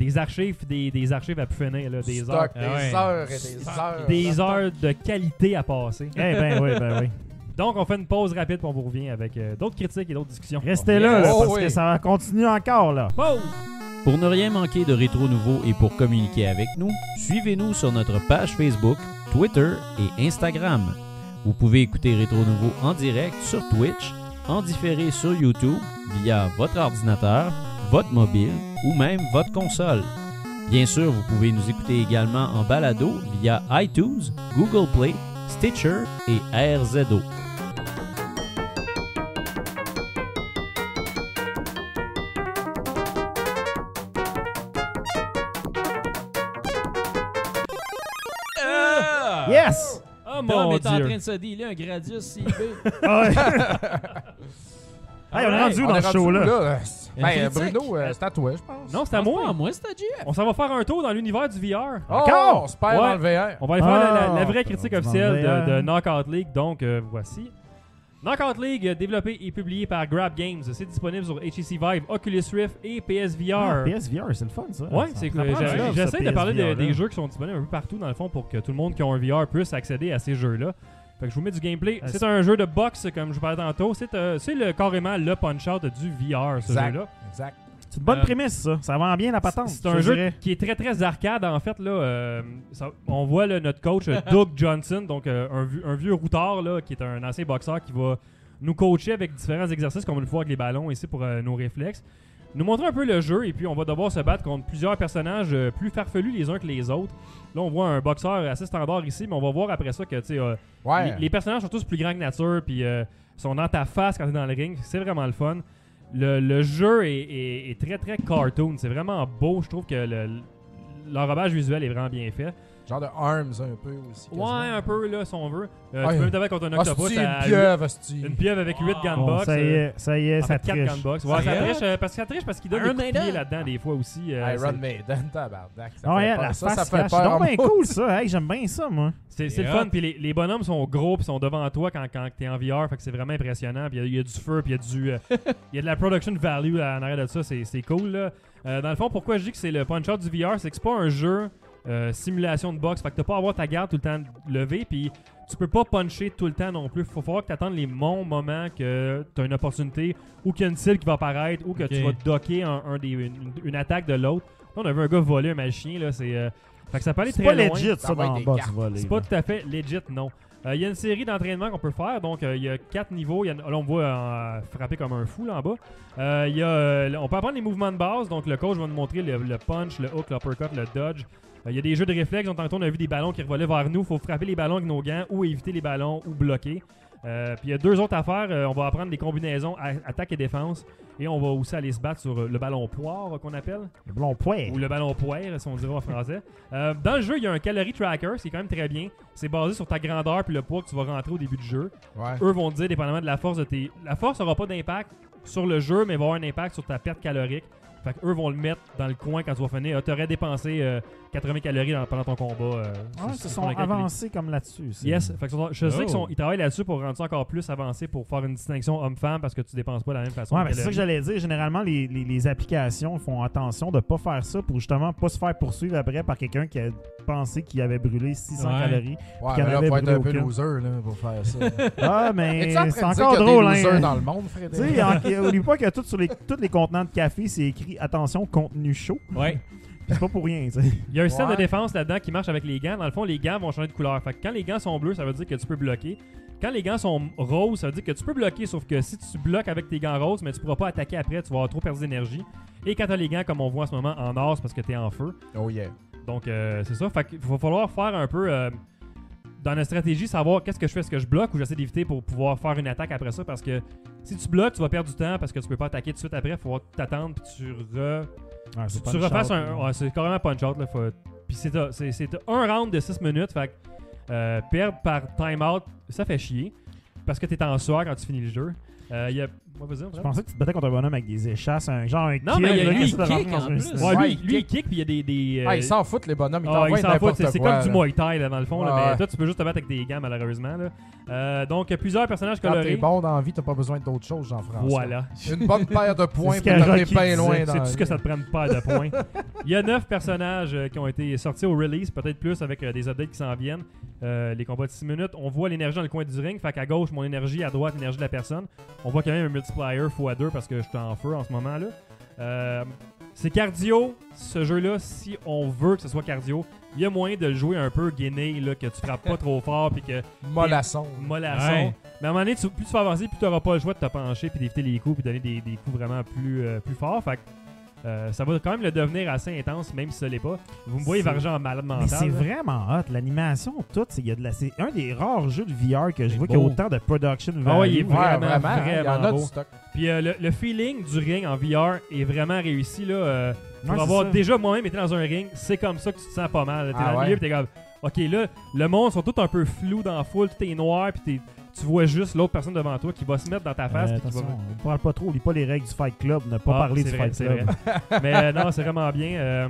Des archives, des, des archives à plus finir, là, des Stock, heures. des Ah ouais. heures et des heures. Des heures de qualité à passer. Eh ben oui, ben oui. Donc, on fait une pause rapide, puis on vous revient avec euh, d'autres critiques et d'autres discussions. Restez là, là, Oh, parce oui. que ça va continuer encore, là. Pause! Pour ne rien manquer de Rétro Nouveau et pour communiquer avec nous, suivez-nous sur notre page Facebook, Twitter et Instagram. Vous pouvez écouter Rétro Nouveau en direct sur Twitch, en différé sur YouTube via votre ordinateur, votre mobile ou même votre console. Bien sûr, vous pouvez nous écouter également en balado via iTunes, Google Play, Stitcher et RZO. Yes! Oh Tom mon est en dieu! train de se dealer un Gradius CB. Ah ouais. Hey, on est rendu dans ce show-là? où, Une Ben, critique. Bruno, euh, c'est à toi, je pense. Non, c'est à moi. Moi, c'est à JF. On s'en va faire un tour dans l'univers du VR. Oh, Encore? on se perd Ouais. dans le VR. On va aller faire la, la- la Ah, vraie critique officielle le de, de. Knockout League. Donc, euh, voici. Knockout League, euh, développé et publié par Grab Games. C'est disponible sur HTC Vive, Oculus Rift et PSVR. Ah, PSVR, c'est le fun, ça. Ouais, c'est ça, j'essaie de parler de- des jeux qui sont disponibles un peu partout dans le fond pour que tout le monde qui a un VR puisse accéder à ces jeux-là. Fait que je vous mets du gameplay. Ah, C'est un jeu de boxe comme je vous parlais tantôt. C'est euh, c'est le, carrément le punch-out du VR, ce Exact. jeu-là. Exact. C'est une bonne Euh, prémisse, ça. Ça vend bien la patente. C'est je un jeu dirais. qui est très très arcade en fait là. euh, ça- on voit là, notre coach euh, Doug Johnson, donc euh, un, vieux- un vieux routard là, qui est un ancien boxeur qui va nous coacher avec différents exercices comme on le fait avec les ballons ici pour euh, nos réflexes. Nous montrer un peu le jeu et puis on va devoir se battre contre plusieurs personnages euh, plus farfelus les uns que les autres. Là on voit un boxeur assez standard ici, mais on va voir après ça que tu sais, euh, Ouais. les, les personnages sont tous plus grands que nature, puis euh, sont dans ta face quand t'es dans le ring. C'est vraiment le fun. Le, le jeu est, est- est très très cartoon. C'est vraiment beau. Je trouve que le- l'enrobage visuel est vraiment bien fait. Genre de Arms un peu aussi. Ouais, quasiment. un peu là, si on veut. Euh, Ouais. tu peux même taper contre un Ah, octopus. à- une pieuvre, Une pieuvre avec 8 Wow. gunbox. Bon, ça y est, ça y est, ça fait, 4 triche. gunbox. Ouais, ça triche, euh, parce que ça triche parce qu'il donne Iron des coups de pied Maiden? là-dedans des fois aussi. euh, Iron c'est- Maiden, tabarnak. Ça Ah ouais, la ça, ça fait peur. C'est bien cool, ça. Hey, J'aime bien ça, moi. C'est le fun, puis les, les bonhommes sont gros, puis sont devant toi quand, quand t'es en VR, fait que c'est vraiment impressionnant. Puis il y a- il y, a du feu, puis il y a du, euh, il y a de la production value en arrière de ça, c'est c'est cool. Là. Euh, dans le fond, pourquoi je dis que c'est le punch-out du VR, c'est que c'est pas un jeu euh, simulation de boxe. Fait que t'as pas à avoir ta garde tout le temps levée, puis tu peux pas puncher tout le temps non plus. Faut falloir que t'attendes les bons moments que t'as une opportunité, ou qu'il y a une cible qui va apparaître, ou que tu vas docker un, un des, une, une attaque de l'autre. Là, on a vu un gars voler un magicien, là, c'est... euh, fait que ça peut aller C'est très pas loin. legit, ça, dans le box volé. C'est pas tout à fait legit, non. Euh, Il y a une série d'entraînements qu'on peut faire. Donc, euh, il y a quatre niveaux. Il y a- là, on me voit euh, frapper comme un fou là en bas. Euh, il y a, euh, on peut apprendre les mouvements de base. Donc, le coach va nous montrer le, le punch, le hook, l'uppercut, le dodge. Euh, il y a des jeux de réflexes. Donc, tantôt, on a vu des ballons qui revolaient vers nous. Il faut frapper les ballons avec nos gants ou éviter les ballons ou bloquer. Euh, puis il y a deux autres affaires. Euh, on va apprendre des combinaisons attaque et défense. Et on va aussi aller se battre sur euh, le ballon poire qu'on appelle. Le blond poire. Ou le ballon poire, si on dirait en français. Euh, dans le jeu, il y a un calorie tracker, c'est quand même très bien. C'est basé sur ta grandeur puis le poids que tu vas rentrer au début du jeu. Ouais. Eux vont te dire, dépendamment de la force de tes. La force n'aura pas d'impact sur le jeu, mais va avoir un impact sur ta perte calorique. Fait eux vont le mettre dans le coin quand tu vas finir. Tu aurais dépensé euh, 80 calories dans- pendant ton combat. euh, c'est- ils c'est se sur sont avancés comme là-dessus. c'est- Yes, fait que sont- je sais Oh. qu'ils sont- ils travaillent là-dessus pour rendre ça encore plus avancé pour faire une distinction homme-femme parce que tu dépenses pas de la même façon. Ouais, de mais c'est ça que calories. j'allais dire. Généralement, les, les- les applications font attention de pas faire ça pour justement pas se faire poursuivre après par quelqu'un qui a pensé qu'il avait brûlé 600 Ouais. calories. Ouais, Qu'il y en mais là, avait faut être brûlé un peu aucun. loser là, pour faire ça. Ah, mais c'est encore drôle, hein. dans le monde, Tu Frédéric? sais, en- oublie pas que tout sur les, tous les contenants de café, c'est écrit attention, contenu chaud. Ouais. Puis c'est pas pour rien, tu sais. Il y a un système Ouais. de défense là-dedans qui marche avec les gants. Dans le fond, les gants vont changer de couleur. Fait que quand les gants sont bleus, ça veut dire que tu peux bloquer. Quand les gants sont roses, ça veut dire que tu peux bloquer, sauf que si tu bloques avec tes gants roses, mais tu pourras pas attaquer après, tu vas avoir trop perdu d'énergie. Et quand tu as les gants, comme on voit en ce moment, en or, c'est parce que tu es en feu. Oh yeah. Donc, euh, c'est ça. Fait qu'il va falloir faire un peu euh, dans notre stratégie, savoir qu'est-ce que je fais, est-ce que je bloque ou j'essaie d'éviter pour pouvoir faire une attaque après ça. Parce que si tu bloques, tu vas perdre du temps parce que tu peux pas attaquer tout de suite après. Il faut t'attendre puis tu re Ouais, tu, charte, un. ouais, c'est carrément punch out. Là, faut- Puis c'est un round de 6 minutes. Fait que, euh, perdre par timeout, ça fait chier. Parce que t'es en soir quand tu finis le jeu. Euh, il y a. Vas-y, Je pensais que tu te battais contre un bonhomme avec des échasses, un genre un Non, mais il y a- là, lui, qui il rentrer kick dans en un plus. système. Ouais, Ouais, lui, il lui, il kick, puis il y a des. des Ah, euh, ils s'en foutent, les bonhommes. Ils Ah, t'envoient s'en fout, n'importe c'est c'est quoi, comme du là. Muay Thai là, dans le fond, là, Ouais. mais toi tu peux juste te battre avec des gants malheureusement. Là. Euh, donc plusieurs personnages Quand t'es colorés. bon dans la vie, t'as pas besoin d'autre chose, Jean-François. Voilà. Une bonne paire de points pour t'amener bien loin dans C'est tout ce que ça te prenne pas de points. Il y a neuf personnages euh, qui ont été sortis au release, peut-être plus avec euh, des updates qui s'en viennent. Euh, les combats de 6 minutes, on voit l'énergie dans le coin du ring. Fait qu'à gauche, mon énergie, à droite, l'énergie de la personne. On voit quand même un multiplier x2 parce que je suis en feu en ce moment là. Euh, c'est cardio, ce jeu-là, si on veut que ce soit cardio, il y a moyen de le jouer un peu gainé, là, que tu frappes pas trop fort puis que Mollasson. mollasson. Ouais. Mais à un moment donné, tu- plus tu vas avancer, plus tu n'auras pas le choix de te pencher puis d'éviter les coups puis donner des, des coups vraiment plus, euh, plus forts. Fait que, euh, ça va quand même le devenir assez intense, même si ce l'est pas. Vous me voyez varger en malade mental. Mais c'est vraiment hot. L'animation, tout, c'est il y a de la- c'est un des rares jeux de VR que je vois qui a beau. autant de production value. Ah ouais, il est Ouais, Vraiment, vraiment. hein, Il y en a vraiment du beau. stock. Puis euh, le, le feeling du ring en VR est vraiment réussi. Là, euh, pour Ouais, avoir ça. déjà moi-même été dans un ring, c'est comme ça que tu te sens pas mal. T'es Ah dans le ouais? milieu, puis t'es comme, ok, là, le monde sont tout un peu flou dans la foule, tout est noir, puis t'es- tu vois juste l'autre personne devant toi qui va se mettre dans ta face. Euh, qui va- attention, on parle pas trop, lis pas les règles du Fight Club, ne pas Ah, parler du vrai, Fight Club. Mais euh, non, c'est vraiment bien. euh,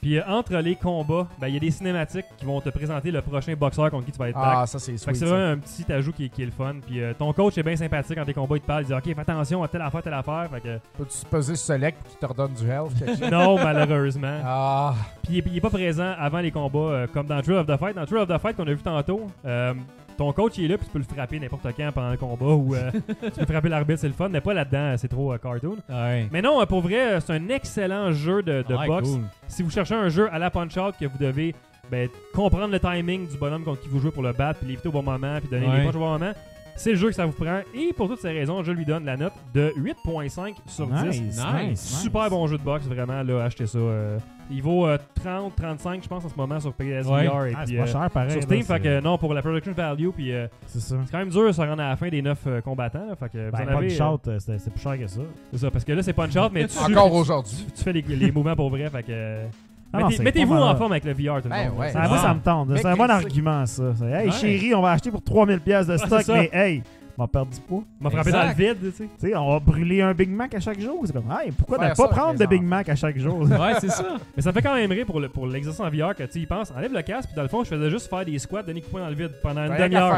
puis euh, entre les combats, ben, il y a des cinématiques qui vont te présenter le prochain boxeur contre qui tu vas être Ah, back. ça, c'est Fait que sweet. c'est vraiment un petit ajout qui, est- qui est le fun. Puis euh, ton coach est bien sympathique quand tes combats, il te parle. Il dit Ok, fais attention à telle affaire, telle affaire. Fait que, Peux-tu peser select pour qu'il te redonne du health? non, malheureusement. Ah, Puis il est- pas présent avant les combats, euh, comme dans Thrill of the Fight. Dans Thrill of the Fight qu'on a vu tantôt, euh, ton coach il est là, puis tu peux le frapper n'importe quand pendant le combat, ou euh, tu peux frapper l'arbitre, c'est le fun, mais pas là-dedans, c'est trop euh, cartoon. Ouais. Mais non, euh, pour vrai, euh, c'est un excellent jeu de, de Ouais, boxe. cool. Si vous cherchez un jeu à la punch-out que vous devez ben, comprendre le timing du bonhomme contre qui vous jouez pour le battre, puis l'éviter au bon moment, puis donner Ouais. les punches au bon moment, c'est le jeu que ça vous prend. Et pour toutes ces raisons, je lui donne la note de 8.5 sur 10. Nice, Nice. nice, Super nice. bon jeu de boxe, vraiment, là, achetez ça. euh, il vaut euh, 30, 35, je pense, en ce moment sur PSVR Ouais. et Ah, puis, c'est pas euh, cher pareil. sur Steam. Fait que non, pour la production value, puis euh, C'est ça. c'est quand même dur de se rendre à la fin des 9 combattants. là, fait que Ben. Punch euh, Out, euh, c'est c'est plus cher que ça. c'est ça, parce que là, c'est punch out, mais tu, encore aujourd'hui. tu fais les, les mouvements pour vrai. Fait que. euh, Ah non, mettez- c'est Mettez-vous en forme avec le VR, tout le Ben monde. ouais. C'est- Ah, moi, ça me tente. C'est un bon argument, ça. C'est, Hey, Ouais. chérie, on va acheter pour 3000$ pièces de stock, mais hey, On va perdre du poids. m'a frappé dans le vide, tu sais. Tu sais, on va brûler un Big Mac à chaque jour. C'est comme, hey, pourquoi ne pas ça prendre de Big. Mac à chaque jour? Ouais, c'est ça. Mais ça me fait quand même rire pour le- pour l'exercice en VR que tu y penses. Enlève le casque, puis dans le fond, je faisais juste faire des squats, donner coup dans le vide pendant une demi-heure.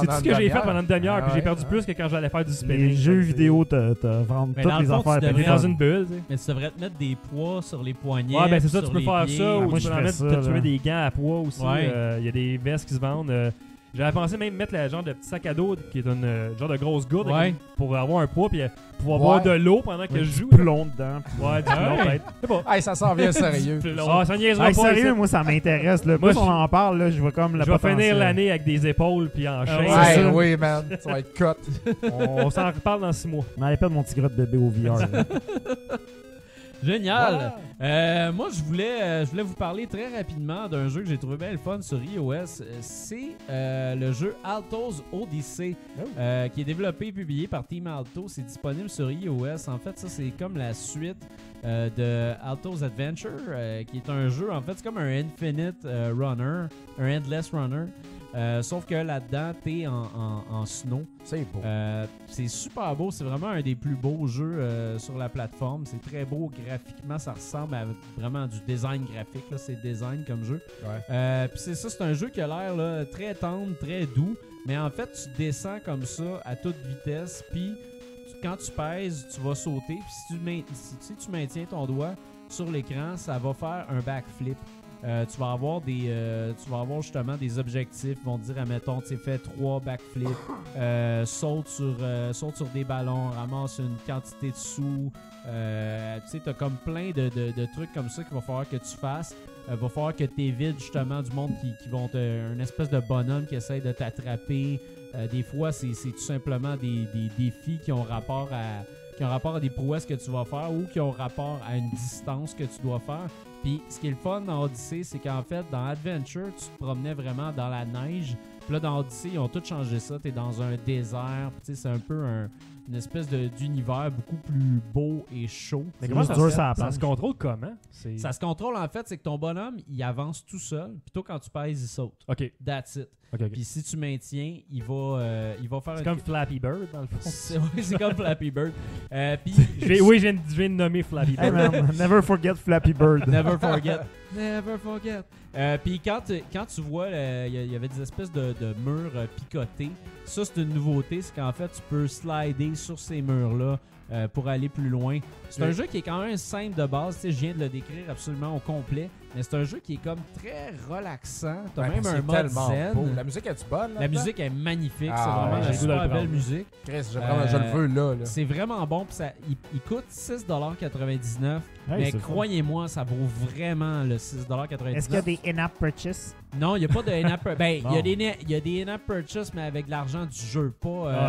C'est tout ce que j'ai fait pendant une demi-heure, Ah puis j'ai ouais. perdu plus que quand j'allais faire du spinning. Les jeux vidéo te, te vendent Mais toutes les tu affaires. puis dans une bulle, tu. Mais tu devrais te mettre des poids sur les poignets. Ouais, ben c'est ça, tu peux faire ça, Ah, ou moi, tu je peux mettre, tu des gants à poids aussi. Ouais. euh, Il y a des vestes qui se vendent. J'avais pensé même mettre le genre de petit sac à dos qui est une euh, genre de grosse gourde Ouais. avec- pour avoir un poids puis euh, pouvoir Ouais. boire de l'eau pendant que je du joue. plomb dedans. Ouais, du plomb Ouais. peut-être. Je sais pas. Hey, ça s'en vient sérieux. Ah, ça niaisera Hey, pas. sérieux, moi, ça m'intéresse. là. Moi, Plus on je- en parle, là, je vois comme la Je vais finir potentiel. l'année avec des épaules puis en chaîne. ouais. Hey, ça. oui, man. Tu vas être cut. On, on s'en reparle dans six mois. Allait perdre mon petit gros de bébé au VR. là. Génial. Euh, moi, je voulais, euh, je voulais vous parler très rapidement d'un jeu que j'ai trouvé bien le fun sur iOS. Euh, C'est euh, le jeu Alto's Odyssey, euh, qui est développé et publié par Team Alto. C'est disponible sur iOS. En fait, ça, c'est comme la suite de Alto's Adventure, qui est un jeu, en fait, c'est comme un Infinite Runner, un Endless Runner. Euh, sauf que là-dedans, t'es en, en, en snow. C'est beau. Euh, c'est super beau, c'est vraiment un des plus beaux jeux euh, sur la plateforme. C'est très beau graphiquement, ça ressemble à vraiment du design graphique. C'est design comme jeu. Ouais. Puis c'est ça, c'est un jeu qui a l'air très tendre, très doux. Mais en fait, tu descends comme ça à toute vitesse. Puis quand tu pèses, tu vas sauter. Puis si tu, main- si, si tu maintiens ton doigt sur l'écran, ça va faire un backflip. Euh, tu vas avoir des euh, tu vas avoir justement des objectifs. Vont te dire admettons tu fais trois backflips euh, saute sur saute sur des ballons ramasse une quantité de sous. Tu sais t'as comme plein de, de- trucs comme ça qu'il va falloir que tu fasses. Euh, va falloir que tu évites justement du monde qui, qui vont te un espèce de bonhomme qui essaye de t'attraper. Des fois c'est c'est tout simplement des, des défis qui ont rapport à qui ont rapport à des prouesses que tu vas faire ou qui ont rapport à une distance que tu dois faire puis ce qui est le fun dans Odyssey, c'est qu'en fait, dans Adventure, tu te promenais vraiment dans la neige. Puis là, dans Odyssey, ils ont tout changé ça. Tu es dans un désert. Tu sais, c'est un peu un- une espèce de- d'univers beaucoup plus beau et chaud. Mais comment ça, dur se- ça planche. se contrôle comment? C'est Ça se contrôle en fait, c'est que ton bonhomme, il avance tout seul. Puis toi, quand tu pèses, il saute. Ok, That's it. Ok, ok. Puis si tu maintiens, il va, euh, il va faire C'est une- comme Flappy Bird dans le fond. C'est ouais, comme Flappy Bird. Euh, puis Je vais- oui, je viens, de, je viens de nommer Flappy Hey Bird. man, never forget Flappy Bird. Never forget. Never forget. Euh, Puis quand, tu- quand tu vois, euh, il y, avait des espèces de, de murs euh, picotés. Ça, c'est une nouveauté. C'est qu'en fait, tu peux slider sur ces murs-là euh, pour aller plus loin. C'est un jeu qui est quand même simple de base. Je viens de le décrire absolument au complet. Mais c'est un jeu qui est comme très relaxant. T'as Ouais, même un mode zen. beau. La musique est-tu bonne? La musique est magnifique. Ah, c'est vraiment ouais, super belle musique. Chris, je, le veux là. là. C'est vraiment bon. Ça, il, il coûte 6,99$. Hey, mais croyez-moi, ça vaut vraiment le 6,99$. Est-ce qu'il y a des in-app purchase? Non, il n'y a pas de in-app pur- Ben, il y a des na- il y a des in-app purchase, mais avec l'argent du jeu, pas, euh, Ah,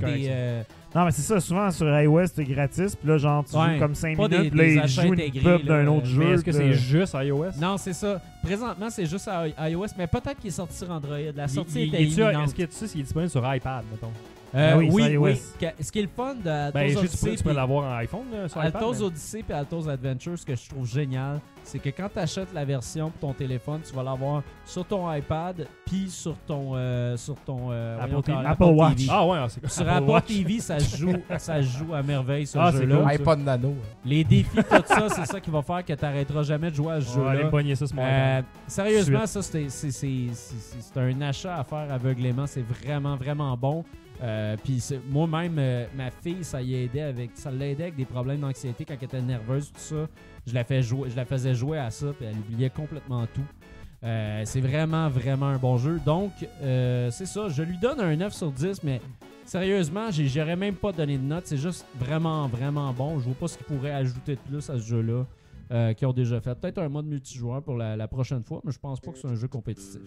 pas, des. euh, Non, mais c'est ça, souvent sur iOS, c'est gratis, puis là, genre, tu Ouais, joues comme 5 pas minutes, des- puis là, une pub d'un autre jeu. Est-ce que c'est juste iOS? Non, c'est ça. Présentement, c'est juste à iOS, mais peut-être qu'il est sorti sur Android. La sortie Il- était il- tu- imminente. Est-ce que tu sais s'il est disponible sur iPad, mettons? Euh, Ah oui, oui, Ce qui est le fun de Ben, Altos je sais, tu peux, Odyssey tu peux l'avoir en iPhone là, sur iPad. Altos mais- Odyssey et Altos Adventure, ce que je trouve génial, c'est que quand tu achètes la version pour ton téléphone, tu vas l'avoir sur ton iPad puis sur ton euh, sur ton euh, Apple Watch. TV. Ah ouais, c'est Sur Apple Watch. TV, ça se joue, ça joue à merveille ce Ah, jeu-là. cool. iPod Nano. Les défis, tout ça, c'est ça qui va faire que tu n'arrêteras jamais de jouer à ce On va aller jeu-là. pogner ça mon Euh, sérieusement, ça, c'est- c'est c'est- c'est- c'est- c'est un achat à faire aveuglément. C'est vraiment, vraiment bon. Euh, Puis moi-même, euh, ma fille, ça y aidait avec, ça l'aidait avec des problèmes d'anxiété quand elle était nerveuse, tout ça. Je la, fais jouer, je la faisais jouer à ça, puis elle oubliait complètement tout. Euh, c'est vraiment, vraiment un bon jeu. Donc, c'est ça. Je lui donne un 9 sur 10, mais sérieusement, j'aurais même pas donné de note. C'est juste vraiment, vraiment bon. Je vois pas ce qu'ils pourraient ajouter de plus à ce jeu-là. Euh, qu'ils ont déjà fait. Peut-être un mode multijoueur pour la, la prochaine fois, mais je pense pas que c'est un jeu compétitif.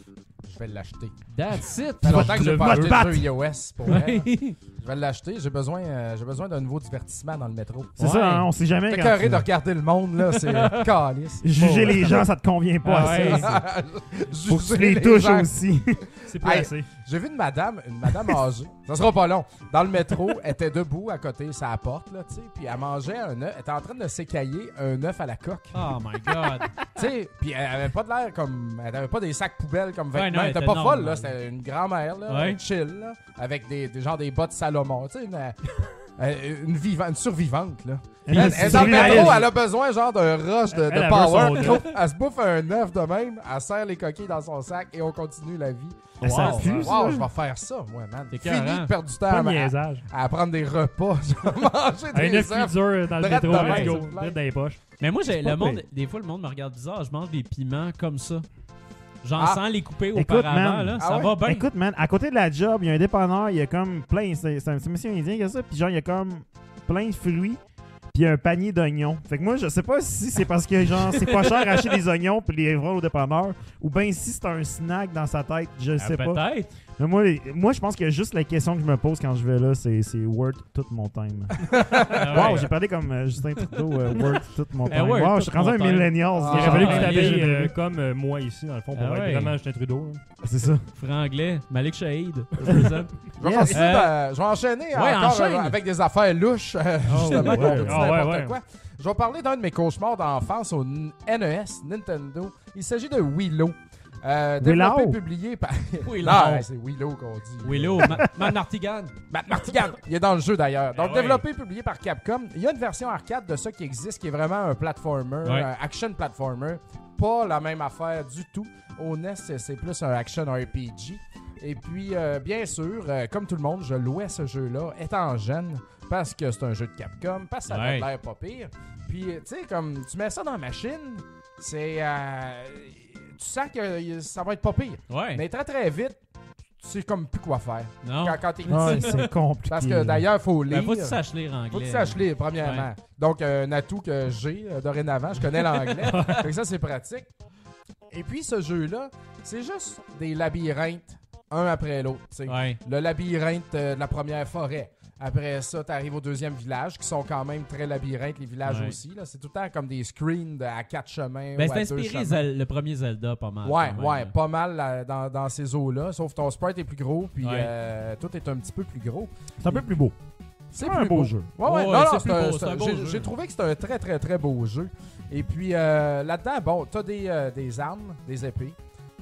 Je vais l'acheter. That's it! Ça fait longtemps que j'ai pas acheté de jeu iOS. Pour vrai. Je vais l'acheter. J'ai besoin, euh, j'ai besoin d'un nouveau divertissement dans le métro. C'est Ouais. ça, hein, on sait jamais. T'es carré tu- de regarder le monde, là. C'est calice. Juger les gens, ça te convient pas. Ah ouais. Faut que tu Juger les touches gens. aussi. C'est pas Hey, assez. J'ai vu une madame, une madame âgée. Ça sera pas long. Dans le métro, elle était debout à côté de sa porte, là, tu sais. Puis elle mangeait un œuf. Elle était en train de s'écailler un œuf à la coque. Oh my god! Tu sais, puis elle avait pas de l'air comme. Elle avait pas des sacs poubelles comme Ouais, vêtements. non, elle elle était était pas folle, là. C'était une grand-mère, là. Ouais. Chill, là. Avec des, des genre des bottes Salomon. Tu sais, une, euh, une, viva- une survivante, là. Elle, Elle, dans le métro, elle a besoin genre d'un rush de, de power. Elle se bouffe un œuf de même, elle serre les coquilles dans son sac et on continue la vie. Ça Wow. pue, Wow, ça? je vais faire ça, moi, man. C'est Fini de perdre du temps Pas à, prendre des repas. Je vais manger Un des œuf œufs. dans le métro, let's go. dans les poches. Mais moi, j'ai, le monde, pire. des fois, le monde me regarde bizarre. Je mange des piments comme ça. Genre Ah. sans les couper Écoute, auparavant, man. là. Ah ça ouais? va bien. Écoute, man, à côté de la job, il y a un dépanneur, il y a comme plein. C'est c'est un petit monsieur indien qui a ça, puis genre, il y a comme plein de fruits, puis un panier d'oignons. Fait que moi, je sais pas si c'est parce que, genre, c'est pas cher acheter des oignons puis les vendre au dépanneur, ou bien si c'est un snack dans sa tête, je Ah, sais pas. Peut-être. Mais moi, moi, je pense que juste la question que je me pose quand je vais là, c'est c'est worth tout mon time. Ah Wow, j'ai parlé comme euh, Justin Trudeau, euh, worth tout mon Eh, time. wow, je suis rendu un millennial. Ah, Il aurait fallu que tu euh, comme euh, moi ici, dans le fond, pour Ah être ouais. vraiment Justin Trudeau. C'est ça. Franglais, Malik Shahid. Je vais, Yes. continuer Euh, de- je vais enchaîner ouais, encore enchaîne. euh, avec des affaires louches, euh, Oh, justement, ouais. qu'on dit ouais, n'importe ouais. quoi. Je vais parler d'un de mes cauchemars d'enfance au NES, Nintendo. Il s'agit de Willow. Euh, développé Willow? publié par. Willow. Non, c'est Willow qu'on dit. Willow, Ma- Man Martigan. Matt Martigan, il est dans le jeu d'ailleurs. Donc, Ah ouais. développé et publié par Capcom. Il y a une version arcade de ça qui existe, qui est vraiment un platformer, Ouais. un action platformer. Pas la même affaire du tout. Au NES, c'est plus un action RPG. Et puis, euh, bien sûr, euh, comme tout le monde, je louais ce jeu-là, étant jeune, parce que c'est un jeu de Capcom, parce que ça Ouais. l'air pas pire. Puis, tu sais, comme tu mets ça dans la machine, c'est. euh, tu sens que ça va être pas pire. Ouais. Mais très très vite, tu sais comme plus quoi faire. non. Quand, quand t'es Ouais, c'est compliqué. Parce que d'ailleurs, il faut lire. Ben, faut que tu saches lire anglais. Faut que tu saches lire, premièrement. Donc, euh, un atout que j'ai euh, dorénavant, je connais l'anglais. fait que ça, c'est pratique. Et puis, ce jeu-là, c'est juste des labyrinthes, un après l'autre. tu sais. Ouais. Le labyrinthe euh, de la première forêt. Après ça, tu arrives au deuxième village, qui sont quand même très labyrinthes, les villages Ouais. aussi. là. C'est tout le temps comme des screens de- à quatre chemins. Ben, ou à c'est deux inspiré. Zel- le premier Zelda pas mal. Ouais, ouais, pas mal là, dans, dans ces eaux-là. Sauf ton sprite est plus gros, puis Ouais. euh, tout est un petit peu plus gros. C'est un peu plus beau. C'est un plus beau beau. jeu. Ouais, ouais, Ouais, non, c'est non, plus c'est un- beau, c'est c'est un un- beau j'ai- jeu. J'ai trouvé que c'était un très, très, très beau jeu. Et puis euh, là-dedans, bon, t'as des, euh, des armes, des épées,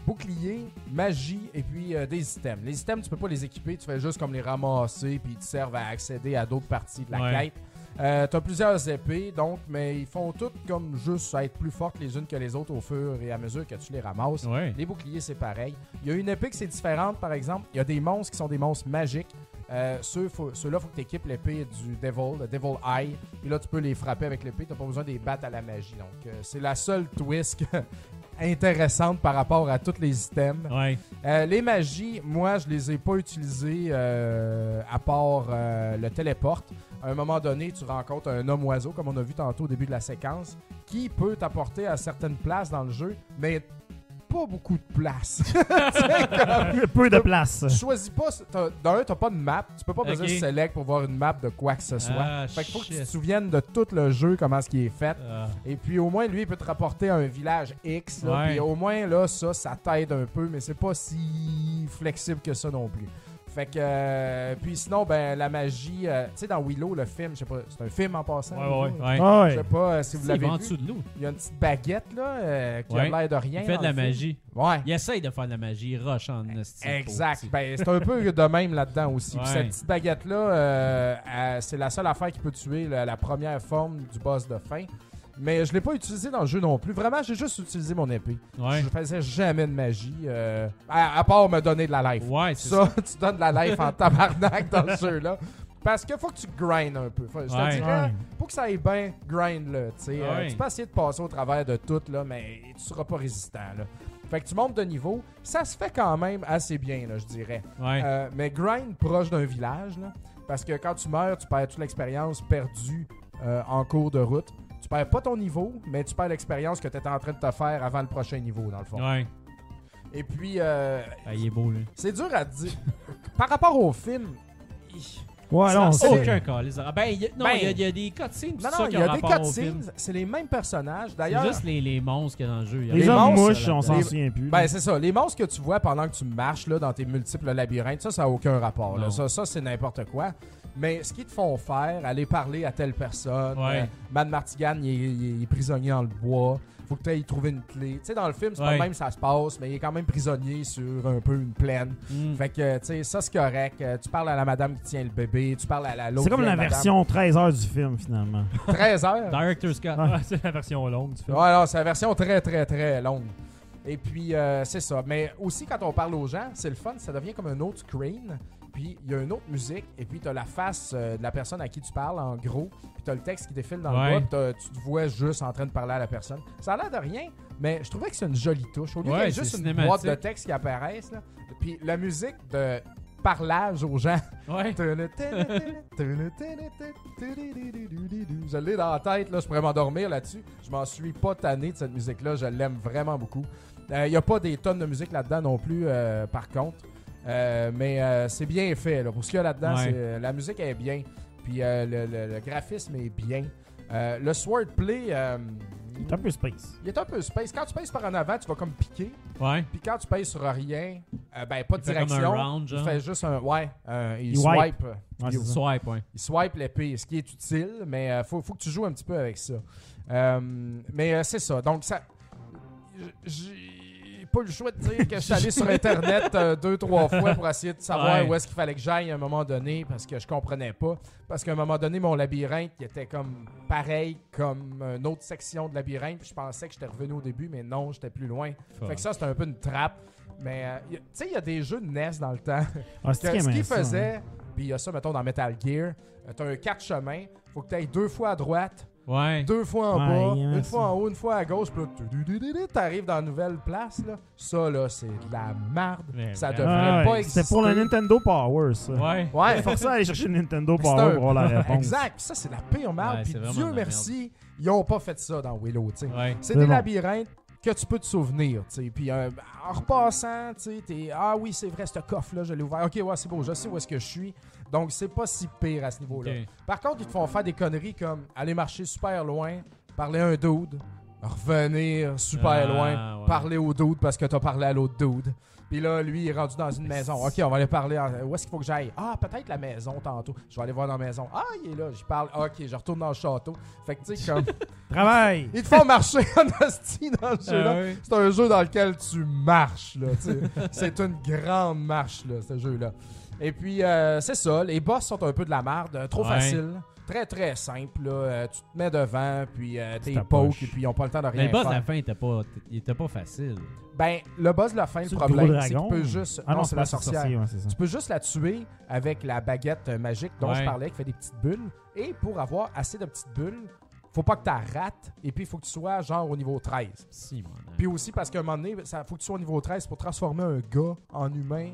boucliers, magie et puis euh, des items. Les items, tu peux pas les équiper, tu fais juste comme les ramasser puis ils te servent à accéder à d'autres parties de la Ouais. quête. Euh, t'as plusieurs épées, donc, mais ils font toutes comme juste être plus fortes les unes que les autres au fur et à mesure que tu les ramasses. Ouais. Les boucliers, c'est pareil. Il y a une épée qui c'est différente, par exemple. Il y a des monstres qui sont des monstres magiques. Euh, ceux, faut- ceux-là, il faut que tu équipes l'épée du Devil, le Devil Eye. Et là, tu peux les frapper avec l'épée. Tu n'as pas besoin de les battre à la magie. Donc, euh, c'est la seule twist que- intéressante par rapport à tous les items. Ouais. Euh, les magies, moi, je les ai pas utilisées euh, à part euh, le téléporte. À un moment donné, tu rencontres un homme-oiseau, comme on a vu tantôt au début de la séquence, qui peut t'apporter à certaines places dans le jeu, mais pas beaucoup de place. Comme- Peu de place. tu choisis pas. t'as- D'un, t'as pas de map. Tu peux pas besoin de Ok. select pour voir une map de quoi que ce soit. Ah, fait qu'il faut que tu te souviennes de tout le jeu, comment ce qui est fait. Ah. Et puis au moins, lui, il peut te rapporter à un village X. là, Ouais. Puis au moins, là, ça, ça t'aide un peu, mais c'est pas si flexible que ça non plus. Fait que. euh, puis sinon, ben, la magie. euh, tu sais, dans Willow, le film, je sais pas, c'est un film en passant. Ouais, ouais, Willow? Ouais. Ah Je sais pas euh, si vous Il va l'avez en vu. dessous de l'eau. Il y a une petite baguette, là, euh, qui Ouais. a l'air de rien. Il fait dans de la le film. magie. Ouais. Il essaye de faire de la magie. Il rush en esti, Exact. pauvre Ben, c'est un peu de même là-dedans aussi. Puis Ouais. cette petite baguette-là, euh, euh, c'est la seule affaire qui peut tuer la, la première forme du boss de fin. Mais je l'ai pas utilisé dans le jeu non plus. Vraiment, j'ai juste utilisé mon épée. Ouais. Je faisais jamais de magie. euh, à, à part me donner de la life. Ouais, c'est ça. Ça, tu donnes de la life en tabarnak dans ce jeu-là. Parce qu'il faut que tu grindes un peu. Faut- je te Ouais. dirais, Ouais. pour que ça aille bien, grind-le. tu sais. Euh, Ouais. tu peux essayer de passer au travers de tout, là, mais tu seras pas résistant. Là. Fait que tu montes de niveau. Ça se fait quand même assez bien, là, je dirais. Ouais. Euh, mais grind proche d'un village, là, parce que quand tu meurs, tu perds toute l'expérience perdue euh, en cours de route. Tu perds pas ton niveau, mais tu perds l'expérience que tu étais en train de te faire avant le prochain niveau, dans le fond. Ouais. Et puis, euh, Ah, il est beau, lui. c'est dur à dire. Par rapport au film, il- Ouais, non, c'est- c'est- Aucun calice. Ah, Ben, il y a- non, Ben, il y, a- il y a des cutscenes, Non, non, qui il y a des cutscenes, c'est les mêmes personnages. C'est D'ailleurs, juste les, les monstres qu'il y a dans le jeu. Y a Les Les hommes mouches, on s'en les- souvient plus. Ben, c'est ça. Les monstres que tu vois pendant que tu marches là, dans tes multiples labyrinthes, ça, ça n'a aucun rapport. là. Ça, ça c'est n'importe quoi. Mais ce qu'ils te font faire, aller parler à telle personne. Ouais. euh, Mad Martigan, il est, il est prisonnier dans le bois. Faut que tu ailles trouver une clé. Tu sais, dans le film, c'est pas Ouais. le même, ça se passe, mais il est quand même prisonnier sur un peu une plaine. Mm. Fait que, tu sais, ça, c'est correct. Euh, Tu parles à la madame qui tient le bébé. Tu parles à la l'autre. C'est comme la madame. version 13 heures du film, finalement. 13 heures? Director's Cut. Ouais. Ah, c'est la version longue du film. Ouais, non, c'est la version très, très, très longue. Et puis, euh, c'est ça. Mais aussi, quand on parle aux gens, c'est le fun, ça devient comme un autre screen. Puis, il y a une autre musique. Et puis, tu as la face euh, de la personne à qui tu parles, en gros. Puis, tu as le texte qui défile dans Ouais. le bas. Puis, tu te vois juste en train de parler à la personne. Ça a l'air de rien, mais je trouvais que c'est une jolie touche. Au lieu Ouais, juste une boîte de texte qui apparaisse, là. Puis, la musique de parlage aux gens. Ouais. Je l'ai dans la tête, là, je pourrais m'endormir là-dessus. Je m'en suis pas tanné de cette musique-là, je l'aime vraiment beaucoup. Il n'y a pas des tonnes de musique là-dedans non plus, euh, par contre. Euh, mais euh, c'est bien fait. Là. Pour ce qu'il y a là-dedans, Ouais. c'est- euh, la musique est bien. Puis euh, le, le- le graphisme est bien. Euh, le swordplay, euh, C'est un peu space. il est un peu space. Quand tu pèses par en avant, tu vas comme piquer. Ouais. Puis quand tu pèses sur rien, euh, ben pas de Il fait comme direction. un round, il fait juste un. Ouais, euh, il, Il swipe. wipe. Ouais, Il- c'est ça. Swipe, ouais. il swipe l'épée, ce qui est utile, mais euh, faut, faut que tu joues un petit peu avec ça. Euh, mais euh, c'est ça. Donc, ça. J'ai pas le choix de dire que je suis allé sur Internet euh, deux, trois fois pour essayer de savoir Ouais. où est-ce qu'il fallait que j'aille à un moment donné parce que je comprenais pas. Parce qu'à un moment donné, mon labyrinthe il était comme pareil comme une autre section de labyrinthe. Puis je pensais que j'étais revenu au début, mais non, j'étais plus loin. Fait que ça, c'était un peu une trappe. Mais euh, tu sais, il y a des jeux de NES dans le temps. Ah, Que- ce aimait qu'il ça, hein. faisait, puis il y a ça, mettons, dans Metal Gear, euh, t'as un quatre chemins, faut que tu ailles deux fois à droite, Ouais. deux fois en Ouais, bas, aimait une ça. fois en haut, une fois à gauche, puis là, tu- t'arrives dans une nouvelle place, là. Ça, là, c'est de la merde. Mais Ça vraiment. devrait Ouais, pas exister. C'était pour le Nintendo Power, ça. Ouais. Ouais, Forcé à aller chercher le Nintendo C'est un- Power pour avoir la réponse. exact. Puis ça, c'est la pire merde. Ouais, puis c'est Dieu la merci, ils ont pas fait ça dans Willow, tu sais. C'est C'est des bon. labyrinthes que tu peux te souvenir, tu sais. Puis euh, en repassant, tu sais, t'es ah oui, c'est vrai, ce coffre-là, je l'ai ouvert. Ok, ouais, c'est beau, je sais où est-ce que je suis. Donc c'est pas si pire à ce niveau-là. Par contre, ils te font faire des conneries comme aller marcher super loin, parler à un dude, revenir super Ah, loin, ouais. parler au dude parce que t'as parlé à l'autre dude. Puis là, lui, il est rendu dans une maison. Ok, on va aller parler. en- Où est-ce qu'il faut que j'aille? Ah, peut-être la maison tantôt. Je vais aller voir dans la maison. Ah, il est là. Je parle. Ok, je retourne dans le château. Fait que tu sais, comme. Travail! Ils te font marcher en hostie dans ce jeu-là. Ah. C'est un jeu dans lequel tu marches, là. c'est une grande marche, là, ce jeu-là. Et puis, euh, c'est ça. Les boss sont un peu de la merde. euh, Trop Ouais. facile. Très, très simple, là. Euh, tu te mets devant, puis euh, t'es poke, et puis ils ont pas le temps de rien Mais le boss de faire. la fin, il était pas, il était pas facile. Ben, le boss de la fin, le C'est le problème, gros c'est qu'il dragon? peut juste... Ah non, c'est la pas sorcière. sorcier, ouais, c'est ça. Tu peux juste la tuer avec la baguette euh, magique dont Ouais. je parlais, qui fait des petites bulles. Et pour avoir assez de petites bulles, faut pas que tu rates. Et puis, il faut que tu sois genre au niveau 13. Si, mon Puis aussi parce qu'à un moment donné, il faut que tu sois au niveau 13 pour transformer un gars en humain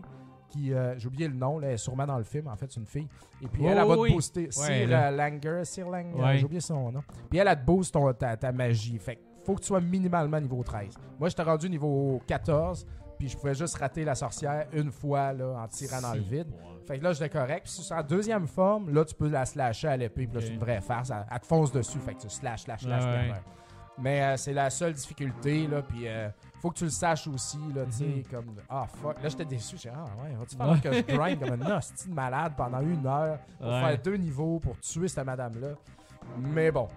qui, euh, j'ai oublié le nom, là, elle est sûrement dans le film, en fait, c'est une fille. Et puis elle, Oh, elle va te booster. Sir là. euh, Langer, Sir Langer, Ouais. j'ai oublié son nom. Puis elle, elle te booste ton- ta, ta magie. Fait que faut que tu sois minimalement niveau 13. Moi, j'étais rendu niveau 14, puis je pouvais juste rater la sorcière une fois là, en tirant dans le vide. Fait que là, j'étais correct. Puis la deuxième forme, là, tu peux la slasher à l'épée. Puis là, c'est une vraie farce. Elle, elle te fonce dessus. Fait que tu slash, slash, slash. Ouais. Mais euh, c'est la seule difficulté, là. Puis euh, faut que tu le saches aussi, là. Tu sais, Mhm. comme. Ah, fuck. Là, j'étais déçu. J'ai dit, ah, ouais, va-tu falloir que je grind comme un hostie de malade pendant une heure pour Ouais. faire deux niveaux pour tuer cette madame-là? Mais bon.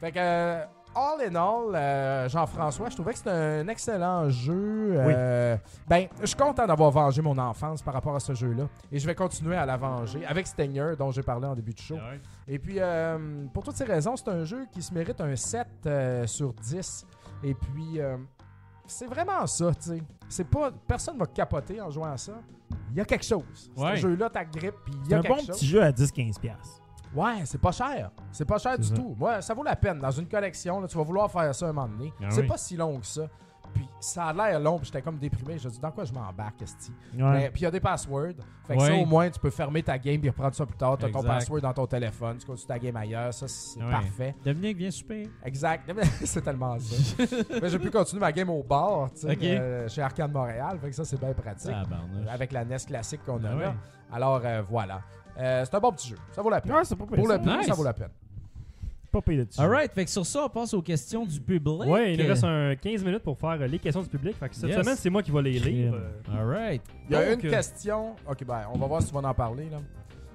Fait que. euh, All in all, euh, Jean-François, je trouvais que c'était un excellent jeu. Euh, Ben, je suis content d'avoir vengé mon enfance par rapport à ce jeu-là. Et je vais continuer à la venger avec Stinger, dont j'ai parlé en début de show. Ouais. Et puis, pour toutes ces raisons, c'est un jeu qui se mérite un 7 euh, sur 10. Et puis, c'est vraiment ça, tu sais. C'est pas... Personne va capoter en jouant à ça. Il y a quelque chose. Ouais. Ce jeu-là, ta grippe, puis il y C'est a un quelque bon chose. petit jeu à 10-15$. piastres. Ouais, c'est pas cher. C'est pas cher C'est du ça. tout. Moi, ça vaut la peine. Dans une collection, là, tu vas vouloir faire ça un moment donné. Ah c'est oui. pas si long que ça. Puis ça a l'air long, puis j'étais comme déprimé. Je me dis, dans quoi je m'embarque, Esti? Ouais. Puis il y a des passwords. Fait que Ouais. ça, au moins, tu peux fermer ta game et reprendre ça plus tard. Tu as ton password dans ton téléphone. Tu continues ta game ailleurs. Ça, c'est Ouais. parfait. Dominique, viens souper. Exact. c'est tellement ça. Mais j'ai pu continuer ma game au bar, tu sais, Ok. euh, chez Arcade Montréal. Fait que ça, c'est bien pratique. Ah. Avec la NES classique qu'on a Ah là. ouais. Alors, euh, voilà. Euh, c'est un bon petit jeu. Ça vaut la peine. Ouais, pas. Pour le prix, Nice. ça vaut la peine. Pas payé de dessus. Alright, fait que sur ça, on passe aux questions du public. Ouais, il nous reste un 15 minutes pour faire euh, les questions du public. Fait que cette Yes. semaine, c'est moi qui vais les lire. Euh. Alright. Il y a Donc, une euh, question. Ok, ben, on va voir si tu vas en parler. là.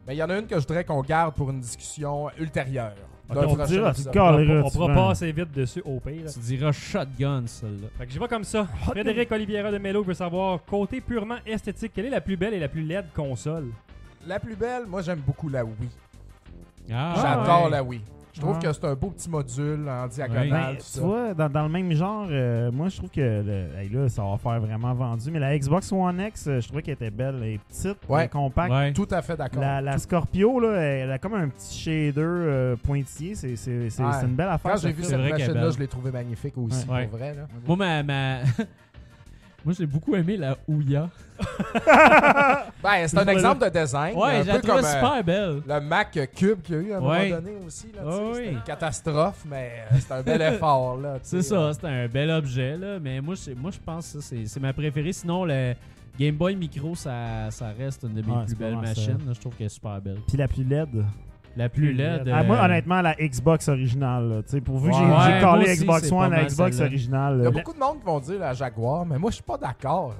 Mais il y en a une que je voudrais qu'on garde pour une discussion ultérieure. Ok, D'un on prochain dira, épisode. te On, on pourra prends. passer vite dessus au pire. Tu diras shotgun, celle-là. Fait que j'y vais comme ça. Frédéric Oliviera de Mello veut savoir, côté purement esthétique, quelle est la plus belle et la plus laide console? La plus belle, moi j'aime beaucoup la Wii. Ah, J'adore ouais. la Wii. Je trouve que c'est un beau petit module en diagonale. Ben, tu vois, dans, dans le même genre, euh, moi je trouve que le- hey, là, ça va faire vraiment vendu. Mais la Xbox One X, euh, je trouvais qu'elle était belle. Elle est petite, Ouais. compacte. Ouais. Tout à fait d'accord. La, la Scorpio, là, elle a comme un petit shader euh, pointillé. C'est Ouais. une belle affaire. Quand j'ai vu cette machine-là, je l'ai trouvée magnifique aussi, Ouais. pour vrai. Là. Moi, ma. ma- Moi, j'ai beaucoup aimé la Ouya. Ben, c'est un exemple de design. Ouais, peu trouvais comme euh, super belle. le Mac Cube qu'il y a eu à un Ouais. moment donné aussi. Là, Ouais, C'était oui. une catastrophe, mais euh, c'est un bel effort. C'est ça, c'est un bel objet, là. Mais moi, moi je pense que ça, c'est ma préférée. Sinon, le Game Boy Micro, ça, ça reste une de mes Ouais, plus belles machines. là. Je trouve qu'elle est super belle. Puis la plus laide. La plus laide. Ah, moi, euh, honnêtement, la Xbox originale. là, tu sais, pourvu que j'ai Ouais, j'ai collé aussi, Xbox c'est One, la mal Xbox originale. Il y a beaucoup de monde qui vont dire la Jaguar, mais moi, je suis pas d'accord.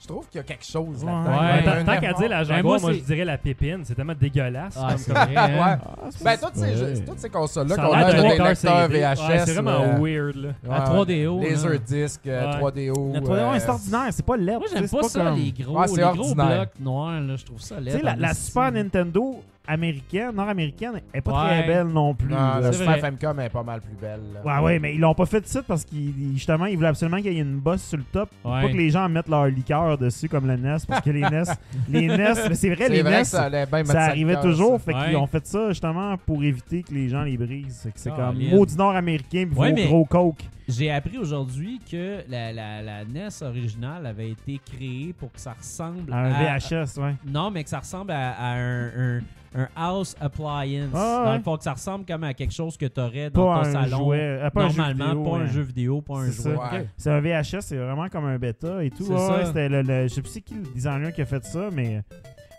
Je trouve qu'il y a quelque chose Ouais. là-dedans. Ouais. Tant qu'à dire la Jaguar, moi, moi, c'est- je dirais la pépine. C'est tellement dégueulasse. Ah, comme- c'est vrai. hein? Ouais. Ah, c'est Ben, toutes ces, jeux- toutes ces consoles-là Ça qu'on a des lecteur lecteurs CD. VHS. Ouais, c'est vraiment euh, weird, là. À 3DO, là. Laserdisc, euh, Ouais. 3DO. Le 3D, euh, c'est ordinaire, c'est pas laid. Moi, j'aime c'est pas, ça, les gros, c'est blocs noirs. Là, je trouve ça laid. Tu sais, la, la. Super Nintendo américaine, nord-américaine, est pas Ouais. très belle non plus. Non, là. la C'est Super vrai. Famicom est pas mal plus belle. là. Ouais, ouais, mais ils l'ont pas fait de suite parce qu'ils justement ils voulaient absolument qu'il y ait une bosse sur le top pour Ouais. pas que les gens mettent leur liqueur dessus comme le NES parce que les NES les NES mais c'est vrai C'est les vrai NES que ça allait bien mettre ça le arrivait toujours ça. fait Ouais. qu'ils ont fait ça justement pour éviter que les gens les brisent c'est que c'est Ah, comme lien. mot du nord américain puis Ouais, vos mais- gros coke J'ai appris aujourd'hui que la, la, la NES originale avait été créée pour que ça ressemble un à... VHS ouais Non, mais que ça ressemble à, à un, un- un house appliance. Ah, dans ouais. le fond, que ça ressemble comme à quelque chose que tu aurais dans pas ton un salon. jouet euh, pas un jeu Normalement, vidéo, pas un jeu vidéo, pas un C'est jouet. c'est un VHS c'est vraiment comme un bêta et tout C'est Ouais, ça. ouais, c'était le, le- je sais plus qui le designer qui a fait ça mais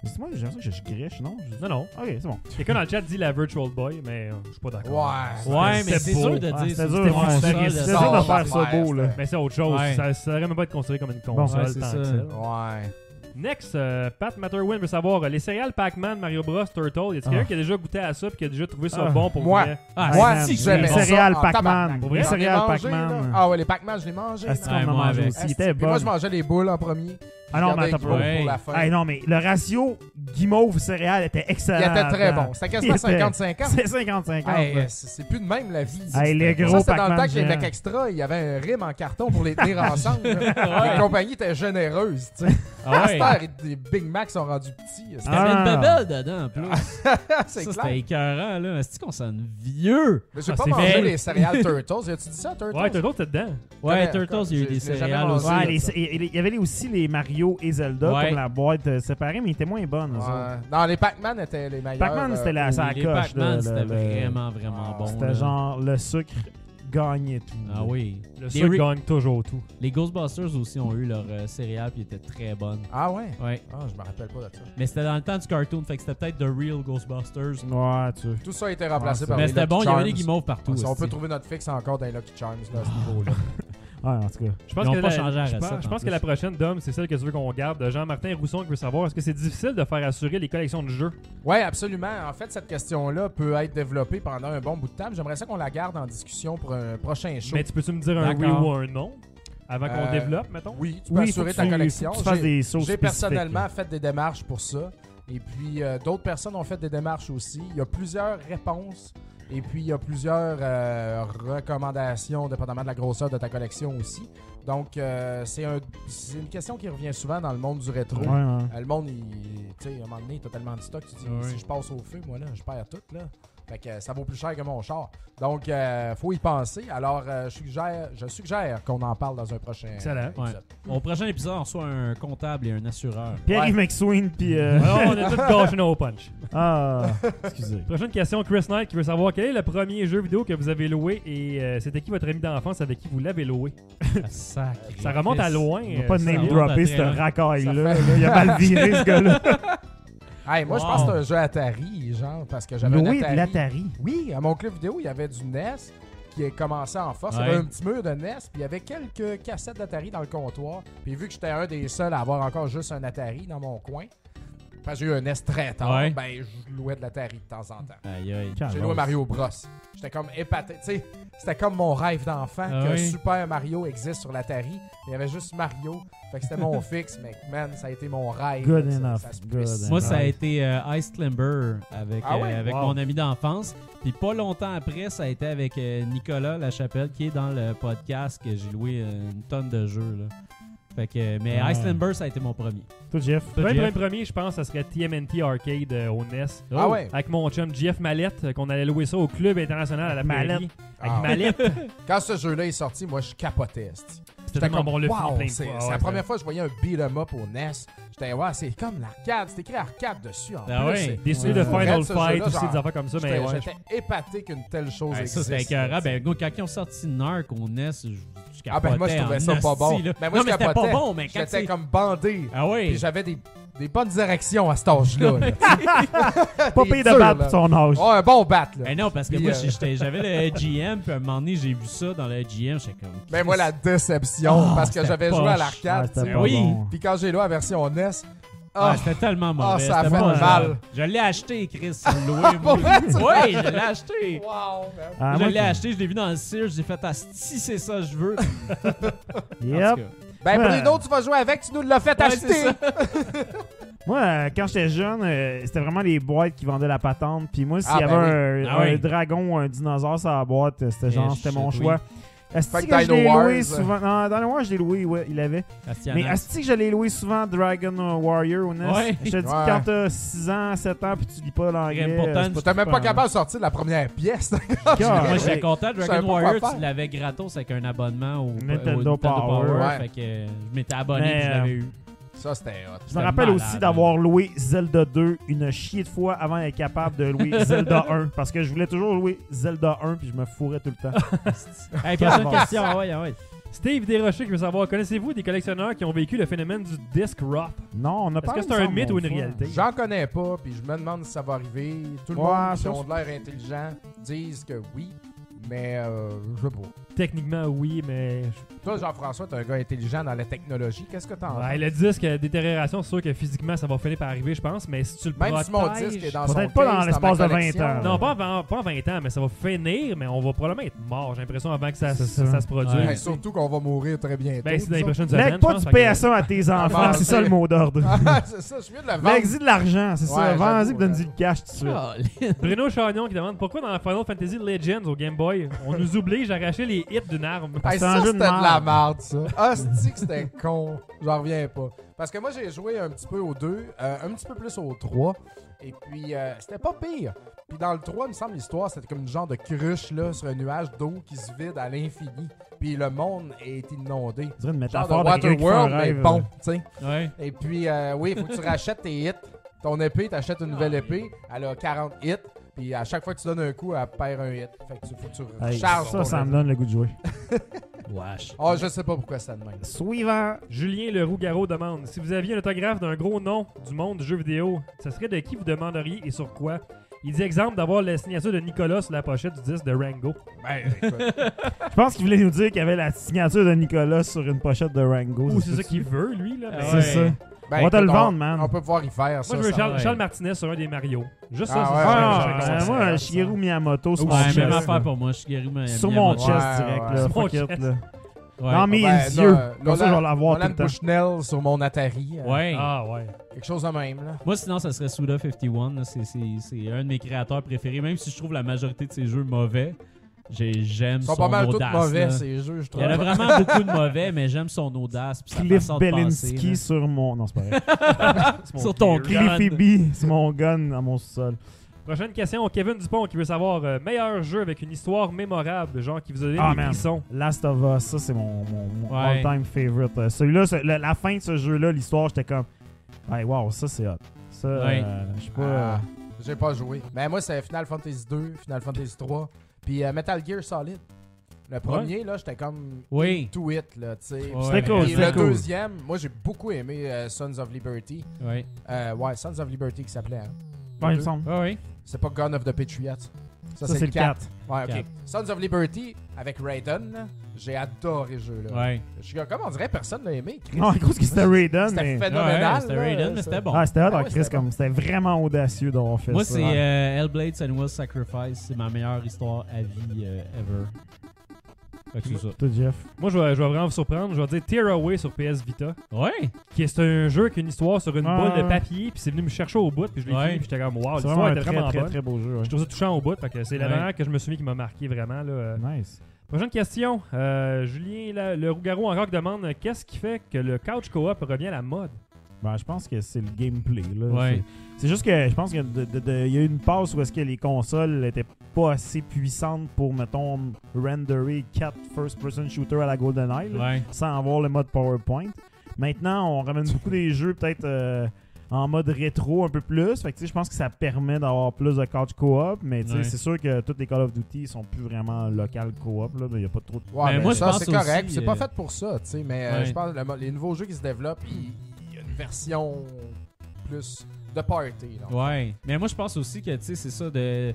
c'est moi j'ai l'impression que je griche non? Je- Non, non. ok c'est bon Quelqu'un dans le chat dit la Virtual Boy, mais euh, je suis pas d'accord. Ouais. Ouais, mais c'est beau. sûr de dire c'était c'est dur, ouais, console c'était- de ça. dur de Ça, faire ça ouais, beau là Mais c'est autre chose. Ouais. Ça, ça aurait même pas été considéré comme une Bon, console ouais, c'est tant ça. que ça. Ouais. Next, euh, Pat Matterwin veut savoir euh, les céréales Pac-Man, Mario Bros, Turtle. Y a-t-il quelqu'un Ah. qui a déjà goûté à ça et qui a déjà trouvé ça Ah. bon pour Moi. vrai? Ah, Ouais, man, si, les j'aimais ça céréales en Pac-Man. tabarnak. Pour vrai? Les J'en ai céréales mangé, Pac-Man. Ah ouais, les Pac-Man, je les mangeais. Est-ce qu'on Ouais, en a moi mangé avec. aussi? Il était Puis moi, bon. je mangeais les boules en premier. Ah non, mais attends pour Ouais. la fin. Ah non, mais le ratio guimauve céréales était excellent. Il était très bon. C'était quasiment Il était- 50-50. C'est 50-50. Hey, là. c'est plus de même la vie. Hey, les Ça, gros c'était dans le temps que les extra, il y avait un rime en carton pour les tenir ensemble. là. Les compagnies étaient généreuses. tu sais. Ah ouais. Les Big Mac sont rendus petits. C'est T'avais Ah. une bebelle dedans, en plus. c'est ça, clair. c'était écœurant, là. Est-ce qu'on sonne vieux? Mais j'ai Ah, pas c'est mangé fait. les céréales Turtles. As-tu dit ça, Turtles? Ouais, Turtle, t'es dedans. Ouais, Turtles, il y a eu des céréales aussi. Ouais, ça. il y avait aussi les Mario et Zelda, Ouais. comme la boîte euh, séparée, mais ils étaient moins bonnes. eux autres. Ouais. Non, les Pac-Man étaient les meilleurs. Pac-Man, euh, c'était la, ça les coche. Pac-Man, c'était le- vraiment, vraiment bon. là. C'était genre le sucre gagnait tout. Ah oui. Le Les sucre Ri- gagne toujours tout. Les Ghostbusters aussi ont eu leur euh, céréales puis étaient très bonnes. Ah ouais? Ouais. Ah, je me rappelle pas de ça. Mais c'était dans le temps du cartoon, fait que c'était peut-être The Real Ghostbusters. Ouais, tu Tout ça a été remplacé Ouais, par Mais les c'était Lucky bon, il y avait des guimauves partout. Si on peut trouver notre fixe encore dans les Lucky Charms là, à ce niveau-là. Ouais, en tout cas. Je pense que pas la, changé je pense, je en pense que la prochaine, Dom, c'est celle que tu veux qu'on garde. de Jean-Martin Rousson qui veut savoir est-ce que c'est difficile de faire assurer les collections de jeux? Oui, absolument. En fait, cette question-là peut être développée pendant un bon bout de temps. J'aimerais ça qu'on la garde en discussion pour un prochain show. Mais tu peux-tu me dire un oui ou un non avant qu'on Euh, développe, mettons? Oui, tu peux Oui, assurer ta tu- collection. J'ai- personnellement là. fait des démarches pour ça. Et puis, euh, d'autres personnes ont fait des démarches aussi. Il y a plusieurs réponses. Et puis, il y a plusieurs euh, recommandations, dépendamment de la grosseur de ta collection aussi. Donc, euh, c'est un, une question qui revient souvent dans le monde du rétro. Ouais, ouais. Euh, le monde, il, tu sais, à un moment donné, tellement de stock, tu dis, Ouais. si je passe au feu, moi, là, je perds tout, là. Fait que euh, ça vaut plus cher que mon char. Donc, euh, faut y penser. Alors, euh, je suggère, je suggère qu'on en parle dans un prochain Excellent. épisode. Au prochain épisode, on reçoit un comptable et un assureur. Pierre-Yves McSween, puis. euh, on a tout gâché nos punch. Ah, excusez. Prochaine question, Chris Knight qui veut savoir quel est le premier jeu vidéo que vous avez loué et euh, c'était qui votre ami d'enfance avec qui vous l'avez loué? Ah, Ça remonte à loin. On va pas name dropper ce racaille-là. Il a mal viré, ce gars-là. Hey, moi, je pense que c'est un jeu Atari, genre, parce que j'avais un de Atari. l'Atari. Oui, à mon club vidéo, il y avait du NES qui a commencé en force. Il y avait un petit mur de NES, puis il y avait quelques cassettes d'Atari dans le comptoir. Puis vu que j'étais un des seuls à avoir encore juste un Atari dans mon coin, parce que j'ai eu un tard, Ouais. ben je louais de l'Atari de temps en temps. Aïe, aïe. J'ai loué Mario Bros. J'étais comme épaté. Tu sais, c'était comme mon rêve d'enfant Ah que oui. Super Mario existe sur l'Atari. Il y avait juste Mario. Fait que c'était mon fixe, mais man, ça a été mon rêve. Good ça- enough, ça se good puisse. Moi, ça a été euh, Ice Climber avec, Ah euh, ouais? avec Wow. mon ami d'enfance. Puis pas longtemps après, ça a été avec euh, Nicolas Lachapelle qui est dans le podcast que j'ai loué euh, une tonne de jeux. Là. Fait que, mais Ouais. Ice Climber, ça a été mon premier. Toi, Jeff? Le Jeff? premier, premier, je pense, ça serait TMNT Arcade euh, au NES. Ah ouais? Avec mon chum Jeff Mallette, euh, qu'on allait louer ça au club international à la Mallette. Avec Ah. Mallette. Quand ce jeu-là est sorti, moi, je capotais. C'était comme, bon, le wow, plein de c'est Ouais, la première fois que je voyais un beat'em up au NES. J'étais, ouais, c'est comme l'arcade. C'est écrit arcade dessus en Ah plus. ouais. Déçu Ouais. de Final Fight aussi, genre, des affaires comme ça, mais J'étais ouais. épaté qu'une telle chose Ouais, ça, existe. c'était écœurant. Ben, gars, quand ils ont sorti Narc au NES, je, je Ah ben moi je trouvais ça pas bon. là. Ben, moi, non, je pas bon, mais quand J'étais comme bandé. Ah oui. Puis j'avais des, des bonnes directions à cet âge-là. là. Pas payé de battre son âge. Oh, un bon bat, là. Ben non, parce que Puis, moi, euh, j'avais le GM, puis à un moment donné, j'ai vu ça dans le GM, j'étais comme... Mais moi, la déception, Ah, parce que j'avais joué à l'arcade. c'était tu sais. pas oui. Puis quand j'ai à la version NES, Ah, ah, c'était tellement mauvais. Ah, ça a c'était fait pas mal. genre- Je l'ai acheté, Chris, sur le oui, je l'ai acheté. wow, man. Ah, je l'ai acheté, je l'ai vu dans le Sears, j'ai fait, ah, si c'est ça, je veux. Yep. Ben Ouais. Bruno, tu vas jouer avec, tu nous l'as fait Ouais, acheter. Moi, euh, quand j'étais jeune, euh, c'était vraiment les boîtes qui vendaient la patente. Puis moi, s'il Ah, y ben avait oui. un, Ah un oui. dragon ou un dinosaure sur la boîte, euh, c'était genre, c'était mon oui. Asti que que je l'ai loué euh, souvent. Non, dans le Wars, je l'ai loué, ouais, il avait. Mais Asti que je l'ai loué souvent Dragon Warrior au NES. Ouais. Je te dis que Ouais. quand t'as 6 ans, 7 ans, puis tu lis pas l'anglais. Pourtant, euh, T'es même pas super- capable de sortir la première pièce. Moi, j'étais Ouais. content. Dragon Warrior, tu l'avais gratos avec un abonnement au au Nintendo Power. Ouais. Fait que euh, je m'étais abonné je l'avais eu. Ça, c'était hot. Je me rappelle malade, aussi d'avoir loué Zelda 2 une chier de fois avant d'être capable de louer Zelda 1. Parce que je voulais toujours louer Zelda 1 puis je me fourrais tout le temps. Hey, prochaine question. Ah ouais, ah ouais. Steve Desrochers qui veut savoir connaissez-vous des collectionneurs qui ont vécu le phénomène du disc rot Non, on a Est-ce pas que c'est un mythe ou une réalité? J'en connais pas, puis je me demande si ça va arriver. Tout le Ouais, monde qui ça, ont de l'air intelligent disent que oui, mais euh, je sais pas. Techniquement, oui, mais. Toi, Jean-François, t'es un gars intelligent dans la technologie. Qu'est-ce que t'en Ouais, penses? le disque, euh, détérioration, c'est sûr que physiquement, ça va finir par arriver, je pense, mais si tu le Même protèges... si mon disque est dans son Peut-être pas dans case, l'espace ma de 20 collection, ans. Non, pas en, pas en 20 ans, mais ça va finir, mais on va probablement être mort, j'ai l'impression, avant que ça, C'est ça, ça. ça se produise. Ouais. Surtout qu'on va mourir très bientôt. Ben, c'est dans les prochaines semaines. Lègue pas je pense, du fait que- PSA à tes enfants, c'est ça le mot d'ordre. Ah, c'est ça, je suis mieux de le vendre. Lègue-y de l'argent, c'est ça. Ouais, Vends-y j'avoue, donne-y le cash tout de Ah, suite. Bruno Chagnon qui demande pourquoi dans Final Fantasy Legends au Game Boy, on nous oblige à arracher les hits d'une arme. Hey, C'est ça, c'était de de, la merde. ça. Ah, c'est que c'était con. J'en reviens pas. Parce que moi, j'ai joué un petit peu au 2, euh, un petit peu plus au 3. Et puis, euh, c'était pas pire. Puis dans le 3, il me semble, l'histoire, c'était comme une genre de cruche là, sur un nuage d'eau qui se vide à l'infini. Puis le monde est inondé. On dirait une métaphore de Waterworld, mais bon, tu sais. Ouais. Et puis, euh, oui, il faut que tu rachètes tes hits. Ton épée, t'achètes une nouvelle épée. Elle a 40 hits. Puis à chaque fois que tu donnes un coup, elle perd un hit. Fait que tu, faut que tu Hey, recharges. ça, ton ça me donne le goût de jouer. Wesh. Ah, je sais pas pourquoi ça de même. Suivant. Julien Leroux-Garot demande si vous aviez un autographe d'un gros nom du monde du jeu vidéo, ce serait de qui vous demanderiez et sur quoi? Il dit exemple d'avoir la signature de Nicolas sur la pochette du disque de Rango. Ben, écoute. Je pense qu'il voulait nous dire qu'il y avait la signature de Nicolas sur une pochette de Rango. Ou c'est ça qu'il veut, lui. Là, mais- C'est Ouais. ça. Ben, On va te le vendre, man. On peut pouvoir y faire ça. Moi, je veux ça. Charles, ouais. Charles Martinez sur un des Mario. Juste Ah ça, ouais, c'est ouais, ça. ouais, je- Ah, je- euh, je- moi, Shigeru Miyamoto sur Ouais, mon Ouais, chest. même affaire pour moi. Shigeru Mi- Sur mon Miyamoto. chest Ouais, direct, ouais. là. Ouais. Dans mes Ben, yeux. là, Comme ça, je vais l'avoir tout le temps. Bushnell sur mon Atari. euh, Ouais. Ah ouais. Quelque chose de même, là. Moi, sinon, ça serait Suda51. là. C'est- C'est c'est un de mes créateurs préférés. Même si je trouve la majorité de ses jeux mauvais, j'aime Ils son sont pas mal tous audace. mauvais, là. ces jeux, je Il trouve. y en a vraiment beaucoup de mauvais, mais j'aime son audace. puis sa Cliff façon de penser, Belinsky sur mon. Non, c'est pas vrai. Sur ton Cliffy. B, c'est mon gun dans mon sol. Prochaine question, Kevin Dupont qui veut savoir euh, meilleur jeu avec une histoire mémorable, genre qui vous a donné Ah, des frissons. Last of Us, ça, c'est mon, mon, mon Ouais. all-time favorite. Euh, Celui-là, la, la fin de ce jeu-là, l'histoire, j'étais comme. Hey, wow, ça, c'est hot. Ça, Ouais. euh, je sais pas. euh, Ah, J'ai pas joué. Mais moi, c'est Final Fantasy 2, Final Fantasy 3, puis euh, Metal Gear Solid. Le premier, là, j'étais comme Oui. to it, là, tu sais. C'était cool, c'était le cool. deuxième, moi, j'ai beaucoup aimé euh, Sons of Liberty. Ouais. Euh, ouais, Sons of Liberty qui s'appelait, hein. Ouais, il me semble. Ouais, ouais. C'est pas Gun of the Patriots. Ça, Ça, c'est le 4. Ouais, ok. Quatre. Sons of Liberty avec Raiden, j'ai adoré ce jeu-là. Ouais. Je suis comme, comment on dirait personne l'a aimé, Chris? Non, à cause que c'était Raiden, C'était mais. phénoménal. Ouais, c'était Raiden, mais c'était bon. Ah, c'était hot, Ah ouais, Chris, c'était comme c'était vraiment audacieux d'avoir fait Moi, ça. c'est euh, Hellblade Senua's Sacrifice. C'est ma meilleure histoire à vie euh, ever. Fait que c'est ça. Toi, Jeff. Moi, je vais, je vais vraiment vous surprendre. Je vais dire Tear Away sur PS Vita. Ouais. Qui est c'est un jeu qui a une histoire sur une Ouais, boule de papier. Puis c'est venu me chercher au bout. Puis je l'ai Ouais. fini. Puis j'étais comme, wow, c'est l'histoire vraiment un était très, vraiment très, bonne. très beau jeu. ouais. Je trouve ça touchant au bout. Fait que c'est la Ouais. dernière que je me suis mis qui m'a marqué vraiment. Là. Euh, Nice. Prochaine question. Euh, Julien la- le Rougarou encore demande euh, qu'est-ce qui fait que le couch co-op revient à la mode? Ben, je pense que c'est le gameplay. Là. Ouais. C'est- C'est juste que je pense qu'il y a eu une passe où est-ce que les consoles étaient pas assez puissantes pour, mettons, renderer 4 first-person shooters à la GoldenEye, là, Ouais. sans avoir le mode PowerPoint. Maintenant, on ramène beaucoup des jeux peut-être euh, en mode rétro un peu plus. Fait que, tu sais, je pense que ça permet d'avoir plus de couch co-op, mais tu sais, Ouais. c'est sûr que tous les Call of Duty sont plus vraiment local co-op. là. Il n'y a pas trop de... Ouais, Mais mais moi, je ça, c'est correct. aussi, C'est pas euh, fait pour ça, tu sais. Mais euh, je pense que le les nouveaux jeux qui se développent, il il y a une version plus de party. là. Ouais. Mais moi, je pense aussi que, tu sais, c'est ça de.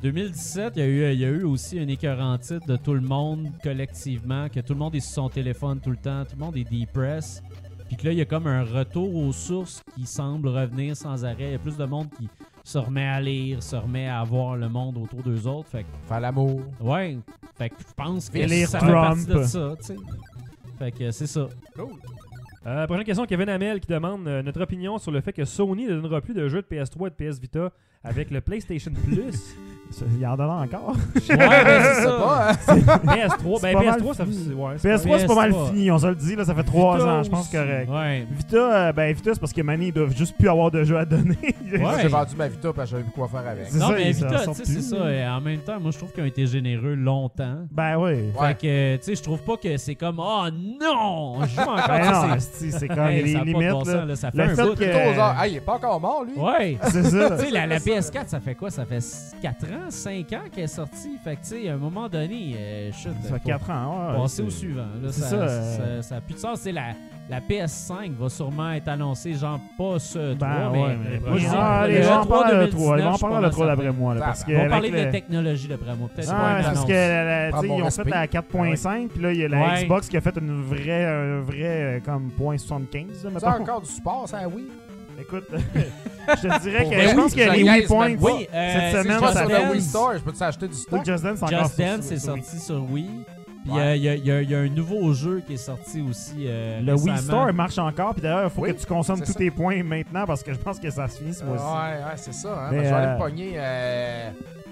2017, il y, a eu, il y a eu aussi un écœurant titre de tout le monde collectivement, que tout le monde est sur son téléphone tout le temps, tout le monde est depressed. Puis que là, il y a comme un retour aux sources qui semble revenir sans arrêt. Il y a plus de monde qui se remet à lire, se remet à voir le monde autour d'eux autres. Fait que, Faire l'amour. ouais. Fait que je pense que Et lire ça fait partie de ça, tu sais. Fait que c'est ça. Euh, prochaine question, Kevin Hamel qui demande euh, notre opinion sur le fait que Sony ne donnera plus de jeux de PS3 et de PS Vita avec le PlayStation Plus. Il y en a encore? Ouais, ben, c'est C'est ça. pas, hein? PS3, C'est ben pas mal PS3, ça fait. Ouais, c'est PS3, c'est pas mal PS3. fini, on se le dit, là, ça fait 3 Vita ans, je pense correct. Ouais. Vita, euh, ben Vita, c'est parce que Manny, ils doivent juste plus avoir de jeux à donner. Ouais. J'ai vendu ma Vita parce que j'avais plus quoi faire avec. Non, ça, mais Vita, tu sais, c'est ça. Et en même temps, moi, je trouve qu'ils ont été généreux longtemps. Ben oui. Ouais. Fait que, tu sais, je trouve pas que c'est comme, oh non, je joue encore. Ben non, c'est- comme a de limites. ça fait un heures. Ah, il est pas encore mort, lui? Ouais. C'est ça. Tu sais, la PS4, ça fait quoi? Ça fait 4 ans, 5 ans qu'elle est sortie. Fait que, tu sais, à un moment donné, euh, chut, Ça fait faut 4 ans. ouais, passer c'est- au suivant. Là, c'est ça, ça, euh. ça a plus de sens. Tu sais, la, la PS5 va sûrement être annoncée, genre, pas ce 3, Ben mais... ouais, mais ah, le les gens en E3 parlent de 2019, 3. Ils vont en parler pas de mal 3 d'après moi. là, parce que On va parler le- de technologie, d'après moi. Peut-être Ah, c'est parce annonce. que la- la- Prends tu sais, mon ils ont fait la 4.5, puis là, il y a la. Xbox qui a fait une vraie, un vrai euh, comme point 75, là, Tu mettons. as encore du support, ça, oui? Écoute, je te dirais que je pense que je les niaise Wii Points. Oui, euh, cette c'est semaine, ça sur le Wii. Store, je peux-tu acheter du stock? Just Dance, encore Just est sorti sur Wii. Puis Ouais. euh, il y, a- y a- y a un nouveau jeu qui est sorti aussi. euh, Le Wii. Store marche encore, puis d'ailleurs, il faut Oui, que tu consommes tous ça. tes points maintenant parce que je pense que ça se finit ce Ouais, mois-ci. ouais, c'est ça. Hein, Mais, je vais aller euh, me pogner.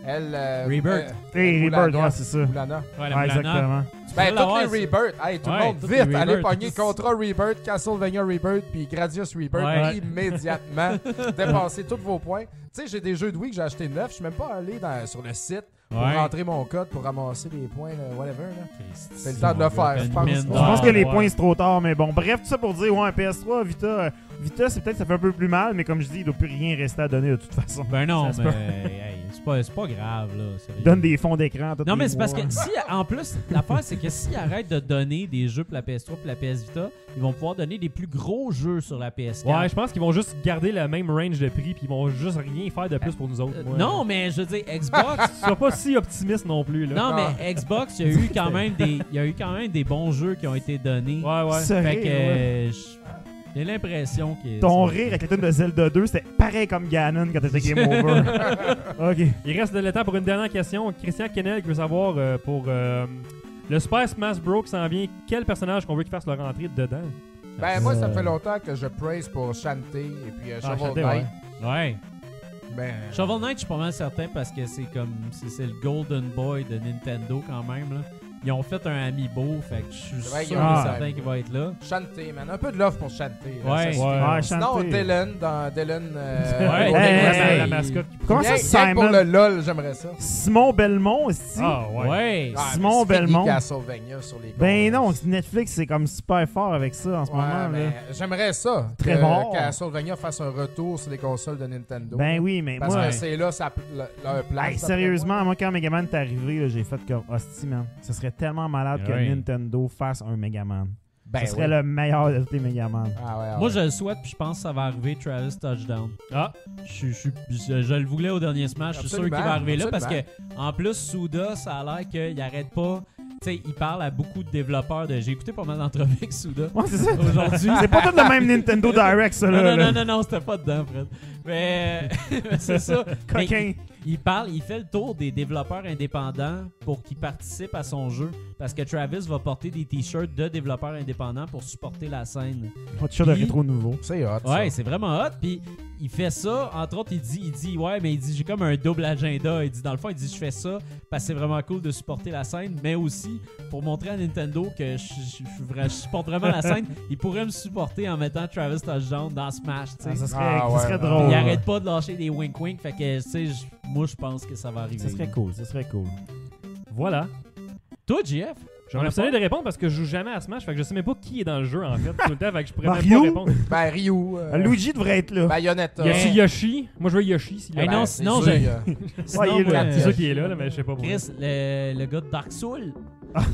Euh, elle. euh, Rebirth. euh, Hey, Moulana. Rebirth, ouais, c'est ça. Moulana. Ouais, la Ouais, exactement. Tu Ben, l'avoir, les Rebirth. Hey, tout Ouais, le monde, vite, allez pogner Contra Rebirth, Castlevania Rebirth, puis Gradius Rebirth Ouais. immédiatement. Dépensez tous vos points. Tu sais, j'ai des jeux de Wii que j'ai acheté neufs. Je suis même pas allé dans- sur le site pour Ouais. rentrer mon code pour ramasser les points, là, whatever. Là. C'est le temps de le faire, je pense. Je pense que les points, c'est trop tard, mais bon. Bref, tout ça pour dire, ouais, PS3, Vita, euh, Vita, c'est peut-être ça fait un peu plus mal, mais comme je dis, il doit plus rien rester à donner de toute façon. Ben non, mais c'est pas, c'est pas grave, là. sérieux. Donne des fonds d'écran. tous Non, les mais c'est parce mois. que si, en plus, l'affaire, c'est que s'ils arrêtent de donner des jeux pour la PS3 et la PS Vita, ils vont pouvoir donner des plus gros jeux sur la PS4. Ouais, je pense qu'ils vont juste garder le même range de prix, puis ils vont juste rien faire de plus pour nous autres. Euh, Ouais. non, mais je veux dire, Xbox. Sois pas si optimiste non plus, là. non, Ah. mais Xbox, il y a eu quand même des, il y a eu quand même des bons jeux qui ont été donnés. Ouais, ouais. Ce Fait que ouais. euh, j'ai l'impression que. Ton rire avec les tunes de Zelda 2, c'était pareil comme Ganon quand t'étais Game Over. ok. Il reste le temps pour une dernière question. Christian Kennel qui veut savoir euh, pour euh, le Super Smash Bros. qui s'en vient, quel personnage qu'on veut qu'il fasse leur entrée dedans? Ben, moi, ça Euh. fait longtemps que je praise pour Shantae et puis euh, Ah, Shovel Knight. Ouais. Ben, Shovel Knight, je suis pas mal certain parce que c'est comme. C'est le Golden Boy de Nintendo quand même, là. Ils ont fait un amiibo, fait que je suis C'est vrai, sûr et certain qu'il va être là. Shantae, man. Un peu de love pour Shantae. là, Ouais. Ouais. Ah, Sinon. Dylan, dans Dylan. euh, Ouais, Hey, la, mascotte qui Comment ça, que pour Simon? le LOL, j'aimerais ça. Simon Belmont, ici? Ah, ouais. Ouais. Ah, Simon Belmont. Castlevania sur les Ben non, Netflix, c'est comme super fort avec ça en ce Ouais, moment. mais là. j'aimerais ça. Très que fort. Castlevania fasse un retour sur les consoles de Nintendo. Ben oui, mais Parce moi... que c'est là ça, le- leur place. Hey, sérieusement, moi, quand Megaman est arrivé, j'ai fait comme hostie, man. Ça serait serait tellement malade Ah que oui. Nintendo fasse un Megaman. Ben Ce serait oui. le meilleur de tous les Megaman. Ah ouais, ah Moi, ouais. je le souhaite, puis je pense que ça va arriver, Travis Touchdown. Ah, Je, je, je- je le voulais au dernier Smash, je suis sûr qu'il va Absolument, arriver là parce que, en plus, Souda, ça a l'air qu'il arrête pas. Tu sais, il parle à beaucoup de développeurs de. J'ai écouté pas mal d'entrevues avec Souda Ouais, c'est ça. aujourd'hui. C'est pas tout le même Nintendo Direct, ça, Non, là. non, là. non, non, non, c'était pas dedans, Fred. Mais, c'est ça. Coquin. il, il parle, il fait le tour des développeurs indépendants pour qu'ils participent à son jeu. Parce que Travis va porter des t-shirts de développeurs indépendants pour supporter la scène. Pas de chat de rétro nouveau. C'est hot. ça. Ouais, c'est vraiment hot. Puis il fait ça, entre autres, il dit, il dit, ouais, mais il dit, j'ai comme un double agenda. Il dit, dans le fond, il dit, je fais ça parce que c'est vraiment cool de supporter la scène, mais aussi pour montrer à Nintendo que je, je- je suis vrai- je supporte vraiment la scène. Il pourrait me supporter en mettant Travis Touchdown dans Smash, tu sais. Ah, ça serait, Ah, ça serait ouais. drôle. il arrête pas de lâcher des wink wink, fait que, tu sais, je- moi, je pense que ça va arriver. Ça serait cool, ça serait cool. voilà. Toi, JF? J'aurais abstenu de répondre parce que je joue jamais à Smash, fait que je sais même pas qui est dans le jeu en fait tout le temps, fait que je pourrais même Mario? pas répondre. Ben, Ryu. euh, Euh, Luigi devrait être là. Bayonetta. Il y a Yoshi? Moi je veux Yoshi. s'il y a- Hey, Ben, non, c'est sinon, sûr, j'ai- il y a- Sinon, il est là. C'est ça qui est là, là, mais je sais pas pourquoi. Chris, le, le gars de Dark Souls.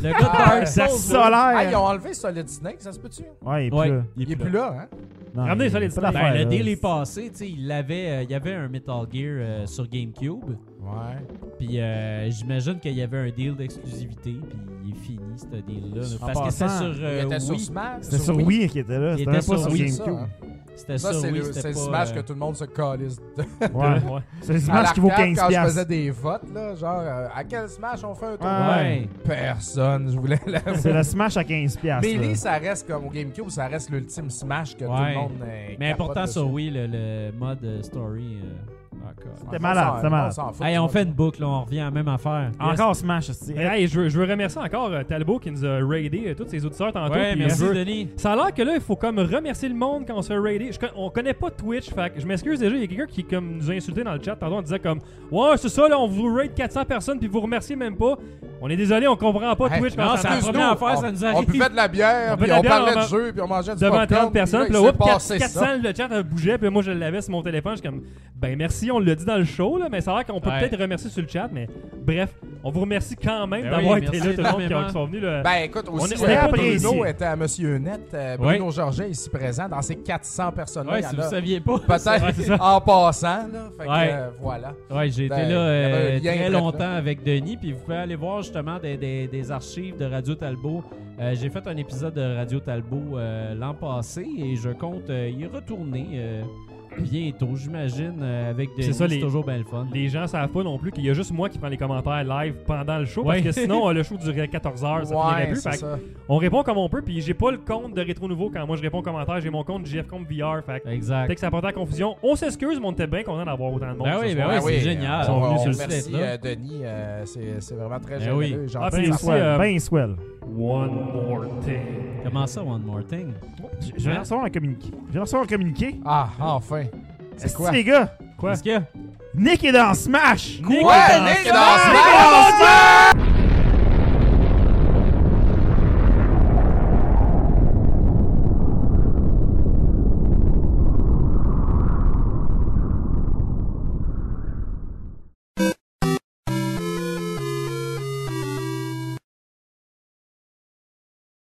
Le gars de Ah, Dark Ça Souls. là. Ah, ils solaire. ont enlevé Solid Snake, ça se peut-tu? Ouais, il est plus Ouais, là. Il est plus là, hein? Non, Ramenez il- ça, les pas Snake. d'affaire, Ben, le là. deal est passé, tu sais, il avait, euh, il y avait un Metal Gear euh, sur GameCube, Ouais. puis euh, j'imagine qu'il y avait un deal d'exclusivité, puis il est fini ce deal-là. En Parce que c'était passant, sur euh, il était sur Wii. Smash. C'était sur Wii qui était là. Il C'était était même pas sur sur Wii, ça, GameCube. hein? C'était Ça, sur c'est Wii, le, c'est pas, Smash euh, que tout le monde se calisse. Ouais. Ouais. C'est le À Smash qui vaut l'arcade, 15 quand je piastres. faisais des votes, là, genre, euh, à quel Smash on fait un tour? Ouais. Personne, je voulais la... C'est le Smash à 15 piastres. Là. ça reste comme au GameCube, ça reste l'ultime Smash que tout le monde euh, Mais important sur Wii, le, le mode euh, story. C'était On malade, c'était malade. on s'en fout, Hey, on fait une boucle, là, on revient à la même affaire. Encore Smash. Mais, hey, je, veux, je veux remercier encore euh, Talbot qui nous a raidé euh, tous ses auditeurs tantôt. Ouais, puis, merci euh, Denis. Ça a l'air que là, il faut comme remercier le monde quand on se fait raider. Je con- on connaît pas Twitch, fait que je m'excuse déjà. Il y a quelqu'un qui comme, nous a insulté dans le chat. Tantôt, on disait comme Ouais, c'est ça, là, on vous raid 400 personnes puis vous remerciez même pas. On est désolé, on comprend pas Hey, Twitch quand ça première fois, ça on- nous On arrive. buvait de la bière, On puis buvait de la on bière, parlait on- de jeu, puis on mangeait du devant popcorn, 30 personnes, puis puis là, là, il s'est whoop, passé 400, ça. le chat euh, bougeait, puis moi je l'avais sur mon téléphone, je suis comme ben merci, on l'a dit dans le show là, mais ça a l'air qu'on peut Ouais. peut-être remercier sur le chat, mais bref, on vous remercie quand même Ben d'avoir oui, été merci là, tout le monde qui, énormément. sont venus là. Ben écoute, aussi, est- on euh, est apprécié. Bruno était à Monsieur Net, euh. Bruno Georget ici présent, dans ces 400 personnes-là, Ouais, si vous a saviez pas. peut-être Ouais, c'est ça. en passant, là, fait que Ouais. euh, voilà. Ouais, j'ai Ben, été il y là avait euh, un lien très longtemps avec Denis, puis vous pouvez aller voir justement des, des- des archives de Radio Talbot. Euh, j'ai fait un épisode de Radio Talbot euh, l'an passé et je compte euh, y retourner euh, bientôt, j'imagine, euh, avec Denis. C'est ça, C'est les- toujours bien le fun. Les gens savent pas non plus qu'il y a juste moi qui prends les commentaires live pendant le show Ouais. parce que sinon euh, le show durait 14 heures, ça finirait Ouais, plus. c'est Fait que ça. on répond comme on peut, puis j'ai pas le compte de Rétro Nouveau quand moi je réponds aux commentaires, j'ai mon compte JFcom VR. Fait que Exact. peut-être que ça apporte la confusion. On s'excuse, mais on était bien content d'avoir autant de monde. Ben ce oui, soir. ben Ah c'est génial. euh, Ils sont on- venus on sur le remercie site, là. euh, Denis, euh, c'est c'est vraiment très Ben généreux. oui. gentil. Ah, puis Ben aussi, swell, euh, ben swell. One more thing. Comment ça, One More Thing? Je- Je vais recevoir un communiqué. Je vais recevoir un communiqué. Ah, enfin. C'est quoi? que les gars? Quoi? Qu'est-ce qu'il y a? Nick est dans Smash! Dans Nick est dans Smash!